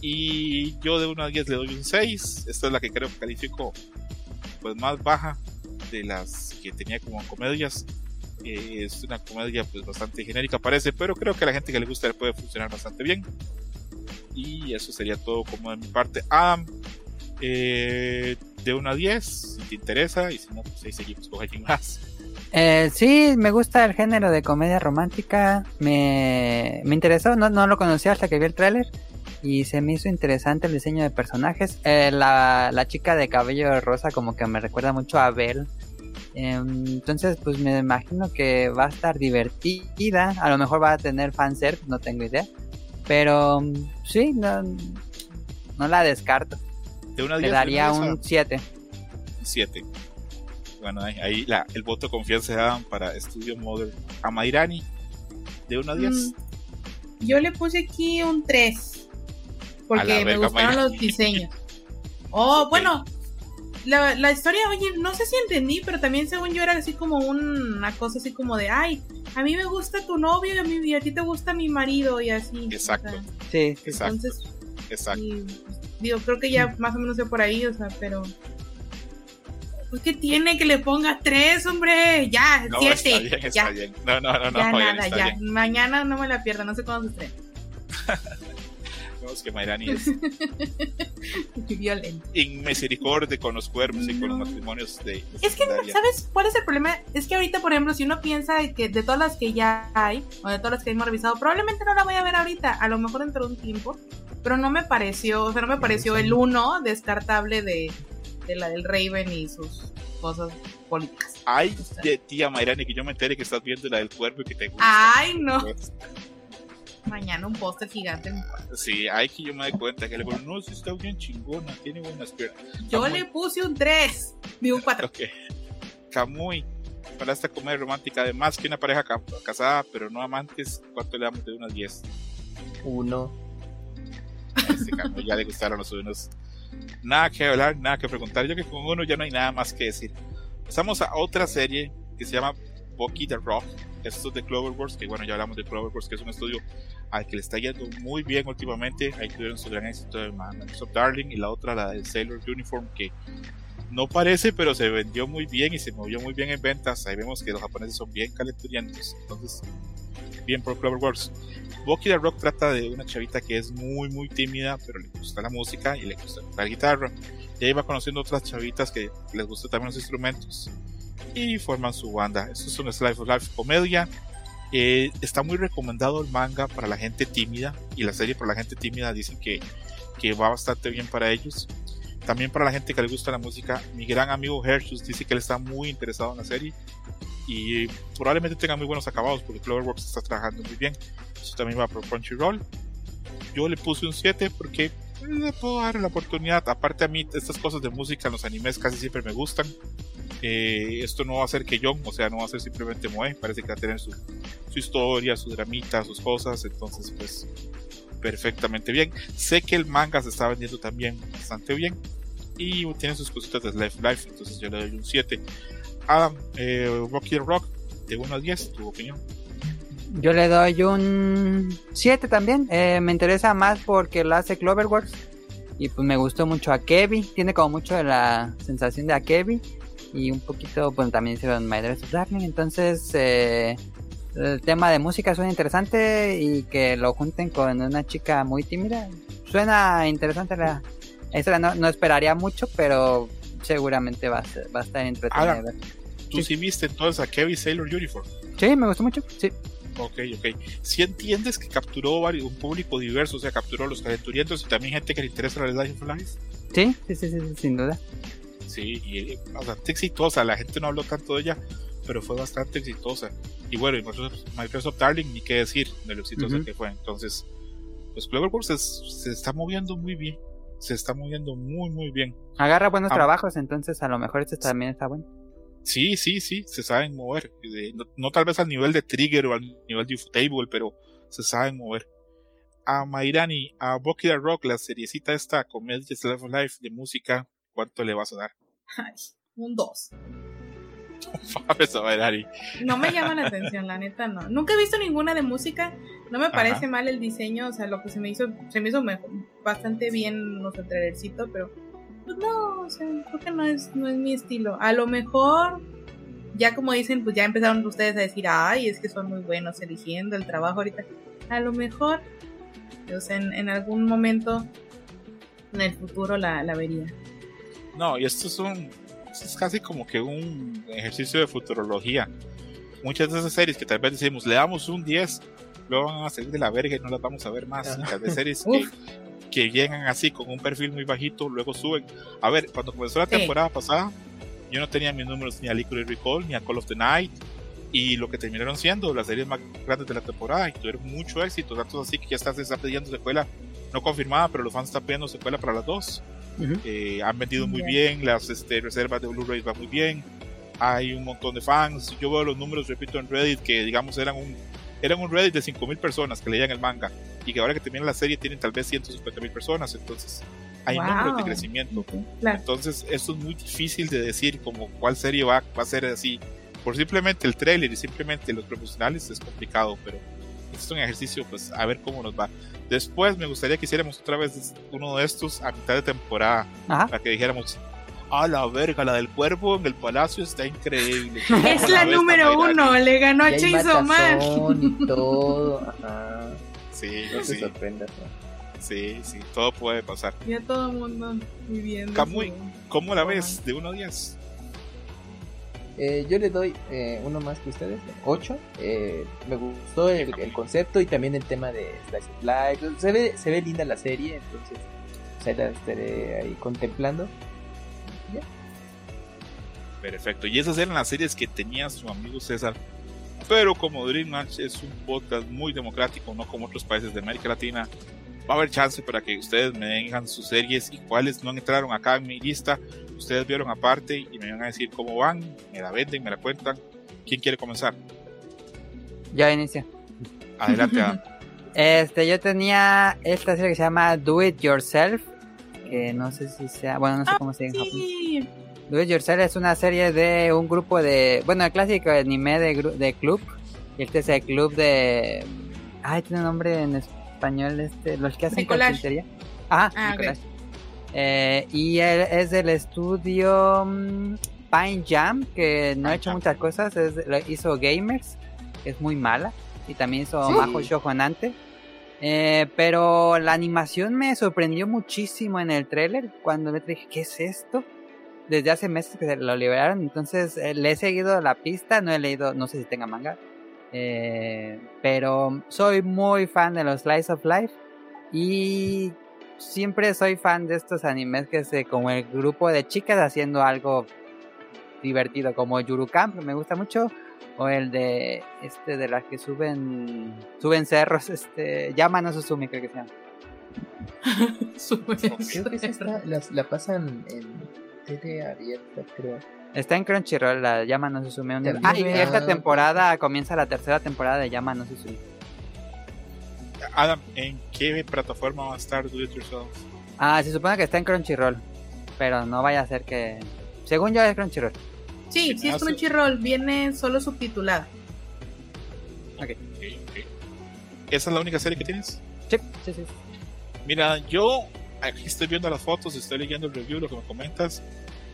Y yo de 1 a 10 le doy un 6. Esta es la que creo que califico pues más baja. de las que tenía como comedias. Eh, es una comedia pues bastante genérica parece, pero creo que a la gente que le gusta le puede funcionar bastante bien. Y eso sería todo como de mi parte. Ah, eh, de 1 a 10, si te interesa, y si no, pues ahí seguimos con alguien más. Eh, sí, me gusta el género de comedia romántica. Me, me interesó, no, no lo conocía hasta que vi el tráiler. Y se me hizo interesante el diseño de personajes. Eh, la, la chica de cabello rosa como que me recuerda mucho a Belle. Em, entonces, pues me imagino que va a estar divertida. A lo mejor va a tener fanservice, no tengo idea. Pero sí, no, no la descarto. De 1 a Le 10, daría de 1 a 10, un 7. 7. Bueno, ahí, ahí la, el voto de confianza se daban para Studio Model a Mairani. De 1 a 10. Mm, Yo le puse aquí un 3. A la Porque me verga, gustaron Mayra. los diseños. Oh, Ok. bueno. La, la historia, oye, no sé si entendí, pero también según yo era así como un- una cosa así como de, ay, a mí me gusta tu novio y a, mí, y a ti te gusta mi marido y así. Exacto. O sea, Sí. Exacto, entonces, exacto. y, digo, creo que ya más o menos sé por ahí, o sea, pero... Pues que tiene que le ponga 3, hombre, ya, No, 7. está bien, está ya, bien. No, no, no, no, ya Mayrani, nada, ya. Mañana no me la pierda, no sé cuándo se estrena. No, que Mayrani es Qué violento. inmisericordia con los cuervos y con los No. matrimonios de. Es que. ¿sabes cuál es el problema? Es que ahorita, por ejemplo, si uno piensa que de todas las que ya hay, o de todas las que hemos revisado, probablemente no la voy a ver ahorita, a lo mejor dentro de un tiempo, pero no me pareció, o sea, no me pareció el uno descartable de, de la del Raven y sus cosas políticas. Ay, de tía Mayrani, que yo me entere que estás viendo la del cuervo y que te gusta. Ay, no. Mañana un póster gigante en mi cuarto. Sí, hay que yo me doy cuenta que le digo, no, sí está bien chingona, tiene buenas piernas. Yo Camuy. le puse un 3, digo un 4. Ok. Camuy, para esta comedia romántica, además que una pareja ca- casada, pero no amantes, ¿cuánto le damos de unas 10? Uno. A este Camuy ya le gustaron los unos. Nada que hablar, nada que preguntar. Yo que con uno ya no hay nada más que decir. Pasamos a otra serie que se llama Bucky the Rock. Esto es de Cloverworks, que bueno, ya hablamos de Cloverworks, que es un estudio al que le está yendo muy bien últimamente. Ahí tuvieron su gran éxito de Microsoft Darling y la otra, la de Sailor Uniform, que no parece, pero se vendió muy bien y se movió muy bien en ventas. Ahí vemos que los japoneses son bien calenturientos. Entonces, bien por Cloverworks. Bucky the Rock trata de una chavita que es muy, muy tímida, pero le gusta la música y le gusta tocar guitarra. Y ahí va conociendo otras chavitas que les gustan también los instrumentos y forman su banda. Esto es un Slice of Life comedia. Eh, está muy recomendado el manga para la gente tímida y la serie para la gente tímida dicen que, que va bastante bien para ellos. También para la gente que le gusta la música, mi gran amigo Hershus dice que él está muy interesado en la serie y probablemente tenga muy buenos acabados porque Cloverworks está trabajando muy bien. Eso también va por Crunchyroll. Yo le puse un 7 porque le puedo dar la oportunidad. Aparte a mí estas cosas de música los animes casi siempre me gustan. Eh, esto no va a ser que yo, o sea, no va a ser simplemente Moe, parece que va a tener su, su historia, su dramita, sus cosas, entonces pues perfectamente bien. Sé que el manga se está vendiendo también bastante bien y tiene sus cositas de Life Life, entonces yo le doy un 7. Adam, eh, Rocky Rock, de 1 a 10, tu opinión. Yo le doy un 7 también. Eh, me interesa más porque lo hace Cloverworks. Y pues me gustó mucho a Kevin. Tiene como mucho de la sensación de a Kevin. Y un poquito, pues también hicieron My Dress of Darling. Entonces, eh, el tema de música suena interesante. Y que lo junten con una chica muy tímida. Suena interesante la historia. No, no esperaría mucho, pero seguramente va a, ser- va a estar entretenida. Alan. Tú sí, viste entonces a Kevin Sailor Uniform. Sí, me gustó mucho. Sí. Ok, ok. Si entiendes que capturó varios, un público diverso, o sea, capturó a los calenturientos y también gente que le interesa la Life of Life. Sí, sí, sí, sí, sin duda. Sí, y eh, bastante exitosa. La gente no habló tanto de ella, pero fue bastante exitosa. Y bueno, y Microsoft, Microsoft Darling, ni qué decir de lo exitosa que fue. Entonces, pues Cloverworks es- se está moviendo muy bien. Se está moviendo muy, muy bien. Agarra buenos Ah. trabajos, entonces a lo mejor este también está bueno. Sí, sí, sí, se saben mover. Eh, No, no tal vez al nivel de Trigger o al nivel de Ufotable, pero se saben mover. A Mairani, a Bucky the Rock, la seriecita esta, comedia Life of Life de música, ¿cuánto le vas a dar? Ay, un 2. Fabes a Mairani. No me llama la atención, la neta no. Nunca he visto ninguna de música. No me parece Ajá. mal el diseño, o sea, lo que se me hizo, se me hizo mejor- bastante bien nuestro trailercito, pero Pues no, o sea, creo que no es, no es mi estilo. A lo mejor, ya como dicen, pues ya empezaron ustedes a decir, ay, es que son muy buenos eligiendo el trabajo ahorita. A lo mejor, o sea, en, en algún momento en el futuro la, la vería. No, y esto es un. esto es casi como que un ejercicio de futurología. Muchas de esas series que tal vez decimos, le damos un 10, luego van a salir de la verga y no las vamos a ver más. Tal vez series que. Que llegan así con un perfil muy bajito, luego suben. A ver, cuando comenzó la Sí. temporada pasada, yo no tenía mis números ni a Liquid Recall ni a Call of the Night. Y lo que terminaron siendo las series más grandes de la temporada y tuvieron mucho éxito. Tanto así que ya está, se está pidiendo secuela no confirmada, pero los fans están pidiendo secuela para las dos. Ujú. Eh, han vendido muy Ya. bien, las este, reservas de Blu-ray van muy bien. Hay un montón de fans. Yo veo los números, repito, en Reddit que digamos eran un eran un Reddit de 5000 personas que leían el manga y que ahora que termina la serie tienen tal vez 150.000 personas, entonces hay Wow. números de crecimiento. Claro. Entonces, esto es muy difícil de decir como cuál serie va, va a ser así. Por simplemente el trailer y simplemente los profesionales es complicado, pero es un ejercicio, pues a ver cómo nos va. Después me gustaría que hiciéramos otra vez uno de estos a mitad de temporada, Ajá. para que dijéramos, a la verga, la del cuervo en el palacio está increíble. Es la vez número uno, le ganó a Chainsaw Man. todo. Ajá. Sí, No te sí, sorprendas. ¿no? sí, sí, todo puede pasar. Ya todo el mundo viviendo. Camuy. su- ¿Cómo la ves? De 1 a 10. Eh, yo le doy eh, uno más que ustedes, 8. me gustó el, el concepto y también el tema de Slice of Life. Se ve, se ve linda la serie, entonces pues, ahí la estaré ahí contemplando. Ya. Perfecto. Y esas eran las series que tenía su amigo César. Pero como Dream Match es un podcast muy democrático, no como otros países de América Latina, va a haber chance para que ustedes me digan sus series y cuáles no entraron acá en mi lista. Ustedes vieron aparte y me van a decir cómo van, me la venden, me la cuentan. ¿Quién quiere comenzar? Ya inicio. Adelante, Adam. Este, yo tenía esta serie que se llama Do It Yourself. Que no sé si sea. Bueno, no sé cómo se dice en japonés. Do It Yourself es una serie de un grupo de. Bueno, el clásico anime de, de club. Y este es el club de. Ay, tiene un nombre en español. este Los que hacen collage. carpintería. Ajá, Ah, de ok. collage. Eh, y él es del estudio mm, Pine Jam, que no ha hecho Jam. muchas cosas. Es, lo hizo Gamers, que es muy mala. Y también hizo Sí. Majo Shojonante. Eh, pero la animación me sorprendió muchísimo en el tráiler. Cuando me dije, ¿qué es esto? Desde hace meses que se lo liberaron. Entonces eh, le he seguido la pista. No he leído, no sé si tenga manga. Eh, pero soy muy fan de los Slice of Life. Y siempre soy fan de estos animes que se como el grupo de chicas haciendo algo divertido como Yuru Camp, me gusta mucho o el de este de las que suben suben cerros, este Yama no Susumi creo que se llama. Creo que las- la pasan en tele abierta, creo. Está en Crunchyroll, la Yama no Susumi. un- Ah, y esta ah, temporada comienza la tercera temporada de Yama no Susumi. Adam, ¿en qué plataforma va a estar Do It Yourself? Ah, se supone que está en Crunchyroll, pero no vaya a ser que según yo es Crunchyroll. Sí, sí es Hace- Crunchyroll, viene solo subtitulada. Ok, ok. ¿Esa es la única serie que tienes? Sí, sí, sí. Mira, yo aquí estoy viendo las fotos, estoy leyendo el review, lo que me comentas,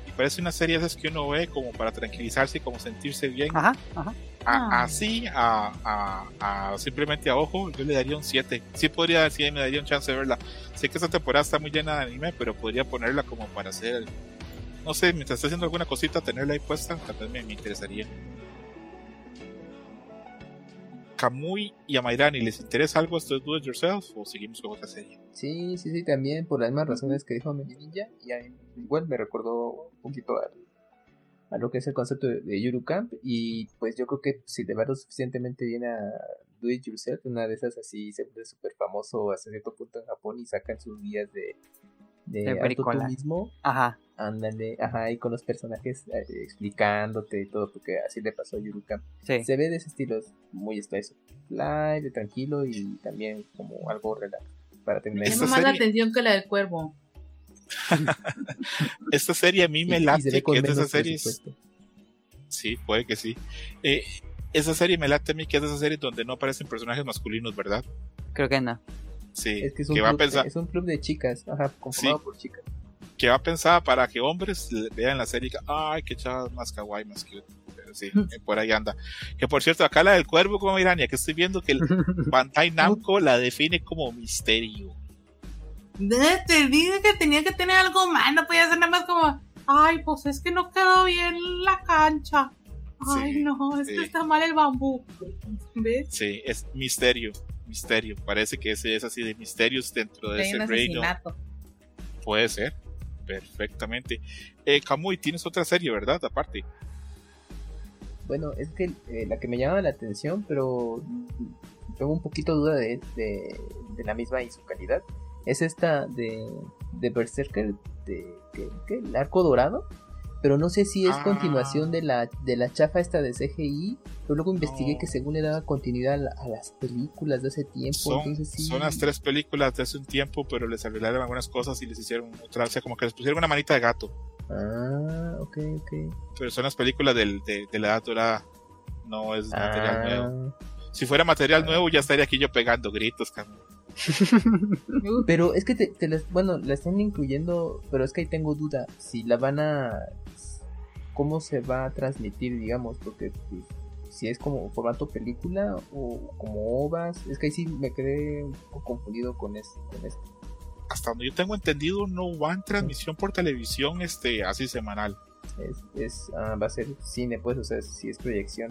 y parece una serie de esas que uno ve como para tranquilizarse y como sentirse bien. Ajá, ajá. A- Ah. así, a, a- a- simplemente a ojo, yo le daría un 7. Sí podría decir, me daría un chance de verla. Sé que esta temporada está muy llena de anime, pero podría ponerla como para hacer, no sé, mientras esté haciendo alguna cosita, tenerla ahí puesta, tal vez me, me interesaría. Kamui y a Mairani, ¿les interesa algo esto de Do It Yourself o seguimos con otra serie? Sí, sí, sí, también por las mismas razones que dijo Meli Ninja. Y a mí igual me recordó un poquito a, lo que es el concepto de, de Yuru Camp. Y pues yo creo que si le va lo suficientemente bien a Do It Yourself, una de esas así se vuelve súper famoso hasta cierto punto en Japón y sacan sus guías de, de, tú mismo. Ajá. Ándale, ajá, y con los personajes eh, explicándote y todo, porque así le pasó a Yuru Camp. Sí. Se ve de ese estilo, es muy life, de tranquilo y también como algo relax para terminar. Me Esta llama más la serie- atención que la del cuervo. Esta serie a mí me late, que es de esas series. Sí, puede que sí. Eh, esa serie me late a mí, que es de esas series donde no aparecen personajes masculinos, ¿verdad? Creo que no. Sí, Es que es un, que va a club, pensar. es un club de chicas, ajá, conformado Sí. por chicas. que va pensada para que hombres vean la serie y digan, ay, qué chavas más kawaii, más cute. Pero sí, eh, por ahí anda. Que por cierto, acá la del cuervo como Irania, que estoy viendo que el Bandai Namco la define como misterio. Te dije que tenía que tener algo más, no podía ser nada más como, ay, pues es que no quedó bien la cancha. Ay, Sí, no, es que está mal el bambú. ¿Ves? Sí, es misterio, misterio. Parece que ese es así de misterios dentro de Hay un ese reino. Puede ser, perfectamente. Eh, Kamui, tienes otra serie, ¿verdad? Aparte. Bueno, es que eh, la que me llama la atención, pero tengo un poquito duda de, de, de la misma y su calidad, es esta de, de Berserker, de, ¿qué, qué? el arco dorado. Pero no sé si es Ah. continuación de la, de la chafa esta de CGI. Pero luego investigué No. que según le daba continuidad a, la- a las películas de ese tiempo. Son, entonces sí. son las tres películas de hace un tiempo, pero les arreglaron algunas cosas y les hicieron otra, o sea, como que les pusieron una manita de gato. Ah, ok, ok. Pero son las películas del- de, de la edad dorada. No es material nuevo. Ah, Si fuera material nuevo, ya estaría aquí yo pegando gritos, Kamui. Pero es que te, te las- bueno, la están incluyendo, pero es que ahí tengo duda si la van a cómo se va a transmitir, digamos, porque pues, si es como formato película o como ovas, es que ahí sí me quedé un poco confundido con eso, con esto. Hasta donde yo tengo entendido, no va en transmisión por televisión este así semanal. Es, es ah, va a ser cine, pues, o sea, si es proyección.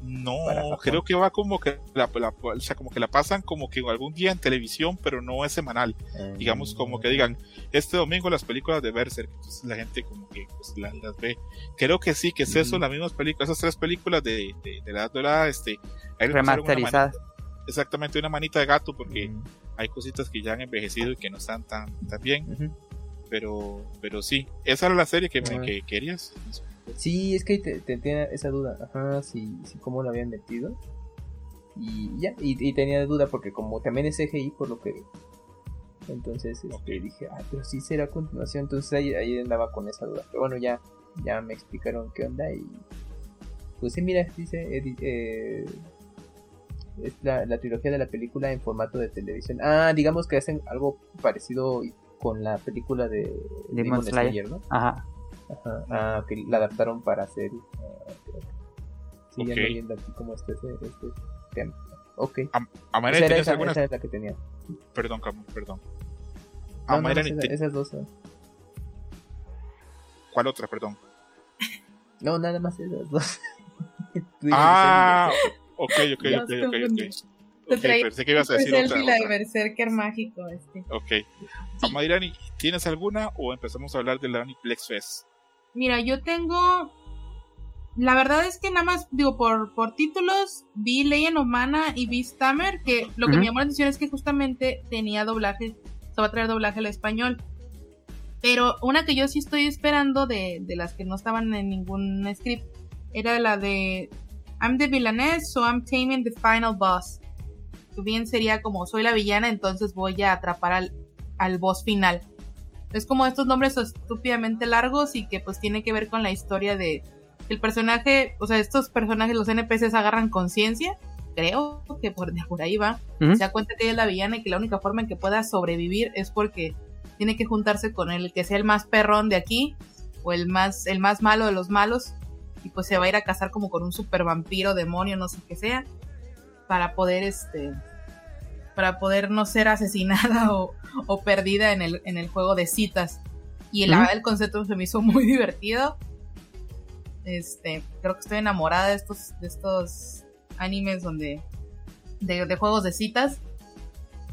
No, creo que va como que la, la- o sea, como que la pasan como que algún día en televisión, pero no es semanal. digamos como que digan este domingo las películas de Berserk entonces la gente como que pues, la- las ve. Creo que sí que es eso las mismas películas esas tres películas de, de, de la edad dorada este ahí Remasterizadas. manita- exactamente una manita de gato porque Mm, hay cositas que ya han envejecido y que no están tan, tan bien. Pero pero sí esa era la serie que, me, que querías Sí, es que te, te tenía esa duda, ajá, si, si cómo lo habían metido. Y ya, y, y tenía duda porque como también es CGI por lo que vi. Entonces este, dije, ah, pero sí será continuación. Entonces ahí, ahí andaba con esa duda. Pero bueno, ya, ya me explicaron qué onda y... Pues sí, mira, dice... edi- eh, es la, la trilogía de la película en formato de televisión. Ah, digamos que hacen algo parecido con la película de Demon Slayer. ¿no? Ajá. Ajá, ah, que la adaptaron para hacer. ah, creo sí, Ok. ando viendo aquí cómo está este, este tema. Ok. Amaira Esa era, ¿tienes esa, alguna esa es la que tenía. perdón Camu, perdón No, no, Amaira, esa- ti- esas dos. son. ¿cuál otra perdón No, nada más esas dos. Ah ok ok Ya ok ok ok. Ok, traía pensé que ibas a decir Pues otra, otra. Berserker mágico, este. Ok. Amairani, ¿tienes alguna o empezamos a hablar de la Aniplex Fest? Mira, yo tengo. La verdad es que nada más, digo, por, por títulos, vi Legend of Mana y vi Stammer, que lo que me llamó la atención es que justamente tenía doblaje, se va a traer doblaje al español. Pero una que yo sí estoy esperando de, de las que no estaban en ningún script era la de I'm the villainess, so I'm taming the final boss. Que bien sería como soy la villana, entonces voy a atrapar al, al boss final. Es como estos nombres estúpidamente largos y que pues tiene que ver con la historia de el personaje, o sea, estos personajes, los NPCs agarran conciencia, creo que por, de por ahí va, Ujú. se da cuenta que ella es la villana y que la única forma en que pueda sobrevivir es porque tiene que juntarse con el que sea el más perrón de aquí o el más el más malo de los malos y pues se va a ir a casar como con un super vampiro, demonio, no sé qué sea, para poder este para poder no ser asesinada o, o perdida en el, en el juego de citas. Y la Ujú. verdad el concepto se me hizo muy divertido. Este, creo que estoy enamorada de estos, de estos animes donde de, de juegos de citas.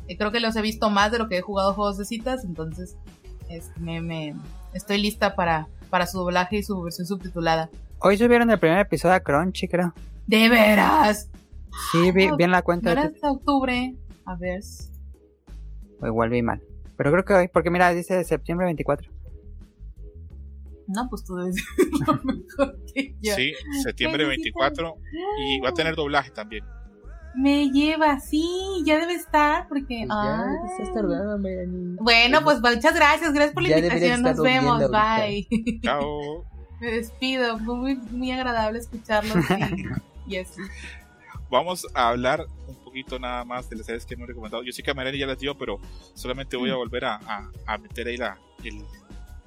Eh, creo que los he visto más de lo que he jugado juegos de citas, entonces este, me, me- estoy lista para, para su doblaje y su versión subtitulada. Hoy subieron el primer episodio a Crunchy, creo. ¡De veras! Sí, vi, Ah, vi en la No cuenta era de hasta octubre. A ver. O igual vi mal. Pero creo que hoy, porque mira, dice septiembre 24. No, pues tú debes lo mejor que yo. Sí, septiembre Necesito- 24 y va a tener doblaje también. Me lleva, sí, ya debe estar, porque. Pues ya, ah. estás. Bueno, pues muchas gracias, gracias por la Ya invitación, nos vemos, bye. Chao. Me despido, fue muy, muy agradable escucharlos y, y así. Vamos a hablar un poquito nada más de las series que hemos recomendado. Yo sé que a Mariana ya las dio, pero solamente voy a volver a, a- a meter ahí la, el,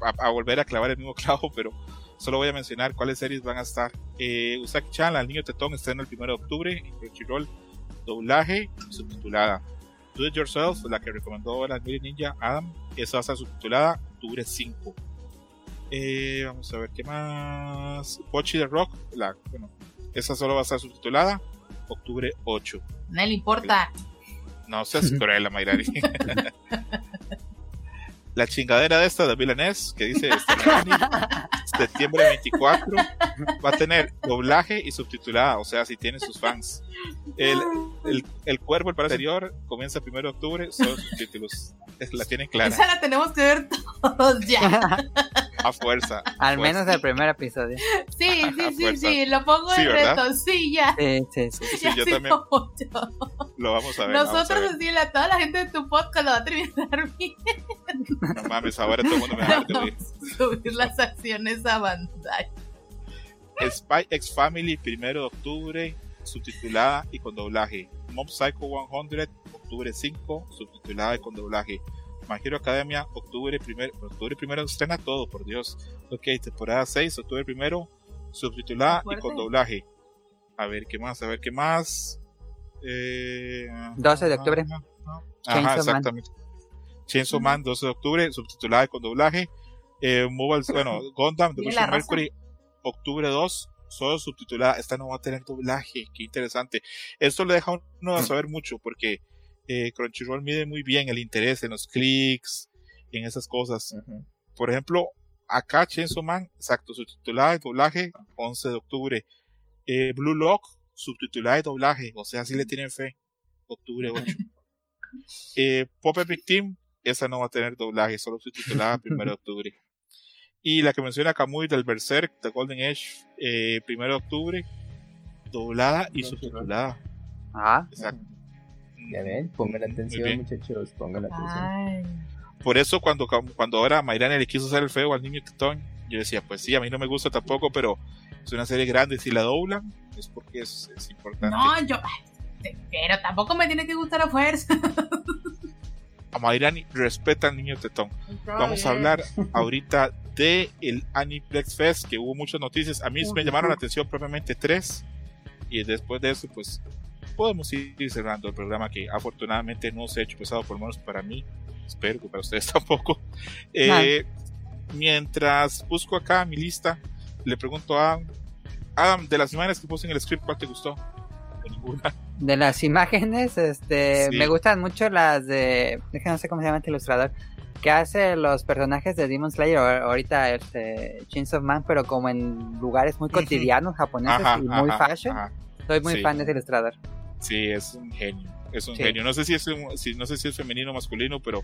a, volver a clavar el mismo clavo, pero solo voy a mencionar cuáles series van a estar. Eh, Usaki-chan, al niño tetón, estrena el 1 de octubre en Crunchyroll, doblaje subtitulada. Do It Yourself, la que recomendó la Ninja Adam, esa va a estar subtitulada octubre 5. Eh, vamos a ver qué más. Pochi the Rock, la, bueno, esa solo va a estar subtitulada octubre 8. No le importa. No seas cruel, Mayrari. la chingadera de esta de Villanes que dice septiembre 24 va a tener doblaje y subtitulada, o sea, si tiene sus fans. El, el, el cuervo, el para exterior, comienza el 1 de octubre, son subtítulos. La tienen clara. Esa la tenemos que ver todos ya. A fuerza. Al menos el primer episodio. Sí, sí, sí, sí, lo pongo en reto, sí, ya. Sí, sí, sí. sí yo también. Lo vamos a ver. Nosotros, así, la, toda la gente de tu podcast lo va a terminar bien. No mames, ahora todo el mundo me va a Subir las acciones a Bandai. Spy X Family, primero de octubre, subtitulada y con doblaje. Mob Psycho 100, octubre 5, subtitulada y con doblaje. My Hero Academia, octubre primero, octubre primero estrena todo, por Dios. Ok, temporada 6, octubre primero, subtitulada y con doblaje. A ver qué más, a ver qué más. Eh, 12 de octubre. Ajá, exactamente. Chainsaw Man, 12 de octubre, subtitulada con doblaje. Eh, Mobile, bueno, Gundam, The Mercury, octubre 2, solo subtitulada. Esta no va a tener doblaje, qué interesante. Esto le deja uno a saber mucho porque eh, Crunchyroll mide muy bien el interés en los clics, en esas cosas. Por ejemplo, acá Chainsaw Man, exacto, subtitulada y doblaje, 11 de octubre. Eh, Blue Lock, subtitulada y doblaje, o sea, si le tienen fe, octubre 8. eh, Pop Epic Team, esa no va a tener doblaje, solo subtitulada 1 de octubre. Y la que menciona Kamui del Berserk, The Golden Age, eh, 1 de octubre, doblada y subtitulada. Ah, exacto. Ya ven, pongan atención, muchachos, pongan atención. Por eso, cuando, cuando ahora Mayrani le quiso hacer el feo al niño Tetón, yo decía, pues sí, a mí no me gusta tampoco, pero es una serie grande. Si la doblan, es porque es, es importante. No, yo. Pero tampoco me tiene que gustar a fuerza. a Mayrani respeta al niño Tetón. Vamos a hablar ahorita de el Aniplex Fest, que hubo muchas noticias. A mí me llamaron la atención propiamente tres. Y después de eso, pues podemos ir cerrando el programa que afortunadamente no se ha hecho pesado, por lo menos para mí. Espero que para ustedes tampoco. Eh, mientras busco acá mi lista, le pregunto a Adam, de las imágenes que puse en el script, ¿cuál te gustó? Ninguna. De las imágenes, este, me gustan mucho las de, no sé cómo se llama el ilustrador, que hace los personajes de Demon Slayer ahorita este Chains of Man, pero como en lugares muy cotidianos japoneses y muy fashion. Soy muy fan de ese ilustrador. Sí, es un genio. Es un genio. No sé si es si, no sé si es femenino o masculino, pero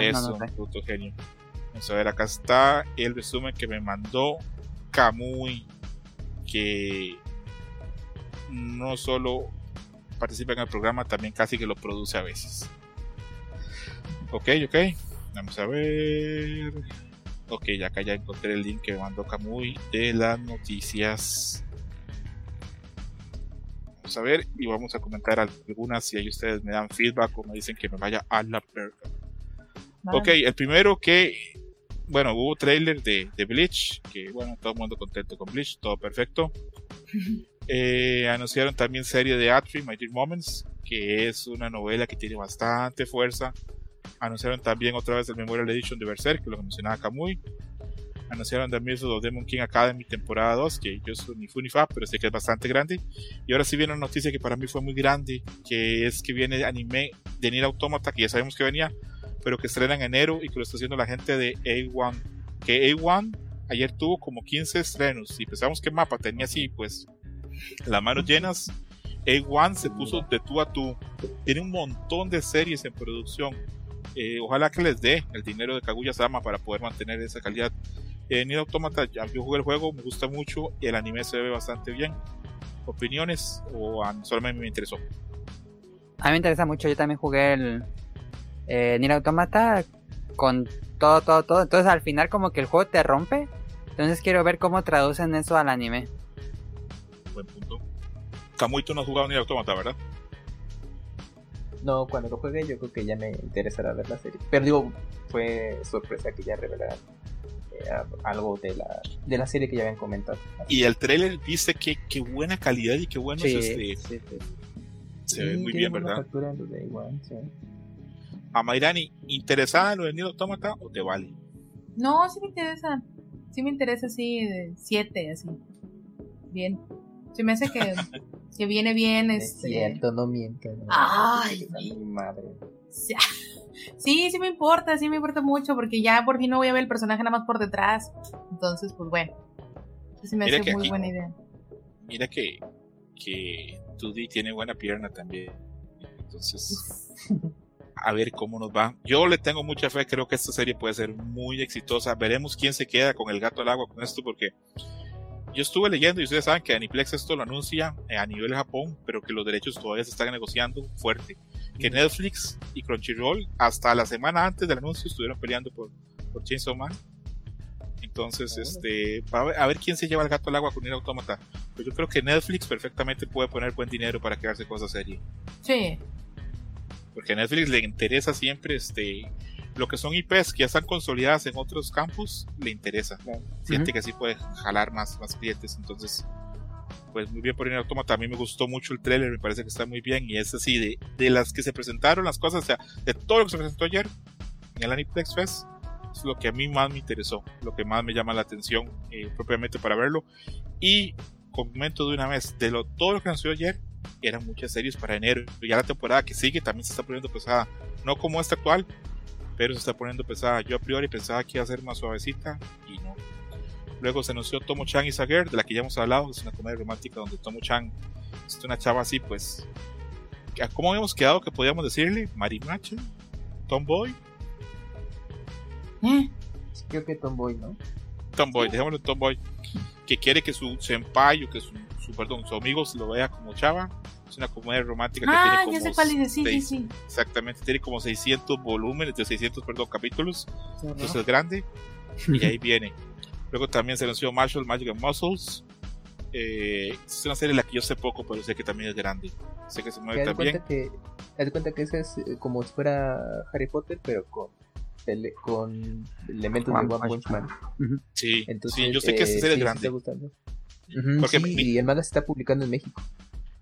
es un puto genio. Vamos a ver, acá está el resumen que me mandó Kamui, que no solo participa en el programa, también casi que lo produce a veces. Ok, ok. Vamos a ver. Ok, ya acá ya encontré el link que me mandó Kamui de las noticias a ver y vamos a comentar algunas si ahí ustedes me dan feedback o me dicen que me vaya a la verga. Ok, el primero que, bueno, hubo trailer de, de, Bleach, que bueno, todo el mundo contento con Bleach, todo perfecto. Eh, anunciaron también serie de Atri, My Dear Moments, que es una novela que tiene bastante fuerza. Anunciaron también otra vez el Memorial Edition de Berserk, que lo mencionaba Kamui anunciaron The Mirror of Demon King Academy temporada 2, que yo soy ni fu ni fa, pero sé que es bastante grande. Y ahora sí viene una noticia que para mí fue muy grande, que es que viene anime de Nier Automata, que ya sabemos que venía, pero que estrena en enero y que lo está haciendo la gente de A1. Que A1 ayer tuvo como 15 estrenos y pensamos que mapa tenía así, pues, las manos llenas. A1 se puso de tú a tú. Tiene un montón de series en producción. Eh, ojalá que les dé el dinero de Kaguya Sama para poder mantener esa calidad. Nier Automata, yo jugué el juego, me gusta mucho y el anime se ve bastante bien. ¿Opiniones o solamente me interesó? A mí me interesa mucho, yo también jugué el eh, Nier Automata con todo, todo, todo. Entonces al final como que el juego te rompe. Entonces quiero ver cómo traducen eso al anime. Buen punto. Tú no has jugado Nier Automata, ¿verdad? No, cuando lo juegue yo creo que ya me interesará ver la serie. Pero digo, fue sorpresa que ya revelaran algo de la, de la serie que ya habían comentado. Y el trailer viste qué, qué buena calidad y qué bueno Sí, este, sí, sí. se ve muy tiene bien, ¿verdad? Igual. A Mayrani, ¿interesada en lo de Nier Automata o te vale? No, sí me interesa. Sí me interesa así de 7, así. Bien. Se me hace que, que viene bien Es este. cierto, no mientas. no. Ay, mi madre. Sí, Sí, me importa, sí me importa mucho, porque ya por fin no voy a ver el personaje nada más por detrás. Entonces, pues bueno. Sí me Mira hace que muy aquí- buena idea. Mira que, que 2D tiene buena pierna también. Entonces, a ver cómo nos va. Yo le tengo mucha fe, creo que esta serie puede ser muy exitosa. Veremos quién se queda con el gato al agua con esto, porque yo estuve leyendo y ustedes saben que Aniplex esto lo anuncia eh, a nivel Japón, pero que los derechos todavía se están negociando fuerte. Que Netflix y Crunchyroll hasta la semana antes del anuncio estuvieron peleando por, por Chainsaw Man. Entonces, este, va a ver, quién se lleva el gato al agua con el autómata. Pues yo creo que Netflix perfectamente puede poner buen dinero para quedarse con esa serie. Sí. Porque a Netflix le interesa siempre este lo que son IPs que ya están consolidadas en otros campus, le interesa. Claro. Siente que así puede jalar más, más clientes. Entonces, pues muy bien por Nier Automata. A mí me gustó mucho el trailer, me parece que está muy bien. Y es así, de, de las que se presentaron, las cosas, o sea, de todo lo que se presentó ayer en el Aniplex Fest, es lo que a mí más me interesó, lo que más me llama la atención eh, propiamente para verlo. Y comento de una vez, de lo, todo lo que anunció ayer, eran muchas series para enero. Y ya la temporada que sigue también se está poniendo pesada. No como esta actual, pero se está poniendo pesada. Yo a priori pensaba que iba a ser más suavecita y no. Luego se anunció Tomo Chan y Sager, de la que ya hemos hablado, es una comedia romántica donde Tomo Chan es una chava así, pues. ¿a ¿Cómo habíamos quedado que podíamos decirle? Marimacha, Tomboy, Eh, Creo que Tomboy, ¿no? Tomboy, dejémoslo en Tomboy, que quiere que su senpai o que su, su, perdón, su amigo se lo vea como chava. Es una comedia romántica que Ah, tiene ya como sé cuál dice. Sí, sí, seis- sí. Exactamente, tiene como 600 volúmenes, de 600, perdón, capítulos. Entonces es grande. Y ahí viene. Luego también se anunció Marshall Magic and Muscles. Eh, es una serie de la que yo sé poco, pero sé que también es grande. Sé que se mueve también. cuenta que, haz cuenta que ese es eh, como si fuera Harry Potter, pero con, ele- con elementos One de One Punch Man. Sí, Entonces, sí, yo sé que esta eh, serie sí, es sí está grande. gustando. Ujú. Porque Sí, mi- y el manga se está publicando en México.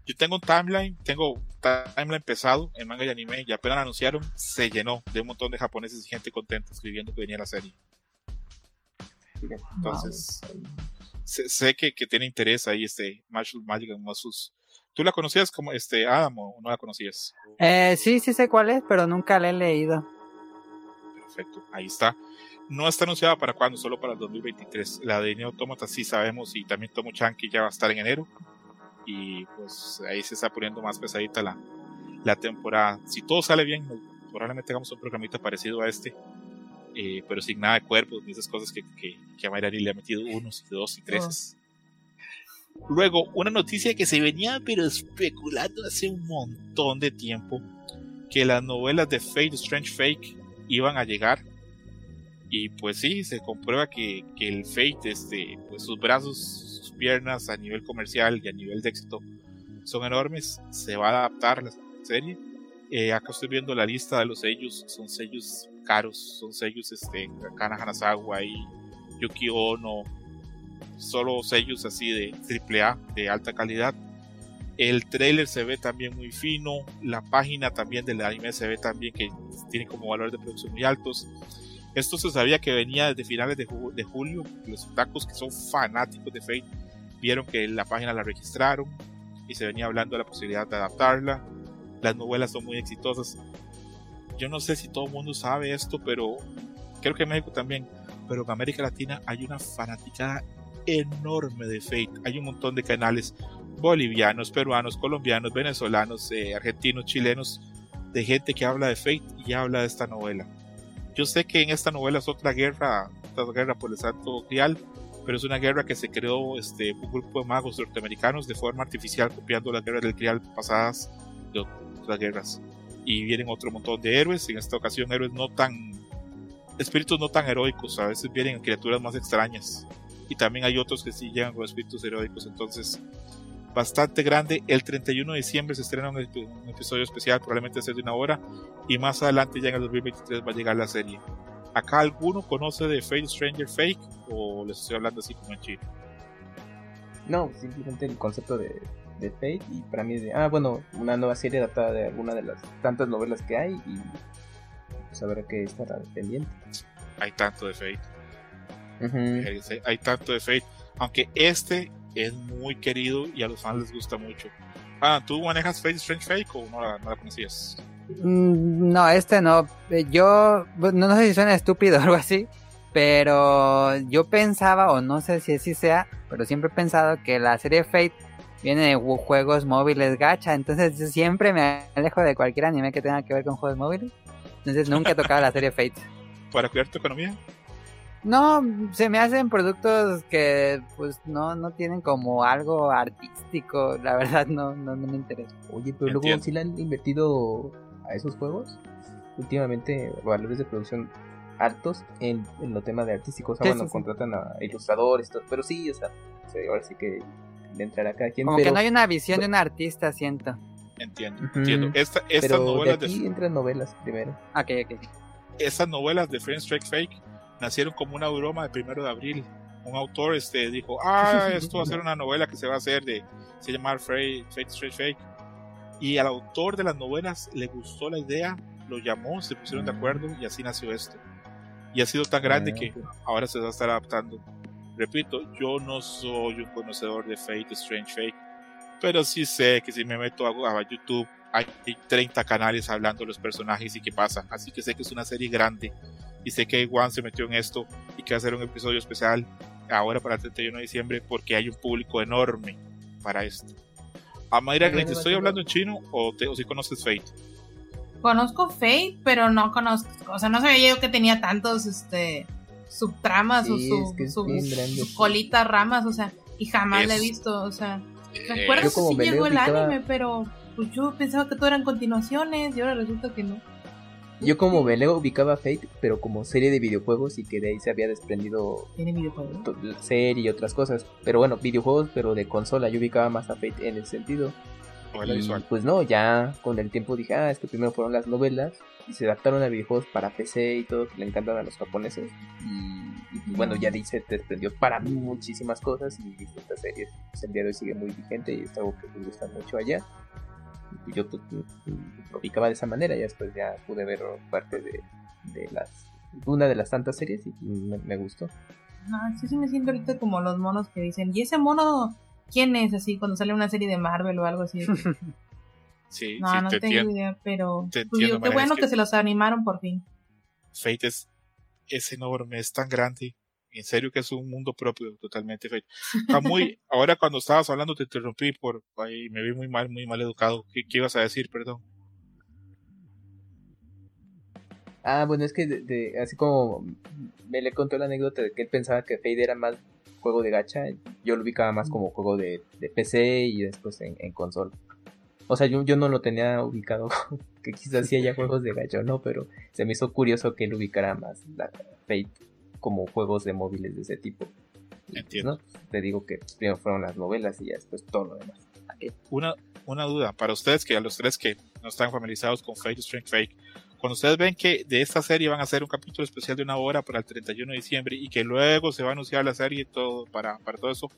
Yo tengo un timeline, tengo timeline pesado en manga y anime, y apenas lo anunciaron, se llenó de un montón de japoneses y gente contenta escribiendo que venía la serie. Entonces, sé, sé que, que tiene interés ahí este Marshall Magic and Muscles. ¿Tú la conocías como este Adam o no la conocías? Eh, sí, sí sé cuál es, pero nunca la he leído. Perfecto, ahí está. No está anunciada para cuándo, solo para el 2023. La de Neo Automata sí sabemos y también Tomo Chan que ya va a estar en enero. Y pues ahí se está poniendo más pesadita la, la temporada. Si todo sale bien, probablemente hagamos un programita parecido a este. eh, pero sin nada de cuerpos ni esas cosas que, que, que a Mayrani le ha metido unos y dos y tres. Luego, una noticia que se venía pero especulando hace un montón de tiempo que las novelas de Fate Strange Fake iban a llegar y pues sí, se comprueba que, que el Fate, este, pues sus brazos, piernas a nivel comercial y a nivel de éxito son enormes. Se va a adaptar la serie. Eh, acá estoy viendo la lista de los sellos, son sellos caros, son sellos este, Kana y Yuki Ono, solo sellos así de AAA, de alta calidad. El trailer se ve también muy fino, la página también del anime se ve también que tiene como valores de producción muy altos. Esto se sabía que venía desde finales de, de julio. Los otakus que son fanáticos de Fate vieron que la página la registraron y se venía hablando de la posibilidad de adaptarla. Las novelas son muy exitosas. Yo no sé si todo el mundo sabe esto, pero creo que en México también. Pero en América Latina hay una fanaticada enorme de Fate. Hay un montón de canales bolivianos, peruanos, colombianos, venezolanos, eh, argentinos, chilenos, de gente que habla de Fate y habla de esta novela. Yo sé que en esta novela es otra guerra, otra guerra por el Santo Grial, pero es una guerra que se creó este, un grupo de magos norteamericanos de forma artificial, copiando las guerras del Grial pasadas de otras guerras. Y vienen otro montón de héroes, en esta ocasión héroes no tan, espíritus no tan heroicos, a veces vienen criaturas más extrañas. Y también hay otros que sí llegan con espíritus heroicos, entonces bastante grande. El 31 de diciembre se estrena un, un episodio especial, probablemente sea de una hora, y más adelante ya en el 2023 va a llegar la serie. ¿Acá alguno conoce de Fate Stranger Fake o les estoy hablando así como en chino? No, simplemente el concepto de, de Fate y para mí es de, ah, bueno, una nueva serie adaptada de alguna de las tantas novelas que hay y pues a ver qué estará pendiente. Hay tanto de Fate. Uh Hay tanto de Fate. Aunque este es muy querido y a los fans les gusta mucho. Ah, ¿tú manejas Fate Strange Fake o no la, no la conocías? Mm, no, este no. Eh, yo no, sé si suena estúpido o algo así, pero yo pensaba, o no sé si así sea, pero siempre he pensado que la serie Fate viene de juegos móviles gacha, entonces yo siempre me alejo de cualquier anime que tenga que ver con juegos móviles. Entonces nunca he tocado la serie Fate. ¿Para cuidar tu economía? No, se me hacen productos que pues no, no tienen como algo artístico, la verdad no, no, me interesa. Oye, pero luego sí le han invertido a esos juegos últimamente valores de producción altos en, en lo tema de artísticos, o sea, cuando contratan a ilustradores, todo, pero sí, o sea, ahora sí que le entrará cada quien. Como que no hay una visión de un artista, siento. Entiendo, entiendo. Esta, estas novelas de aquí entran novelas primero. Ok, ok. Estas novelas de Friends Strike Fake nacieron como una broma de primero de abril. Un autor este, dijo, ah, esto va a ser una novela que se va a hacer de, se llama Fake Straight Fake. Y al autor de las novelas le gustó la idea, lo llamó, se pusieron de acuerdo y así nació esto. Y ha sido tan grande que ahora se va a estar adaptando. Repito, yo no soy un conocedor de Fate Strange Fake, pero sí sé que si me meto a, a YouTube hay 30 canales hablando de los personajes y qué pasa. Así que sé que es una serie grande y sé que One se metió en esto y que va a hacer un episodio especial ahora para el 31 de diciembre porque hay un público enorme para esto. Amaira, ¿te estoy hablando en chino o, te, o si conoces Fate? Conozco Fate, pero no conozco, o sea, no sabía yo que tenía tantos este subtramas o su, colita ramas, o sea, y jamás la he visto, o sea, recuerdo que sí llegó el anime, pero pues yo pensaba que todo eran continuaciones y ahora resulta que no. Yo como Beleo ubicaba Fate, pero como serie de videojuegos y que de ahí se había desprendido ¿Tiene videojuegos? serie y otras cosas. Pero bueno, videojuegos, pero de consola. Yo ubicaba más a Fate en ese sentido. Y, pues no, ya con el tiempo dije, ah, es que primero fueron las novelas y se adaptaron a videojuegos para PC y todo, que le encantan a los japoneses. Y, bueno, ya dice, te desprendió para mí muchísimas cosas y esta serie pues, el día de hoy sigue muy vigente y es algo que me gusta mucho allá yo lo ubicaba de esa manera y después ya pude ver parte de, las una de las tantas series y me, gustó. Ah, sí, sí me siento ahorita como los monos que dicen, ¿y ese mono quién es? Así, cuando sale una serie de Marvel o algo así. sí, no, no tengo idea, pero pues, qué bueno que, se los animaron por fin. Fate es, es enorme, es tan grande en serio que es un mundo propio totalmente fake. muy, ahora cuando estabas hablando te interrumpí por ahí me vi muy mal, muy mal educado. ¿Qué, ibas a decir, perdón? Ah, bueno, es que de, así como me le contó la anécdota de que él pensaba que Fade era más juego de gacha, yo lo ubicaba más como juego de, PC y después en, en consola. O sea, yo, yo no lo tenía ubicado, que quizás sí haya juegos de gacha o no, pero se me hizo curioso que él ubicara más la Fate como juegos de móviles de ese tipo. Entiendo. Te digo que primero fueron las novelas y ya después todo lo demás. Una, una duda para ustedes que a los tres que no están familiarizados con Fate Strength Fake, cuando ustedes ven que de esta serie van a hacer un capítulo especial de una hora para el 31 de diciembre y que luego se va a anunciar la serie y todo para, para todo eso,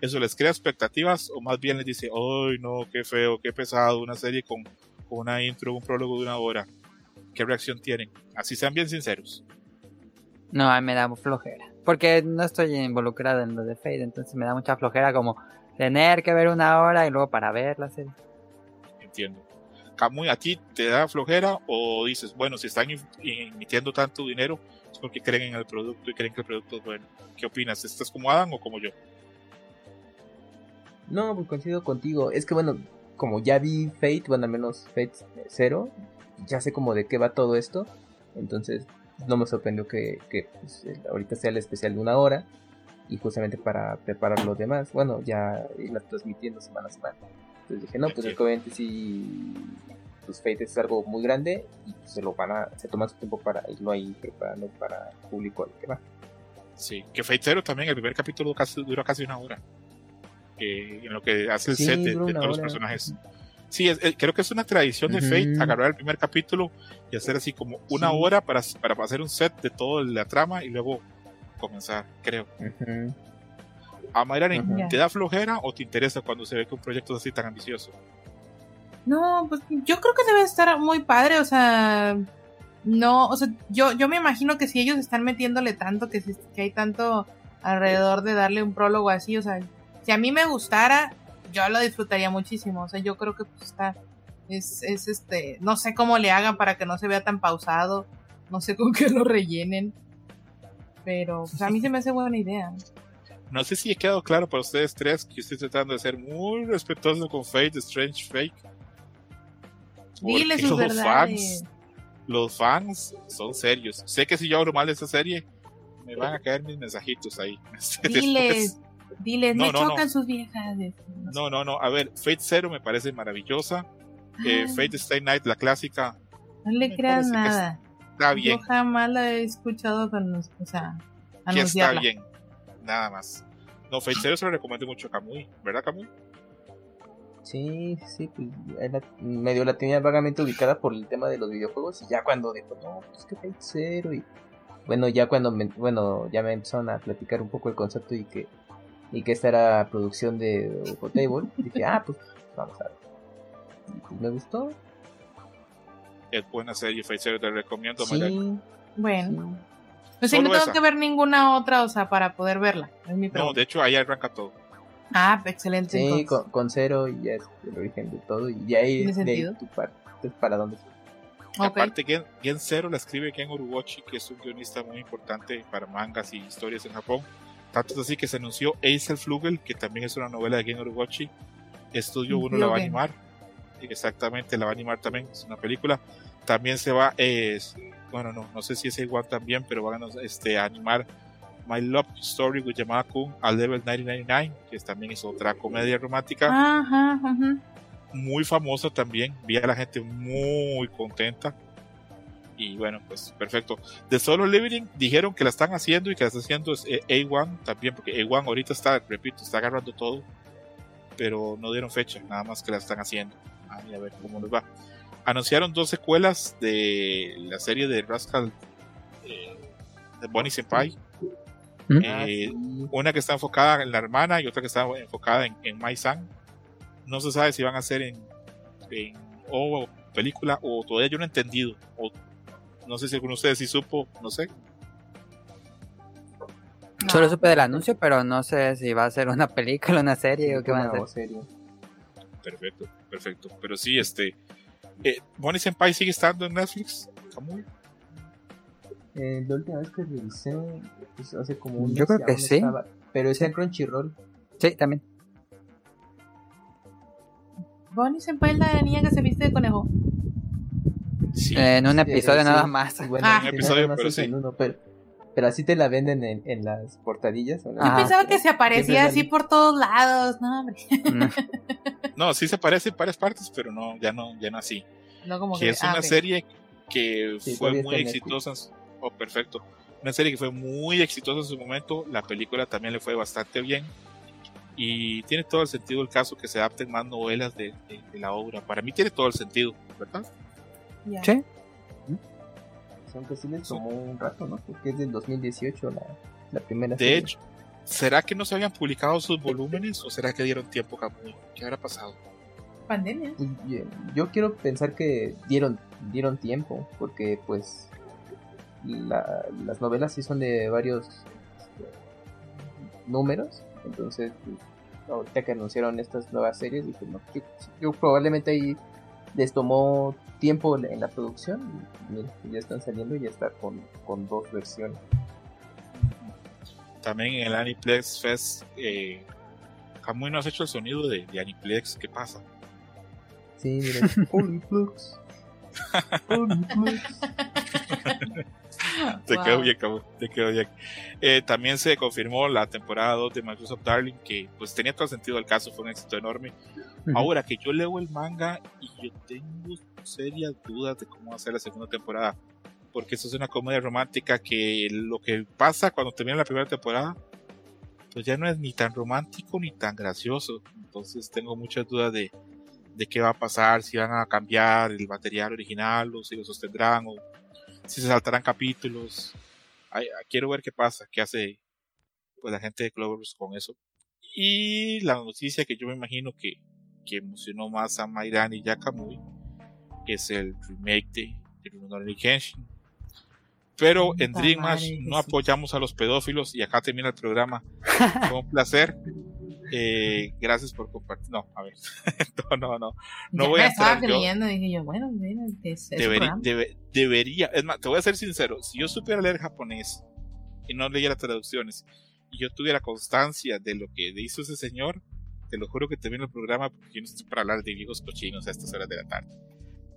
¿eso les crea expectativas o más bien les dice, ¡ay no, qué feo, qué pesado, una serie con, con una intro, un prólogo de una hora? ¿Qué reacción tienen? Así sean bien sinceros. No, a mí me da flojera. Porque no estoy involucrado en lo de Fade, entonces me da mucha flojera como tener que ver una hora y luego para ver la serie. Entiendo. Camuy, ¿a ti te da flojera o dices, bueno, si están emitiendo tanto dinero es porque creen en el producto y creen que el producto es bueno? ¿Qué opinas? ¿Estás como Adam o como yo? No, pues coincido contigo. Es que bueno, como ya vi Fate, bueno, al menos Fate 0, ya sé como de qué va todo esto. Entonces, no me sorprendió que, pues, ahorita sea el especial de una hora y justamente para preparar los demás, bueno, ya irla transmitiendo semana a semana. Entonces dije, no, pues obviamente sí, pues Fate es algo muy grande y pues, se lo van a, se toma su tiempo para irlo ahí preparando para el público al que va. Sí, que Fate Zero también, el primer capítulo casi, dura casi una hora. en lo que hace el set de, todos los personajes. Sí, es- eh, creo que es una tradición de Fate Ujú. agarrar el primer capítulo y hacer así como una Sí. hora para, para hacer un set de toda la trama y luego comenzar, creo. Ujú. A Mayrani, Ujú. ¿te da flojera o te interesa cuando se ve que un proyecto es así tan ambicioso? No, pues yo creo que debe estar muy padre, o sea, no, o sea, yo, yo me imagino que si ellos están metiéndole tanto, que, si- que hay tanto alrededor de darle un prólogo así, o sea, si a mí me gustara, yo lo disfrutaría muchísimo, o sea, yo creo que pues está, es, es este, no sé cómo le hagan para que no se vea tan pausado, no sé con qué lo rellenen, pero pues, a mí se me hace buena idea. No sé si he quedado claro para ustedes tres que yo estoy tratando de ser muy respetuoso con Fate, Strange Fake. Dile sus los verdades. fans, los fans son serios. Sé que si yo hablo mal de esa serie, me van a caer mis mensajitos ahí. Diles. Diles, No, me no, no. chocan sus viejas. No. No, no. A ver, Fate Zero me parece maravillosa. Eh, Ah. Fate Stay Night, la clásica, No le creas nada. está bien. Yo jamás la he escuchado con, o sea, Que está bien. Nada más. No, Fate Zero se lo recomiendo mucho a Kamui, ¿verdad, Kamui? Sí, sí, pues la- medio la tenía vagamente ubicada por el tema de los videojuegos y ya cuando dijo, no, pues que Fate Zero y bueno, ya cuando me, bueno, ya me empezaron a platicar un poco el concepto y que y que esta era producción de Ufotable, dije, ah, pues vamos a ver. Y pues me gustó. Es buena serie, Fate Zero te recomiendo. Sí. Bueno, sí. pues sí, Solo no tengo esa. que ver ninguna otra, o sea, para poder verla. Es mi No, de hecho ahí arranca todo. Ah, excelente. Sí, con, con cero y ya es el origen de todo y ya ahí, ¿Tiene de ahí tu parte para dónde Y Ok. Aparte, Gen, Gen Zero la escribe Ken Uruguchi, que es un guionista muy importante para mangas y historias en Japón. Tanto es así que se anunció Eisel Flugel, que también es una novela de Gen Uruguchi. Estudio 1 la va a animar. Exactamente, la va a animar también. Es una película. También se va, es, bueno, no, no sé si es igual también, pero van a este, a animar My Love Story with Yamada-kun a Level 999, que también es otra comedia romántica Ajá, ujú. muy famosa también. Vi a la gente muy contenta. Y bueno, pues perfecto. De Solo Leveling dijeron que la están haciendo y que la está haciendo es eh, A1 también, porque A1 ahorita está, repito, está agarrando todo. Pero no dieron fecha, nada más que la están haciendo. Ay, a ver cómo les va. Anunciaron dos secuelas de la serie de Rascal eh, de Bonnie Senpai. ¿Mm? Ah, Eh, sí. una que está enfocada en la hermana y otra que está enfocada en, en Mai-san. No se sabe si van a ser en, en o película o todavía yo no he entendido. O no sé si alguno de ustedes sí supo, no sé. No. Solo supe del anuncio, pero no sé si va a ser una película, una serie o qué van a serie. Perfecto, perfecto. Pero sí, este. Eh, Bonnie Senpai sigue estando en Netflix. Kamui. Eh, la última vez que revisé, pues, hace como un Yo creo que sí. estaba, pero está en Crunchyroll. Sí, también. Bonnie Senpai es la niña que se viste de conejo. Sí. en un episodio sí. nada más. Bueno, Ah. Un episodio, pero sí. en uno, pero, pero así te la venden en, en las portadillas. ¿o no? Yo Ajá. pensaba que se aparecía así por todos lados. No, hombre. Mm. No, sí se parece en varias partes, pero no, ya no, ya no así. No como que que. es ah, una ok. serie que Sí, fue muy exitosa. Oh, perfecto. Una serie que fue muy exitosa en su momento. La película también le fue bastante bien. Y tiene todo el sentido el caso que se adapten más novelas de, de- de la obra. Para mí tiene todo el sentido, ¿verdad? Ya. Sí. Aunque sí les tomó un rato, ¿no? Porque es del 2018 la, la primera De serie. hecho, ¿será que no se habían publicado sus volúmenes o será que dieron tiempo, Camuy? ¿Qué habrá pasado? Pandemia. Pues, yo, yo quiero pensar que dieron dieron tiempo, porque pues la- las novelas sí son de varios este, números, entonces pues, ahorita que anunciaron estas nuevas series, dije, no, yo, yo probablemente ahí les tomó tiempo en la producción y mira, ya están saliendo y ya está con, con dos versiones. También en el Aniplex Fest, eh, Camuy no has hecho el sonido de, de Aniplex, ¿qué pasa? Sí, miren, Oliplex. Oliplex. Te Wow. quedó bien, cabrón, te quedó bien. Eh, también se confirmó la temporada 2 de Microsoft Darling, que pues tenía todo el sentido del caso, fue un éxito enorme. Ujú. Ahora que yo leo el manga y yo tengo serias dudas de cómo va a ser la segunda temporada, porque eso es una comedia romántica que lo que pasa cuando termina la primera temporada, pues ya no es ni tan romántico ni tan gracioso. Entonces tengo muchas dudas de, de qué va a pasar, si van a cambiar el material original o si lo sostendrán o si se saltarán capítulos. quiero ver qué pasa, qué hace pues, la gente de Cloververse con eso. Y la noticia que yo me imagino que, que emocionó más a Mairan y Yakamui es el remake de, de Rurouni Kenshin. Pero en Dream Match no apoyamos a los pedófilos y acá termina el programa. Fue un placer. Eh, gracias por compartir. No, a ver. no, no, no. No voy a entrar. Yo. dije yo, bueno, es, debería, debería. Es más, te voy a ser sincero. Si yo supiera leer japonés y no leyera traducciones y yo tuviera constancia de lo que hizo ese señor, te lo juro que termino el programa porque yo no estoy para hablar de viejos cochinos a estas horas de la tarde.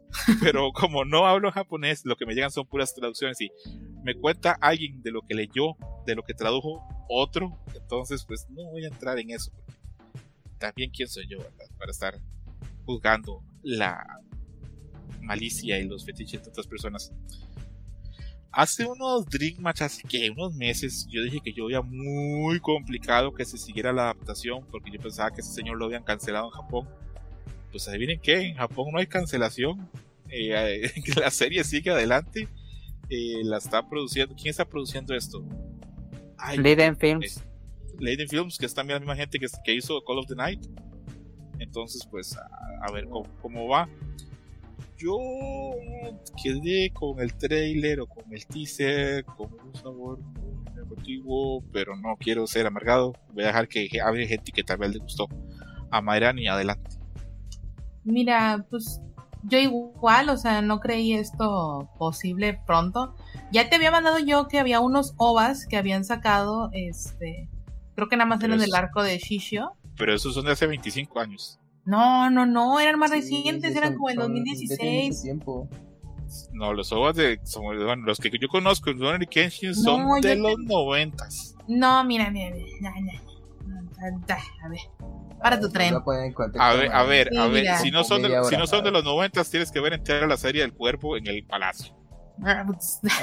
Pero como no hablo japonés, lo que me llegan son puras traducciones y me cuenta alguien de lo que leyó, de lo que tradujo otro, entonces pues no voy a entrar en eso. También quién soy yo, Para estar juzgando la malicia y los fetiches de otras personas. Hace unos Dream Match, hace que unos meses, yo dije que yo veía muy complicado que se siguiera la adaptación porque yo pensaba que ese señor lo habían cancelado en Japón pues adivinen qué, en Japón no hay cancelación. Eh, la serie sigue adelante. Eh, la está produciendo. ¿Quién está produciendo esto? Leiden Films. Leiden Films, que es también la misma gente que, que hizo Call of the Night. Entonces, pues, a, ver cómo, va. Yo quedé con el trailer o con el teaser con un sabor muy negativo, pero no quiero ser amargado. Voy a dejar que hable gente que tal vez le gustó a Mayran y adelante. Mira, pues yo igual, o sea, no creí esto posible pronto. Ya te había mandado yo que había unos ovas que habían sacado, este, creo que nada más eran del arco de Shishio. Pero esos son de hace 25 años. No, no, no, eran más recientes, eran como el 2016. No, los ovas de los que yo conozco en Kenshin son de los noventas. No, mira, mira, mira, a ver para tu tren. A ver, a ver, a ver, si no son de, si no son de los noventas, tienes que ver entera la serie del cuerpo en el palacio.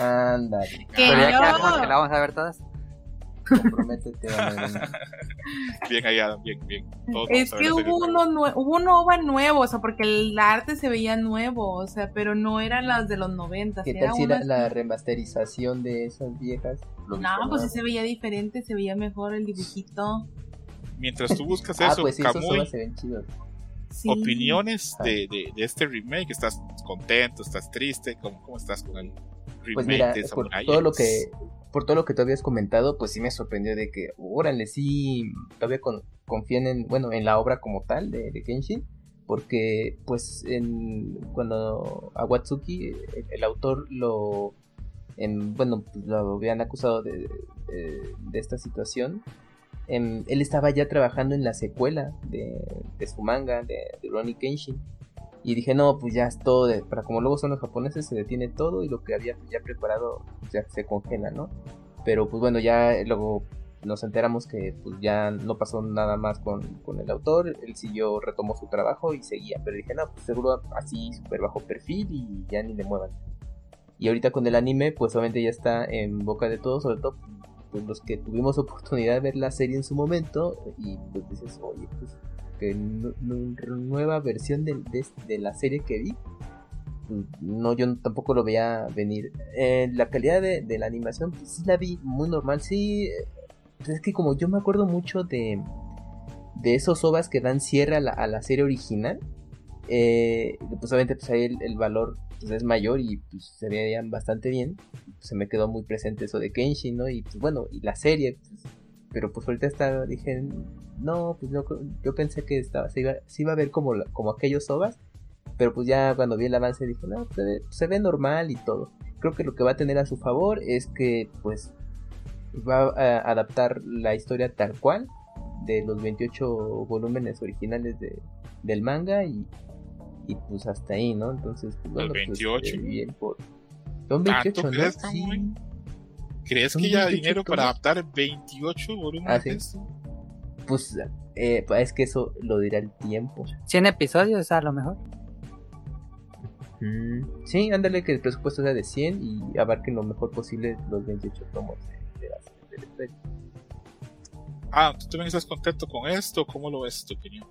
Ándale. Pero ya que la vamos a ver todas. Comprométete, Bien ahí, Adam, bien, bien. es que hubo uno, hubo un OVA nuevo, o sea, porque el arte se veía nuevo, o sea, pero no eran las de los 90. ¿Qué tal si era la remasterización de esas viejas? No, pues sí se veía diferente, se veía mejor el dibujito mientras tú buscas ah, eso, pues opiniones de, de, este remake, ¿estás contento, estás triste? ¿Cómo, cómo estás con el remake pues mira, por todo lo que por todo lo que tú habías comentado, pues sí me sorprendió de que, órale, sí, todavía confían en, bueno, en la obra como tal de, de Kenshin, porque pues en, cuando a Watsuki, el, autor lo, en, bueno, lo habían acusado de, de esta situación, Em, él estaba ya trabajando en la secuela de, su manga, de, de, Ronnie Kenshin. Y dije, no, pues ya es todo, para como luego son los japoneses, se detiene todo y lo que había ya preparado ya se congela, ¿no? Pero pues bueno, ya luego nos enteramos que pues ya no pasó nada más con, con el autor, él siguió, retomó su trabajo y seguía, pero dije, no, pues seguro así súper bajo perfil y ya ni le muevan. Y ahorita con el anime, pues obviamente ya está en boca de todos, sobre todo pues, los que tuvimos oportunidad de ver la serie en su momento y pues dices, oye, pues que nueva versión de, de, la serie que vi, no, yo tampoco lo veía venir. Eh, la calidad de, la animación, pues sí la vi muy normal, sí, pues, es que como yo me acuerdo mucho de, de esos ovas que dan cierre a la, serie original, eh, pues obviamente pues ahí el, valor pues, es mayor y pues se veían bastante bien. Se me quedó muy presente eso de Kenshin, ¿no? Y pues bueno, y la serie, pues, pero pues ahorita está, dije, no, pues yo, yo pensé que estaba, se, iba, se iba a ver como, como aquellos ovas, pero pues ya cuando vi el avance dije, no, se ve, normal y todo. Creo que lo que va a tener a su favor es que pues va a adaptar la historia tal cual de los 28 volúmenes originales de, del manga y y pues hasta ahí, ¿no? Entonces, pues, bueno, 28. Pues, bien por... Son 28, ¿no? ¿Crees, sí. ¿Crees que ya hay dinero para adaptar 28 volúmenes? Ah, pues eh, es que eso lo dirá el tiempo. 100 episodios a lo mejor. Mm, sí, ándale que el presupuesto sea de 100 y abarquen lo mejor posible los 28 tomos de, de la, Ah, ¿tú también estás contento con esto? ¿Cómo lo ves tu opinión?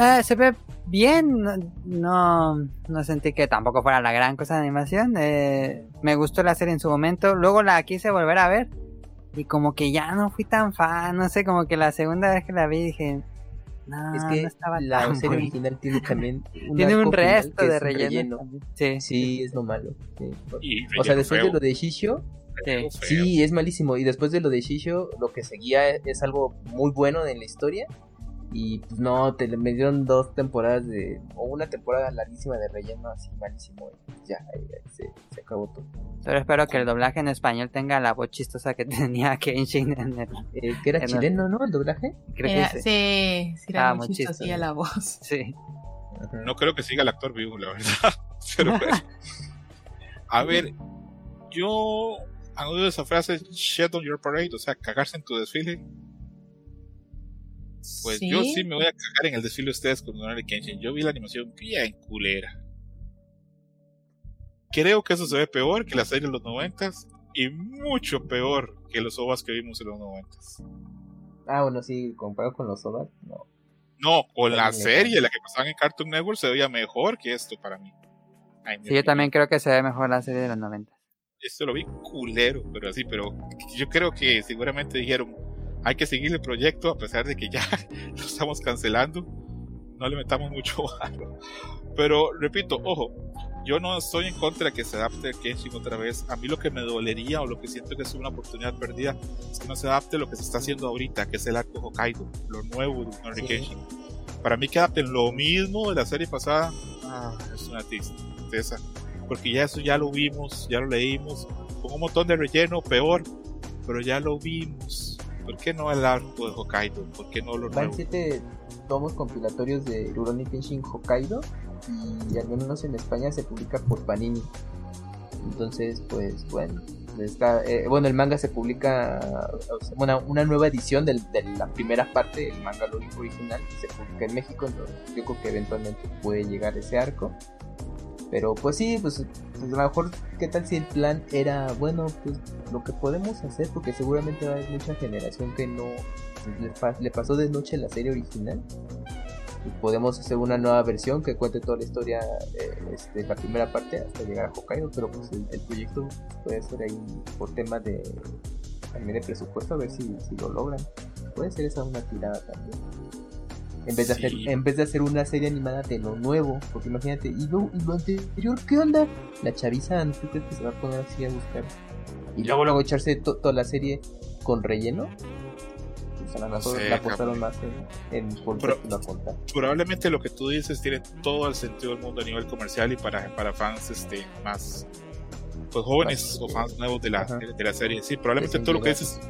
Eh, se ve bien, no, no, sentí que tampoco fuera la gran cosa de animación. Eh, me gustó la serie en su momento, luego la quise volver a ver y como que ya no fui tan fan, no sé, como que la segunda vez que la vi dije, no, es que no estaba la tan serie buena". original tiene también un Tiene un resto de relleno. Sí, Sí, es lo malo. sí. Y O sea, después feo, de lo de Shisho, relleno Sí. es malísimo. Y después de lo de Shisho, lo que seguía es algo muy bueno en la historia. Y pues no, te me dieron dos temporadas de. O una temporada larguísima de relleno así malísimo. Y pues ya, ahí, ahí se, se acabó todo. Pero espero que el doblaje en español tenga la voz chistosa que tenía Kenshin en el... Eh, que era el- chileno, ¿no? El doblaje. Creo Era- que sí. sí, sí, era muy muy chistosilla chistoso. la voz. Sí. Ajá. No creo que siga el actor vivo, la verdad. Pero bueno. A ver, yo han oído esa frase shit on your parade, o sea, cagarse en tu desfile. Pues yo sí me voy a cagar en el desfile de ustedes con Rurouni Kenshin. Yo vi la animación bien culera. Creo que eso se ve peor que la serie de los noventas y mucho peor que los ovas que vimos en los noventas. Ah, bueno, sí, comparado con los OVAs, no. No, con la serie, la que pasaban en Cartoon Network, se veía mejor que esto para mí. Ay, Sí, yo también creo que se ve mejor la serie de los 90. esto lo vi culero, pero así, pero yo creo que seguramente dijeron, hay que seguir el proyecto a pesar de que ya lo estamos cancelando, no le metamos mucho valor. Pero repito, ojo, yo no estoy en contra de que se adapte Kenshin otra vez. A mí lo que me dolería o lo que siento que es una oportunidad perdida es que no se adapte lo que se está haciendo ahorita, que es el arco Hokkaido, lo nuevo de Rurouni Sí. Kenshin. Para mí que adapten lo mismo de la serie pasada, ah, es una tristeza porque ya eso ya lo vimos, ya lo leímos, con un montón de relleno, peor, pero ya lo vimos. ¿Por qué no el arco de Hokkaido? ¿Por qué no lo Van siete tomos compilatorios de Rurouni Kenshin Hokkaido y al menos en España se publica por Panini. Entonces, pues bueno, está, eh, bueno, el manga se publica, bueno, una nueva edición del- de la primera parte del manga lo original se publica en México, entonces yo creo que eventualmente puede llegar ese arco. Pero pues sí, pues, pues, a lo mejor, ¿qué tal si el plan era, bueno, pues lo que podemos hacer? Porque seguramente va a haber mucha generación que no le, pa- le pasó de noche la serie original. Y podemos hacer una nueva versión que cuente toda la historia eh, este, la primera parte hasta llegar a Hokkaido, pero pues el, el proyecto puede ser ahí por tema de también de presupuesto, a ver si, si lo logran. Puede ser esa una tirada también. En vez, de Sí. hacer, en vez de hacer una serie animada de lo nuevo, porque imagínate, ¿y lo, y lo anterior qué onda? La chaviza, ¿tú crees que se va a poner así a buscar? Y luego luego echarse to- toda la serie con relleno. Pues a lo mejor sé, la apostaron más en, en la contar. Probablemente lo que tú dices tiene todo el sentido del mundo a nivel comercial y para, para fans este, más pues, jóvenes Más, o fans nuevos de la, de la serie. Sí, probablemente Recién todo lo que dices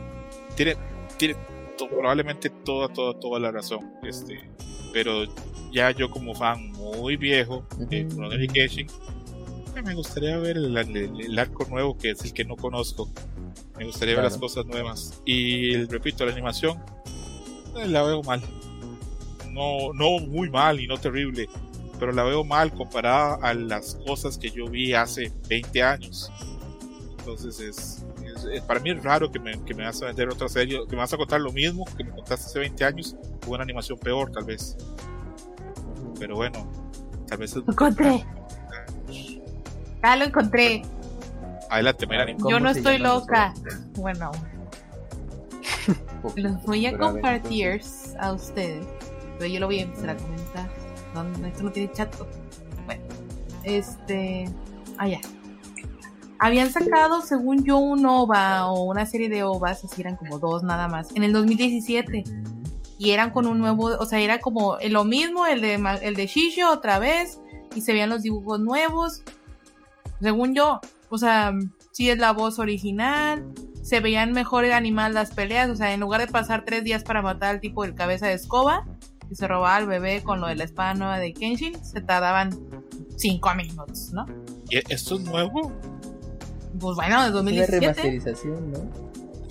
tiene, tiene to- probablemente toda, toda, toda la razón. Este, pero ya yo como fan muy viejo de Kenshin, eh, me gustaría ver el, el- el arco nuevo que es el que no conozco. Me gustaría ver Claro. las cosas nuevas. Y repito, la animación eh, la veo mal. No, no muy mal y no terrible, pero la veo mal comparada a las cosas que yo vi hace 20 años. Entonces es, es- es- para mí es raro que me, que me vas a vender otra serie, que me vas a contar lo mismo que me contaste hace 20 años, con una animación peor tal vez. Pero bueno, tal vez es... Lo encontré. Ah, lo encontré. Adelante, mira, ¿Cómo Yo no estoy los loca. Bueno, los voy a compartir a ustedes. Pero yo lo voy a empezar a comentar. No, esto no tiene chat. Bueno, este. Ah, ya. Habían sacado, según yo, un OVA o una serie de OVAs, así eran como dos nada más, en el 2017. Y eran con un nuevo, o sea, era como lo mismo, el de, el de Shisho otra vez, y se veían los dibujos nuevos. Según yo, o sea, sí es la voz original, se veían mejor animadas las peleas, o sea, en lugar de pasar tres días para matar al tipo del cabeza de escoba, que se robaba al bebé con lo de la espada nueva de Kenshin, se tardaban cinco minutos, ¿no? ¿y ¿esto es nuevo? Pues bueno, de Una 2017. remasterización, ¿no?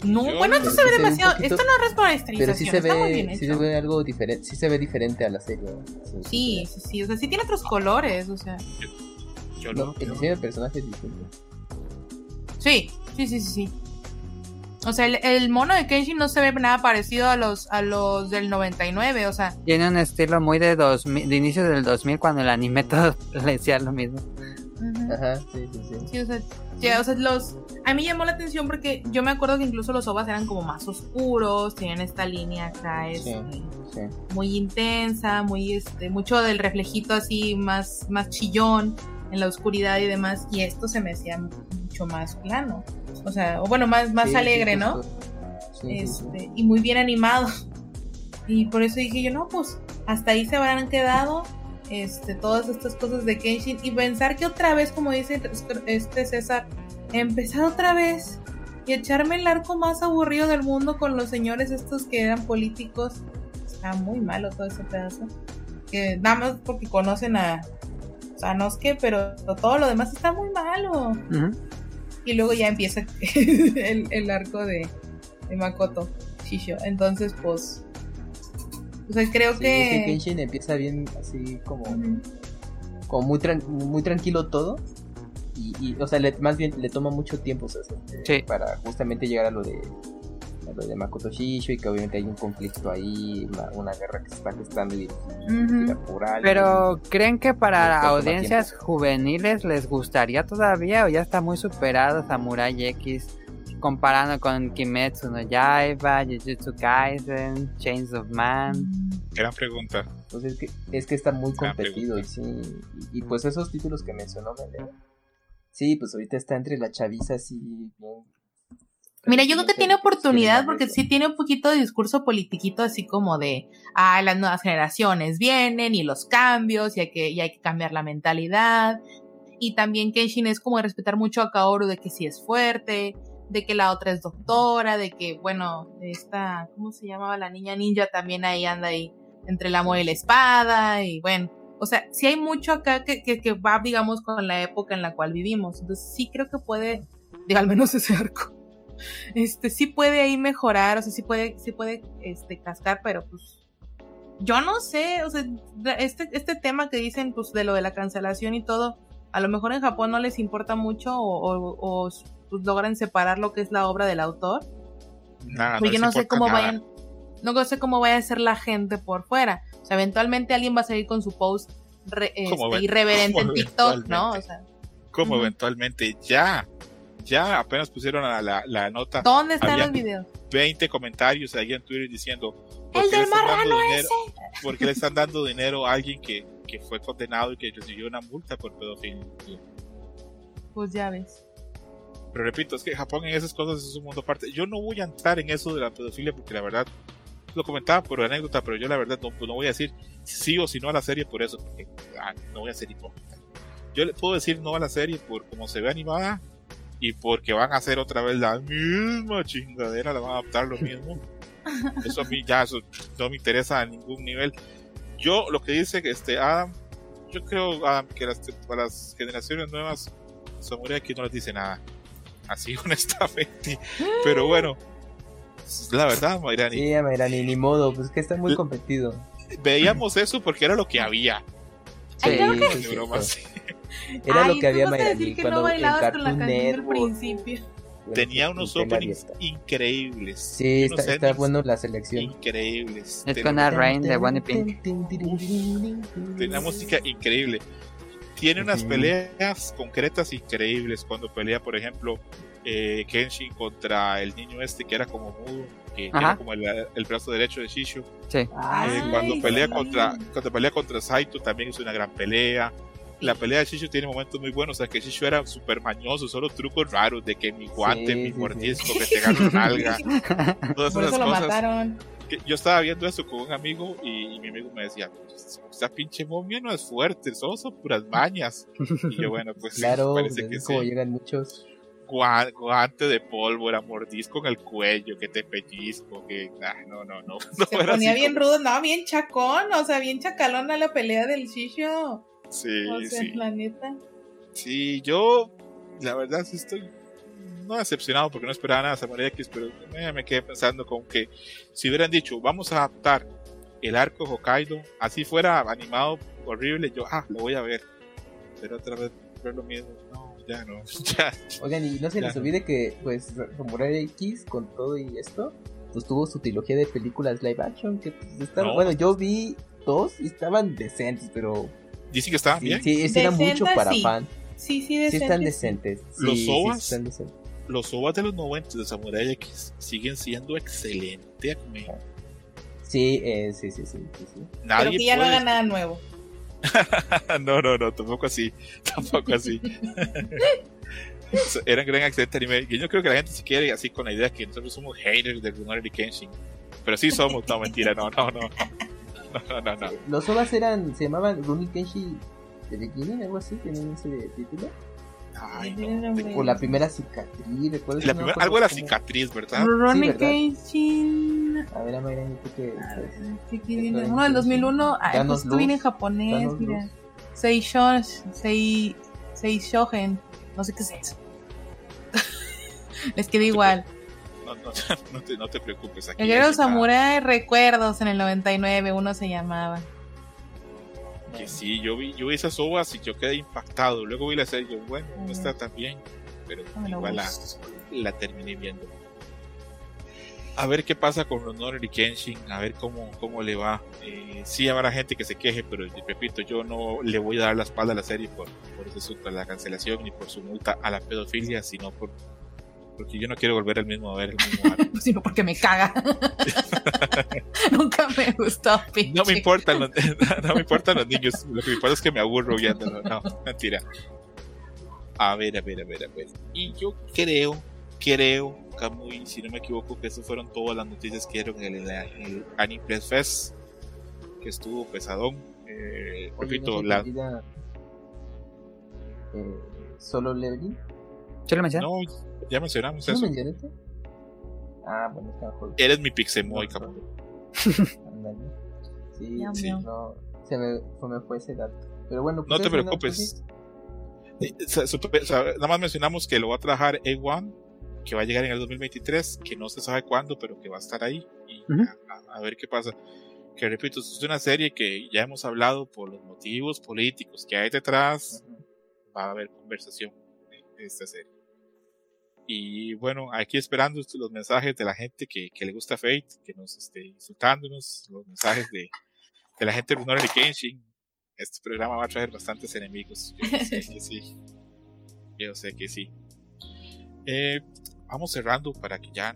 No, Yo- bueno, esto se sí ve se demasiado. poquito- Esto no es remasterización, Pero sí se bien ve, sí se ve algo diferente, sí se ve diferente a la serie. Sí, Sí, sí, sí, o sea, sí tiene otros colores, o sea. Yo No, lo- el diseño de personaje es distinto. Sí, sí, sí, sí, sí. O sea, el, el mono de Kenshin no se ve nada parecido a los, a los del 99, o sea, Tiene un estilo muy de, 2000, de inicio del 2000 cuando el anime todo le decía lo mismo. Ajá, sí, sí, sí. Sí, o sea, o sea, los... A mí llamó la atención porque yo me acuerdo que incluso los ovas eran como más oscuros, tenían esta línea acá, Sí. este, sí. muy intensa, muy, este, mucho del reflejito así más, más chillón en la oscuridad y demás, y esto se me hacía mucho más plano, o sea, o bueno, más, más Sí, alegre, ¿no? este, y muy bien animado. Y por eso dije yo, no, pues hasta ahí se habrán quedado este, todas estas cosas de Kenshin. Y pensar que otra vez, como dice este César, empezar otra vez y echarme el arco más aburrido del mundo con los señores estos que eran políticos. Está muy malo todo ese pedazo. Que nada más porque conocen a Sanosuke, pero todo lo demás está muy malo. Y luego ya empieza el, el arco de, de Makoto Shisho. Entonces, pues. O sea, creo Sí, que. es que Kenshin empieza bien así como, como muy, tran- muy tranquilo todo. Y, y, o sea, le- más bien le toma mucho tiempo o sea, eh, Sí. para justamente llegar a lo de a lo de Makoto Shisho y que obviamente hay un conflicto ahí, una, una guerra que se está gestando y, por alguien. Pero, ¿creen que para audiencias juveniles les gustaría todavía o ya está muy superado Samurai X comparando con Kimetsu no Yaiba, Jujutsu Kaisen, Chains of Man? Gran pregunta. Pues es que, es que está muy Ah, competido y sí. Y, y pues esos títulos que mencionó Mele. Sí, pues ahorita está entre la chaviza así bien. Mira, yo creo que tiene oportunidad porque sí tiene un poquito de discurso politiquito así como de, ah, las nuevas generaciones vienen y los cambios y hay que, y hay que cambiar la mentalidad. Y también Kenshin es como de respetar mucho a Kaoru de que sí es fuerte, de que la otra es doctora, de que, bueno, esta, ¿cómo se llamaba la niña ninja? También ahí anda ahí entre el amor y la espada y bueno. O sea, sí hay mucho acá que, que, que va, digamos, con la época en la cual vivimos. Entonces sí creo que puede, digo, al menos ese arco este sí puede ahí mejorar, o sea, sí puede, sí puede este cascar, pero pues yo no sé, o sea, este, este tema que dicen pues de lo de la cancelación y todo, a lo mejor en Japón no les importa mucho o, o- o, pues, logran separar lo que es la obra del autor. Nada, yo les no sé cómo nada. vayan, no sé cómo vaya a ser la gente por fuera. O sea, eventualmente alguien va a salir con su post re- este, irreverente en TikTok, ¿no? O sea, Como Ujú. eventualmente ya, ya apenas pusieron la, la, la nota, ¿dónde están los videos? 20 comentarios ahí en Twitter diciendo ¿por El qué del marrano qué le están dando dinero a alguien que, que fue condenado y que recibió una multa por pedofilia? Pues ya ves. Pero repito, es que Japón en esas cosas es un mundo aparte. Yo no voy a entrar en eso de la pedofilia porque la verdad lo comentaba por anécdota, pero yo la verdad no, pues no voy a decir sí o si no a la serie por eso, porque ah, no voy a ser hipócrita. Yo le puedo decir no a la serie por cómo se ve animada y porque van a hacer otra vez la misma chingadera, la van a adaptar lo mismo. Eso a mí ya eso no me interesa a ningún nivel. Yo lo que dice que este Adam, yo creo Adam que las, para las generaciones nuevas Samurai aquí no les dice nada. Así honestamente. Pero bueno, la verdad, Mayrani. Sí, mira, ni, modo, pues que está muy competido. Veíamos eso porque era lo que había. Ay, creo que- sí, De sí, broma, sí. sí. Era Ay, lo que había Mayrani, decir que cuando no bailabas con la canción del principio. bueno, Tenía unos openings increíbles. Sí, está, está bueno la selección. Increíbles. Es Tenía- con a Rain de Bunny Pink. Tenía música increíble. Tiene unas peleas concretas increíbles. Cuando pelea, por ejemplo, eh, Kenshin contra el niño este que era como mudo, que Ajá. era como el, el brazo derecho de Shishu. Sí. Eh, Ay, cuando pelea contra cuando pelea contra Saito también es una gran pelea. La pelea de Shishu tiene momentos muy buenos, o sea que Shishu era súper mañoso, solo trucos raros de que mi guante, Sí, mi sí, sí. mordisco, que te gano nalga, todas Por esas eso lo cosas. mataron. Que yo estaba viendo eso con un amigo y, y mi amigo me decía, "Pues, esta pinche momia no es fuerte, son, son puras mañas. Y yo, bueno, pues Claro, parece pues, que es como sí. llegan muchos. Gua- Guante de pólvora, mordisco en el cuello, que te pellizco, que ah, no, no, no. no Se ponía bien como- rudo, no, bien chacón, o sea, bien chacalona la pelea del Shisho. Sí, O sea, sí. la neta. Sí, yo la verdad sí estoy no decepcionado porque no esperaba nada de Samurai X, pero me, me quedé pensando con que si hubieran dicho, vamos a adaptar el arco de Hokkaido, así fuera animado horrible, yo, ah, lo voy a ver. Pero otra vez ver lo mismo, no. ya no, ya. Oigan, y no se les olvide que, pues, Samurai X, con todo y esto, pues tuvo su trilogía de películas live action, que pues, estaban, No. bueno, yo vi dos y estaban decentes, pero Dicen que estaban sí, bien. sí, sí era mucho para sí. fan. Sí, sí, Sí decentes. están decentes. Sí, Los sí, ovas. están decentes. Los ovas de los 90 de Samurai X siguen siendo excelentes. Sí, eh, sí, sí, sí, sí, sí. Pero Nadie que ya no haga nada nuevo. no, no, no, tampoco así. Tampoco así. Era un gran accidente anime. Y yo creo que la gente se quiere así con la idea que nosotros somos haters de Rurouni Kenshin. Pero sí somos, no, mentira, no, no, no. No, no, no. Los ovas eran, se llamaban Rurouni Kenshi The Beginning, algo así, tenían ese título. Ay, no. O la primera cicatriz. La primera, algo era cicatriz, ¿verdad? Kenshin. A ver, Amayra, ¿tú qué? ¿Qué- qué viene? Uno del 2001. Ah, pues viene en japonés, mira. Seishon, Sei, Seishogen. No sé qué es eso. Les queda igual. No, no, no te, no te preocupes. Aquí El guerrero Samurai Recuerdos en el 99, uno se llamaba. Que sí, yo vi, yo vi esas ovas y yo quedé impactado. Luego vi la serie y yo, bueno, no está tan bien. Pero lo igual la, la terminé viendo. A ver qué pasa con Rurouni Kenshin, a ver cómo, cómo le va. Eh, sí habrá gente que se queje, pero repito, yo no le voy a dar la espalda a la serie por, por ese asunto la cancelación ni por su multa a la pedofilia, sino por porque yo no quiero volver al mismo a ver el mismo arte. Sino porque me caga. Nunca me gustó, pinche. No me importan los, no me importan los niños, lo que me importa es que me aburro viéndolo. No, mentira. A ver, a ver, a ver, a ver. Y yo creo, creo, Camuy, si no me equivoco, que esas fueron todas las noticias que dieron en el, en el Aniplex Fest, que estuvo pesadón. Eh, Oye, repito, ¿no se te la, eh, Solo Leveling. ¿Sí lo mencioné? no, ya mencionamos ¿Sí lo eso. mencionaste? Ah, bueno, está mejor. Eres mi Pixemoy. Ándale. Sí, sí, no, se me, se me fue ese dato. Pero bueno, No pues te eso, preocupes. Nada más mencionamos que lo va a trabajar A1, que va a llegar en el 2023, que no se sabe cuándo, pero que va a estar ahí. Y Ujú. a, a- a ver qué pasa. Que repito, es una serie que ya hemos hablado por los motivos políticos que hay detrás. Va a haber conversación esta serie. Y bueno, aquí esperando los mensajes de la gente que, que le gusta Fate, que nos esté insultándonos, los mensajes de, de la gente de Rurouni Kenshin. Este programa va a traer bastantes enemigos. Yo sé que sí. Yo sé que sí. Eh, vamos cerrando para que ya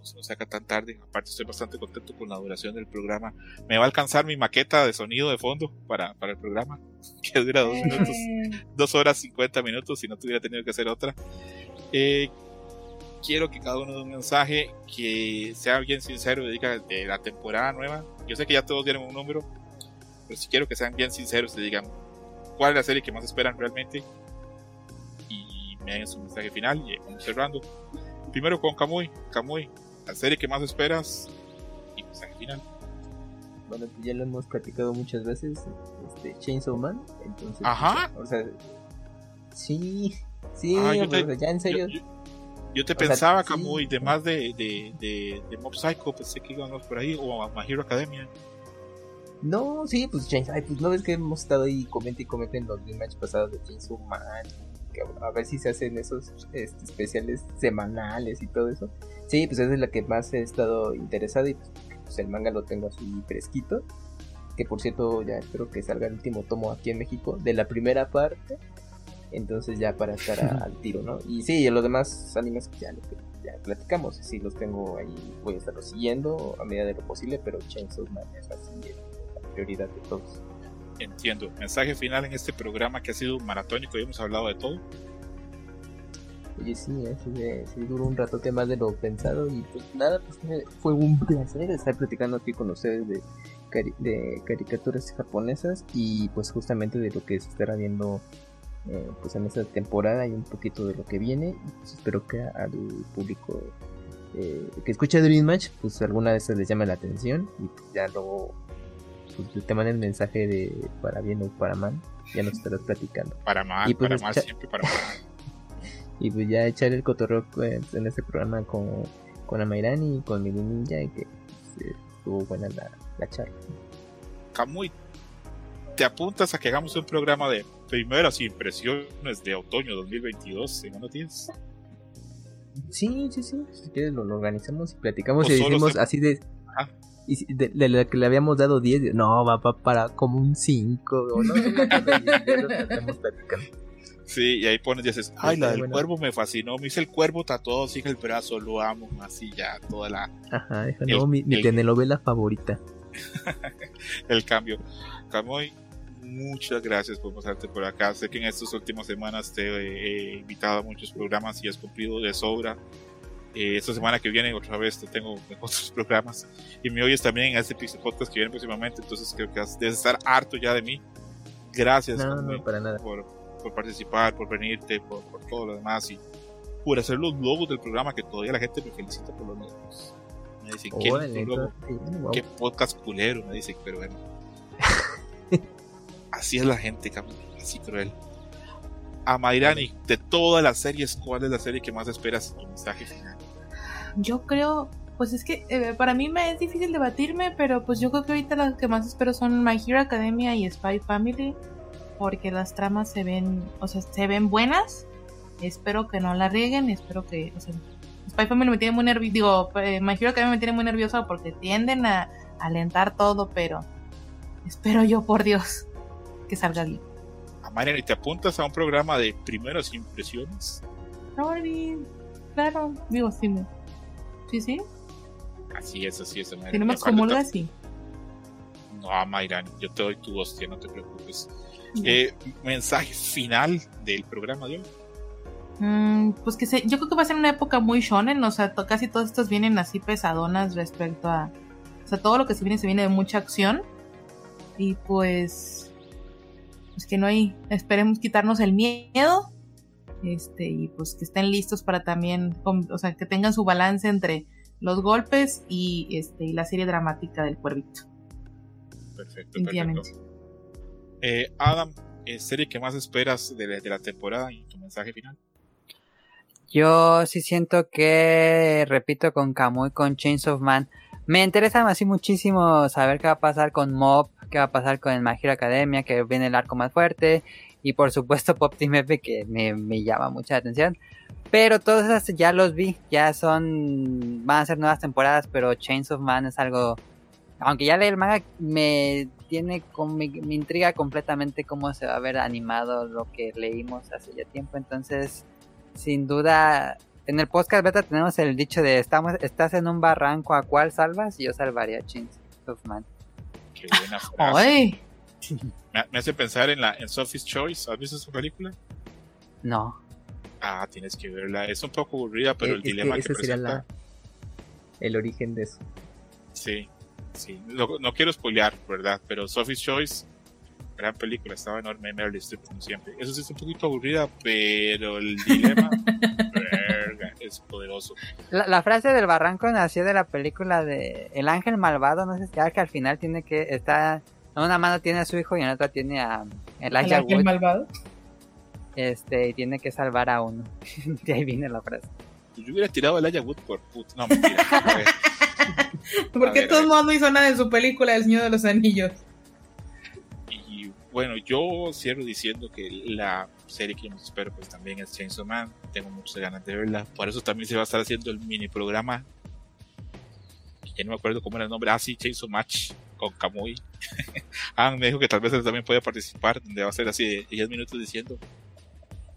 no se nos haga tan tarde. Aparte, estoy bastante contento con la duración del programa. Me va a alcanzar mi maqueta de sonido de fondo para, para el programa, que dura dos minutos Eh, dos horas 50 minutos si no tuviera tenido que hacer otra. Eh, quiero que cada uno dé un mensaje que sea bien sincero y diga de la temporada nueva. Yo sé que ya todos dieron un número, pero si quiero que sean bien sinceros y digan cuál es la serie que más esperan realmente y me den su mensaje final y vamos cerrando. Primero con Kamui. Kamui, la serie que más esperas y mensaje final. Bueno, pues ya lo hemos platicado muchas veces, este, Chainsaw Man, entonces... Ajá. O sea, sí, sí, Ah, yo te- ya en serio... Yo, yo- yo te O sea, pensaba, sí. Kamui, de más de, de, de, de Mob Psycho, pensé que íbamos por ahí, o a My Hero Academia. No, sí, pues Chainsaw, ay, pues no ves que hemos estado ahí comente y comente en los rematch pasados de Chainsaw Man, a, ver si se hacen esos este, especiales semanales y todo eso. Sí, pues esa es la que más he estado interesado y pues, pues, el manga lo tengo así fresquito. Que por cierto ya espero que salga el último tomo aquí en México de la primera parte. Entonces ya para estar a- al tiro, ¿no? Y sí, los demás animes ya, ya platicamos. Sí, los tengo ahí, voy a estarlos siguiendo a medida de lo posible, pero Chainsaw Man es así eh, la prioridad de todos. Entiendo. Mensaje final en este programa que ha sido maratónico y hemos hablado de todo. Oye, sí, eh, sí, eh, duró un ratote más de lo pensado y pues nada, pues eh, fue un placer estar platicando aquí con ustedes de, cari- de caricaturas japonesas y pues justamente de lo que se estará viendo eh, pues en esta temporada y un poquito de lo que viene pues espero que al público que escucha Dream Match pues alguna de estas les llame la atención y pues, ya luego pues, te manden mensaje de para bien o para mal ya nos estarás platicando Para mal, Y pues para mal, siempre para mal. y pues ya echar el cotorreo pues, en este programa con, con Amairani y con Mini Ninja y que pues, eh, estuvo buena la, la charla. Kamui, te apuntas a que hagamos un programa de primeras impresiones de otoño 2022 en unos días. Sí, sí, sí. Si quieres lo, lo organizamos y platicamos y decimos se- así de... Ajá. Y si- de, de la que le habíamos dado 10, no, va, va para como un 5. O no, es una cosa y ya lo estamos platicando. Sí, y ahí pones y dices, ay, la del bueno. cuervo me fascinó, me hice el cuervo tatuado, sigue el brazo, lo amo, así ya, toda la, Ajá, esa El- no, mi, mi el- telenovela favorita. el cambio. Camoy, muchas gracias por pasarte por acá. Sé que en estas últimas semanas te he invitado a muchos programas y has cumplido de sobra. Eh, esta semana que viene otra vez te tengo en otros programas y me oyes también en este Pixel Podcast que viene próximamente, entonces creo que debes estar harto ya de mí. Gracias No, no, para nada. por, por participar, por venirte, por, por todo lo demás y por hacer los logos del programa que todavía la gente me felicita por los logos. Me dicen, qué Órale, lindo logo. wow. Qué podcast culero, me dicen, pero bueno. Así es la gente, así cruel. A Mayrani, de todas las series, ¿cuál es la serie que más esperas en tu mensaje final? Yo creo, pues es que eh, para mí me es difícil debatirme, pero pues yo creo que ahorita las que más espero son My Hero Academia y Spy Family, porque las tramas se ven, o sea, se ven buenas. Espero que no la rieguen, espero que, o sea, Spy Family me tiene muy nerviosa, digo, eh, My Hero Academia me tiene muy nerviosa porque tienden a alentar todo, pero espero yo por Dios que salga bien. A Mayrani, ¿te apuntas a un programa de primeras impresiones? Sorry, claro, digo, sí, me- sí, sí, Así es, así es. Mayrani. tenemos comulga, te- sí. No, a Mayrani, yo te doy tu hostia, no te preocupes. Eh, mensaje final del programa de hoy. Mm, pues que se, yo creo que va a ser una época muy shonen, o sea, to- casi todos estos vienen así pesadonas respecto a, o sea, todo lo que se viene se viene de mucha acción y pues, pues que no hay, esperemos quitarnos el miedo, este y pues que estén listos para también, o sea, que tengan su balance entre los golpes y este y la serie dramática del cuervito, Perfecto, definitivamente. perfecto. Eh, Adam, eh, serie que más esperas de, la- de la temporada y tu mensaje final. Yo sí siento que, repito, con Kamui, con Chains of Man, me interesa así muchísimo saber qué va a pasar con Mob, qué va a pasar con el Hero Academia, que viene el arco más fuerte, y por supuesto Pop Team Epic, que me, me llama mucha atención. Pero todos esos ya los vi, ya son, van a ser nuevas temporadas, pero Chains of Man es algo, aunque ya leí el manga, me tiene, con, me, me intriga completamente cómo se va a ver animado lo que leímos hace ya tiempo, entonces sin duda, en el podcast beta tenemos el dicho de estamos, estás en un barranco a cuál salvas y yo salvaría a Chains of Man. Qué buena frase. ¡Ay! Me, me hace pensar en la en Sophie's Choice. ¿Has visto esa película? No. Ah, tienes que verla. Es un poco aburrida, pero Eh, el es que dilema que, ese sería presenta. la, el origen de eso. Sí, sí. No, no quiero spoilear, ¿verdad? Pero Sophie's Choice, gran película, estaba enorme. Meryl Streep, como siempre. Eso sí es un poquito aburrida, pero el dilema, verga, es poderoso. La, la frase del barranco nació de la película de El Ángel Malvado, no sé si que al final tiene que, está, en una mano tiene a su hijo y en la otra tiene a ¿El Elijah ángel Wood, malvado? este, y tiene que salvar a uno. de ahí viene la frase. Yo hubiera tirado el Aya Wood por puto. No, mentira. A. Porque a ver. modos no hizo nada en su película El Señor de los Anillos. Y bueno, yo cierro diciendo que la serie que yo más espero pues también es Chainsaw Man. Tengo muchas ganas de verla. Por eso también se va a estar haciendo el mini programa. que Ya no me acuerdo cómo era el nombre. Ah, sí, Chainsaw Match con Kamui. ah, me dijo que tal vez él también puede participar. Donde va a ser así de 10 minutos diciendo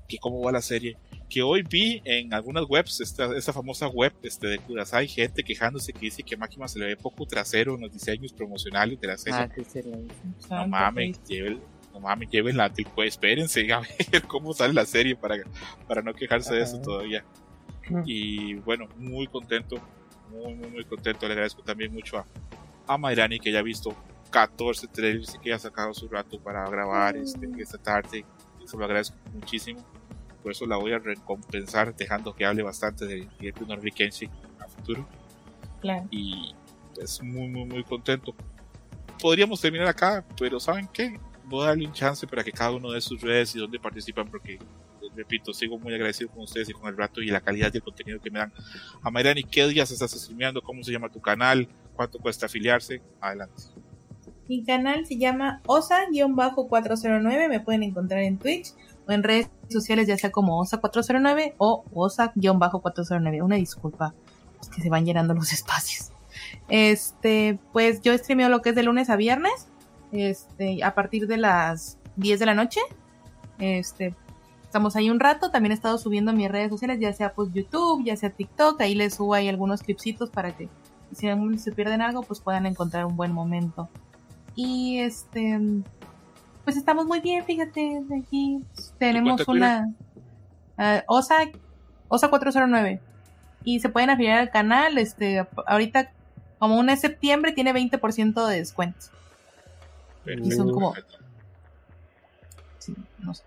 que cómo va la serie. Que hoy vi en algunas webs, esta, esta famosa web este, de Kudasai, gente quejándose que dice que Máquina se le ve poco trasero en los diseños promocionales de la serie. Ah, lo vi. No mames, lleven, no mames, lleven la pues, espérense a ver cómo sale la serie para, para no quejarse de eso Ajá. todavía. Y bueno, muy contento, muy, muy, muy contento. Le agradezco también mucho a, a Mayrani que ya ha visto 14 trailers y que ha sacado su rato para grabar este, esta tarde. Eso lo agradezco muchísimo. Por eso la voy a recompensar dejando que hable bastante de Hideki no Kenshi a futuro Claro. y pues muy muy muy contento. Podríamos terminar acá, pero ¿saben qué? Voy a darle un chance para que cada uno de sus redes y donde participan porque eh, repito, sigo muy agradecido con ustedes y con el rato y la calidad del contenido que me dan. A Mayrani, ¿qué días estás streameando? ¿Cómo se llama tu canal? ¿Cuánto cuesta afiliarse? Adelante. Mi canal se llama osa-409. Me pueden encontrar en Twitch o en redes sociales, ya sea como osa409 o osa-409. Una disculpa, es que se van llenando los espacios. Este, pues yo streameo lo que es de lunes a viernes, este, a partir de las 10 de la noche. Este, estamos ahí un rato. También he estado subiendo mis redes sociales, ya sea pues YouTube, ya sea TikTok. Ahí les subo ahí algunos clipsitos para que si se pierden algo, pues puedan encontrar un buen momento. Y este, pues estamos muy bien, fíjate, aquí tenemos una uh, OSA, OSA 409 y se pueden afiliar al canal, este, ahorita como un de septiembre tiene 20% de descuento. Y son como sí, no sé,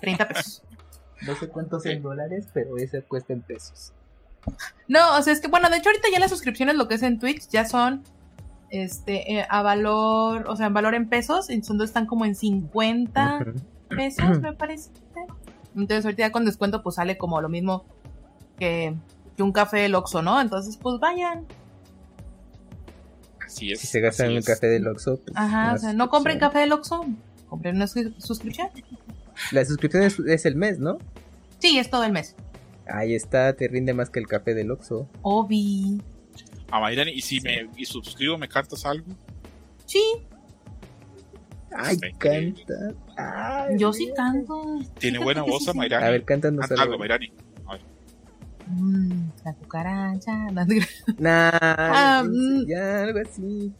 30 pesos. No sé cuántos en dólares, pero ese cuesta en pesos. No, o sea, es que bueno, de hecho ahorita ya las suscripciones lo que es en Twitch ya son este, eh, a valor, o sea, en valor en pesos, entonces están como en 50 pesos, me parece. Entonces ahorita con descuento pues sale como lo mismo que, un café del Oxxo, ¿no? Entonces pues vayan. Así es. Si se gastan en un café del Oxxo. Pues, Ajá, o sea, no compren café del Oxxo, compren una suscripción. La suscripción es, el mes, ¿no? Sí, es todo el mes. Ahí está, te rinde más que el café del Oxxo. Obi a Mayrani. Y si me y suscribo, ¿me cantas algo? Sí. Ay, canta. Yo sí canto. Tiene buena voz a Mayrani. A ver, cántanos Canta algo, Mayrani. Mm, la cucaracha. Nah, ah, mm. ya, algo así.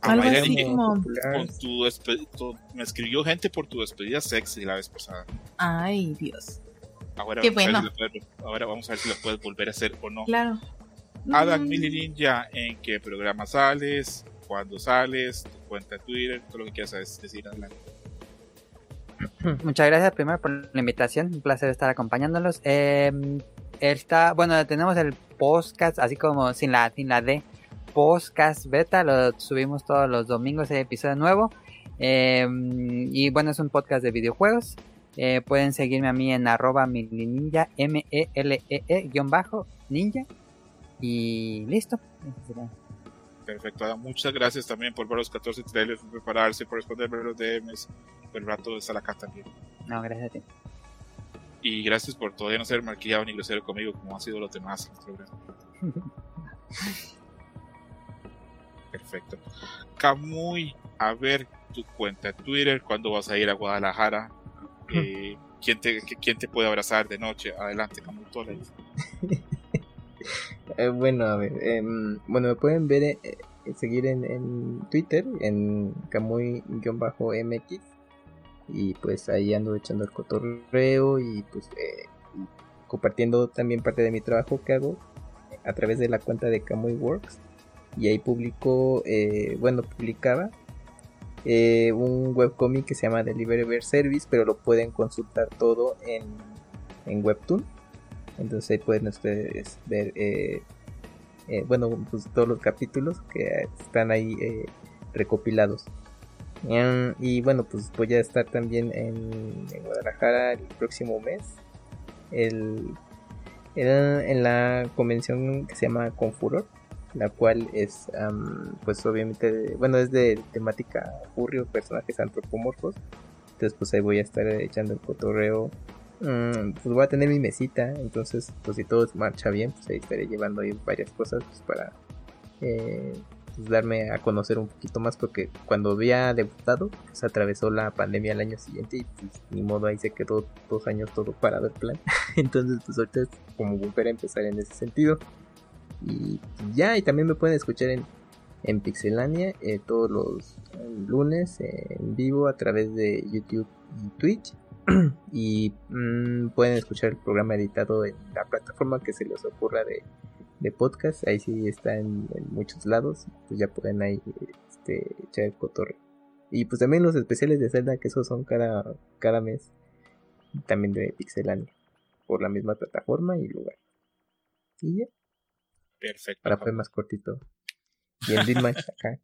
Algo así como. Con tu, me escribió gente por tu despedida sexy la vez pasada. Ay, Dios. Ahora, Qué bueno. ahora vamos a ver si lo puedes volver a hacer o no. Claro. Adam Mini Ninja, ¿en qué programa sales? ¿Cuándo sales? ¿Tu cuenta de Twitter? Todo lo que quieras decir adelante. Muchas gracias primero por la invitación, un placer estar acompañándolos. Eh, está, bueno, tenemos el podcast, así como sin la, sin la D, podcast beta, lo subimos todos los domingos, el episodio nuevo. Eh, y bueno, es un podcast de videojuegos. Eh, pueden seguirme a mí en arroba ninja, M-E-L-E-E, guion bajo, ninja. Y listo. Perfecto, Adam. Muchas gracias también por ver los 14 trailers, por prepararse, por responder los DMs, por el rato de estar acá también. No, gracias a ti. Y gracias por todavía no ser marquillado ni grosero conmigo, como ha sido los demás Perfecto. Camuy, a ver tu cuenta de Twitter, cuándo vas a ir a Guadalajara, eh, ¿quién, te, ¿quién te puede abrazar de noche? Adelante, Camuy, Eh, bueno, a ver, em, bueno, me pueden ver, eh, eh, seguir en, Twitter, en Camuy-MX. Y pues ahí ando echando el cotorreo y pues compartiendo también parte de mi trabajo que hago a través de la cuenta de Camuy Works. Y ahí publico, bueno, publicaba un webcomic que se llama Delivery Service, pero lo pueden consultar todo en, en Webtoon entonces ahí pueden ustedes ver, eh, eh, bueno, pues todos los capítulos que están ahí eh, recopilados. y bueno, pues voy a estar también en, Guadalajara el próximo mes. El, en la convención que se llama Confuror, la cual es, pues obviamente, bueno, es de temática furrio, personajes antropomorfos. Entonces, pues ahí voy a estar echando el cotorreo. Mm, pues voy a tener mi mesita, entonces pues si todo marcha bien, pues ahí estaré llevando ahí varias cosas pues, para eh, pues, darme a conocer un poquito más porque cuando había debutado pues atravesó la pandemia el año siguiente y pues ni modo ahí se quedó dos años todo parado el plan, entonces pues ahorita es como volver a empezar en ese sentido y ya y también me pueden escuchar en en Pixelania eh, todos los lunes en vivo a través de YouTube y Twitch y mm, pueden escuchar el programa editado en la plataforma que se les ocurra de, podcast. Ahí sí está en, muchos lados. Pues ya pueden ahí este, echar el cotorre. Y pues también los especiales de Zelda, que esos son cada, cada mes. También de Pixelania. Por la misma plataforma y lugar. Y ya. Perfecto. Para fue más cortito. Y en Dream Match acá.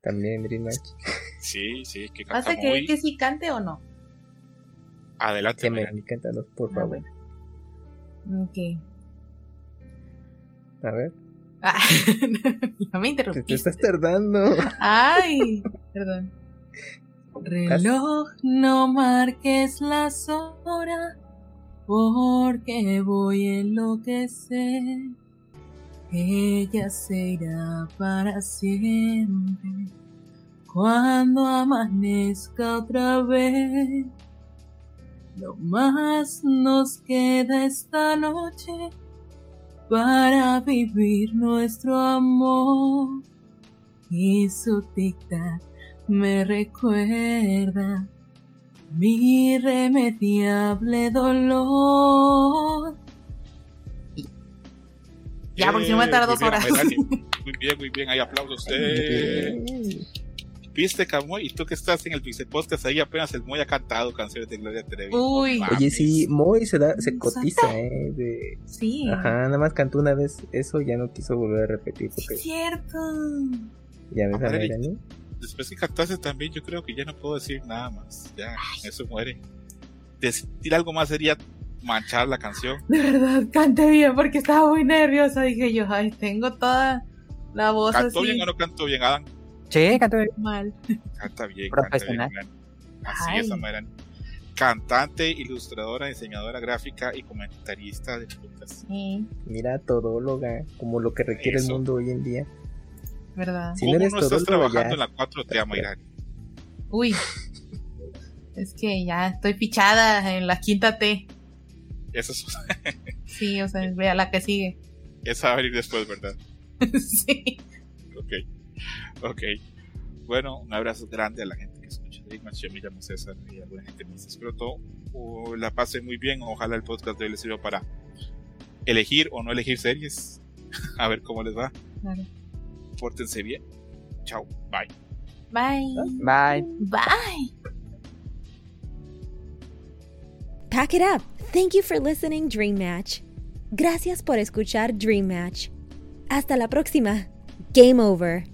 También en Dream Match. Sí, sí, que ¿Hace que, que sí cante o no? Adelante. Que me por ah, favor. Ok. A ver. Ah, no me Te, interrumpiste. te estás tardando. Ay, perdón. Reloj, no marques las horas, porque voy a enloquecer. Ella se irá para siempre cuando amanezca otra vez. Lo más nos queda esta noche para vivir nuestro amor y su tic-tac me recuerda mi irremediable dolor. Ya, porque si no me tarda muy dos horas. Muy bien, muy bien, ahí aplausos. Eh, ¿Viste, Camuy? Y tú que estás en el Pixel Podcast, ahí apenas el Moy ha cantado canciones de Gloria Trevi. Uy. Oye, sí, Moy se, da, se cotiza, ¿eh? De... Sí, Ajá, nada más cantó una vez eso, ya no quiso volver a repetir porque es cierto. ya ves a Madre. Melanie. Después que cantaste también, yo creo que ya no puedo decir nada más. Ya, eso muere. Decir algo más sería manchar la canción. De verdad, canté bien porque estaba muy nerviosa. Dije yo, ay, tengo toda la voz ¿Cantó así bien o no cantó bien, Adam? Sí, canto bien. mal. Canta bien, canta bien. Profesional. Así Ay. es, Melanie. Cantante, ilustradora, diseñadora gráfica y comentarista de podcast. Sí, Mira, todóloga, como lo que requiere Eso. el mundo hoy en día. verdad. Si no ¿Cómo eres no estás todólogo, trabajando ya. en la 4T, Amairani? Uy, es que ya estoy fichada en la quinta T. Esa, es- Sí, o sea, vea la que sigue. esa va a venir después, ¿verdad? sí. Ok. Ok. Bueno, un abrazo grande a la gente que escucha Dreammatch. Yo me llamo César y alguna gente me dice, espero todo uh, la pasen muy bien. Ojalá el podcast de hoy les sirva para elegir o no elegir series. a ver cómo les va. Claro. Pórtense bien. Chao. Bye. Bye. Bye. Bye. Pack it up. Thank you for listening, Dream Match. Gracias por escuchar Dream Match. Hasta la próxima. Game over.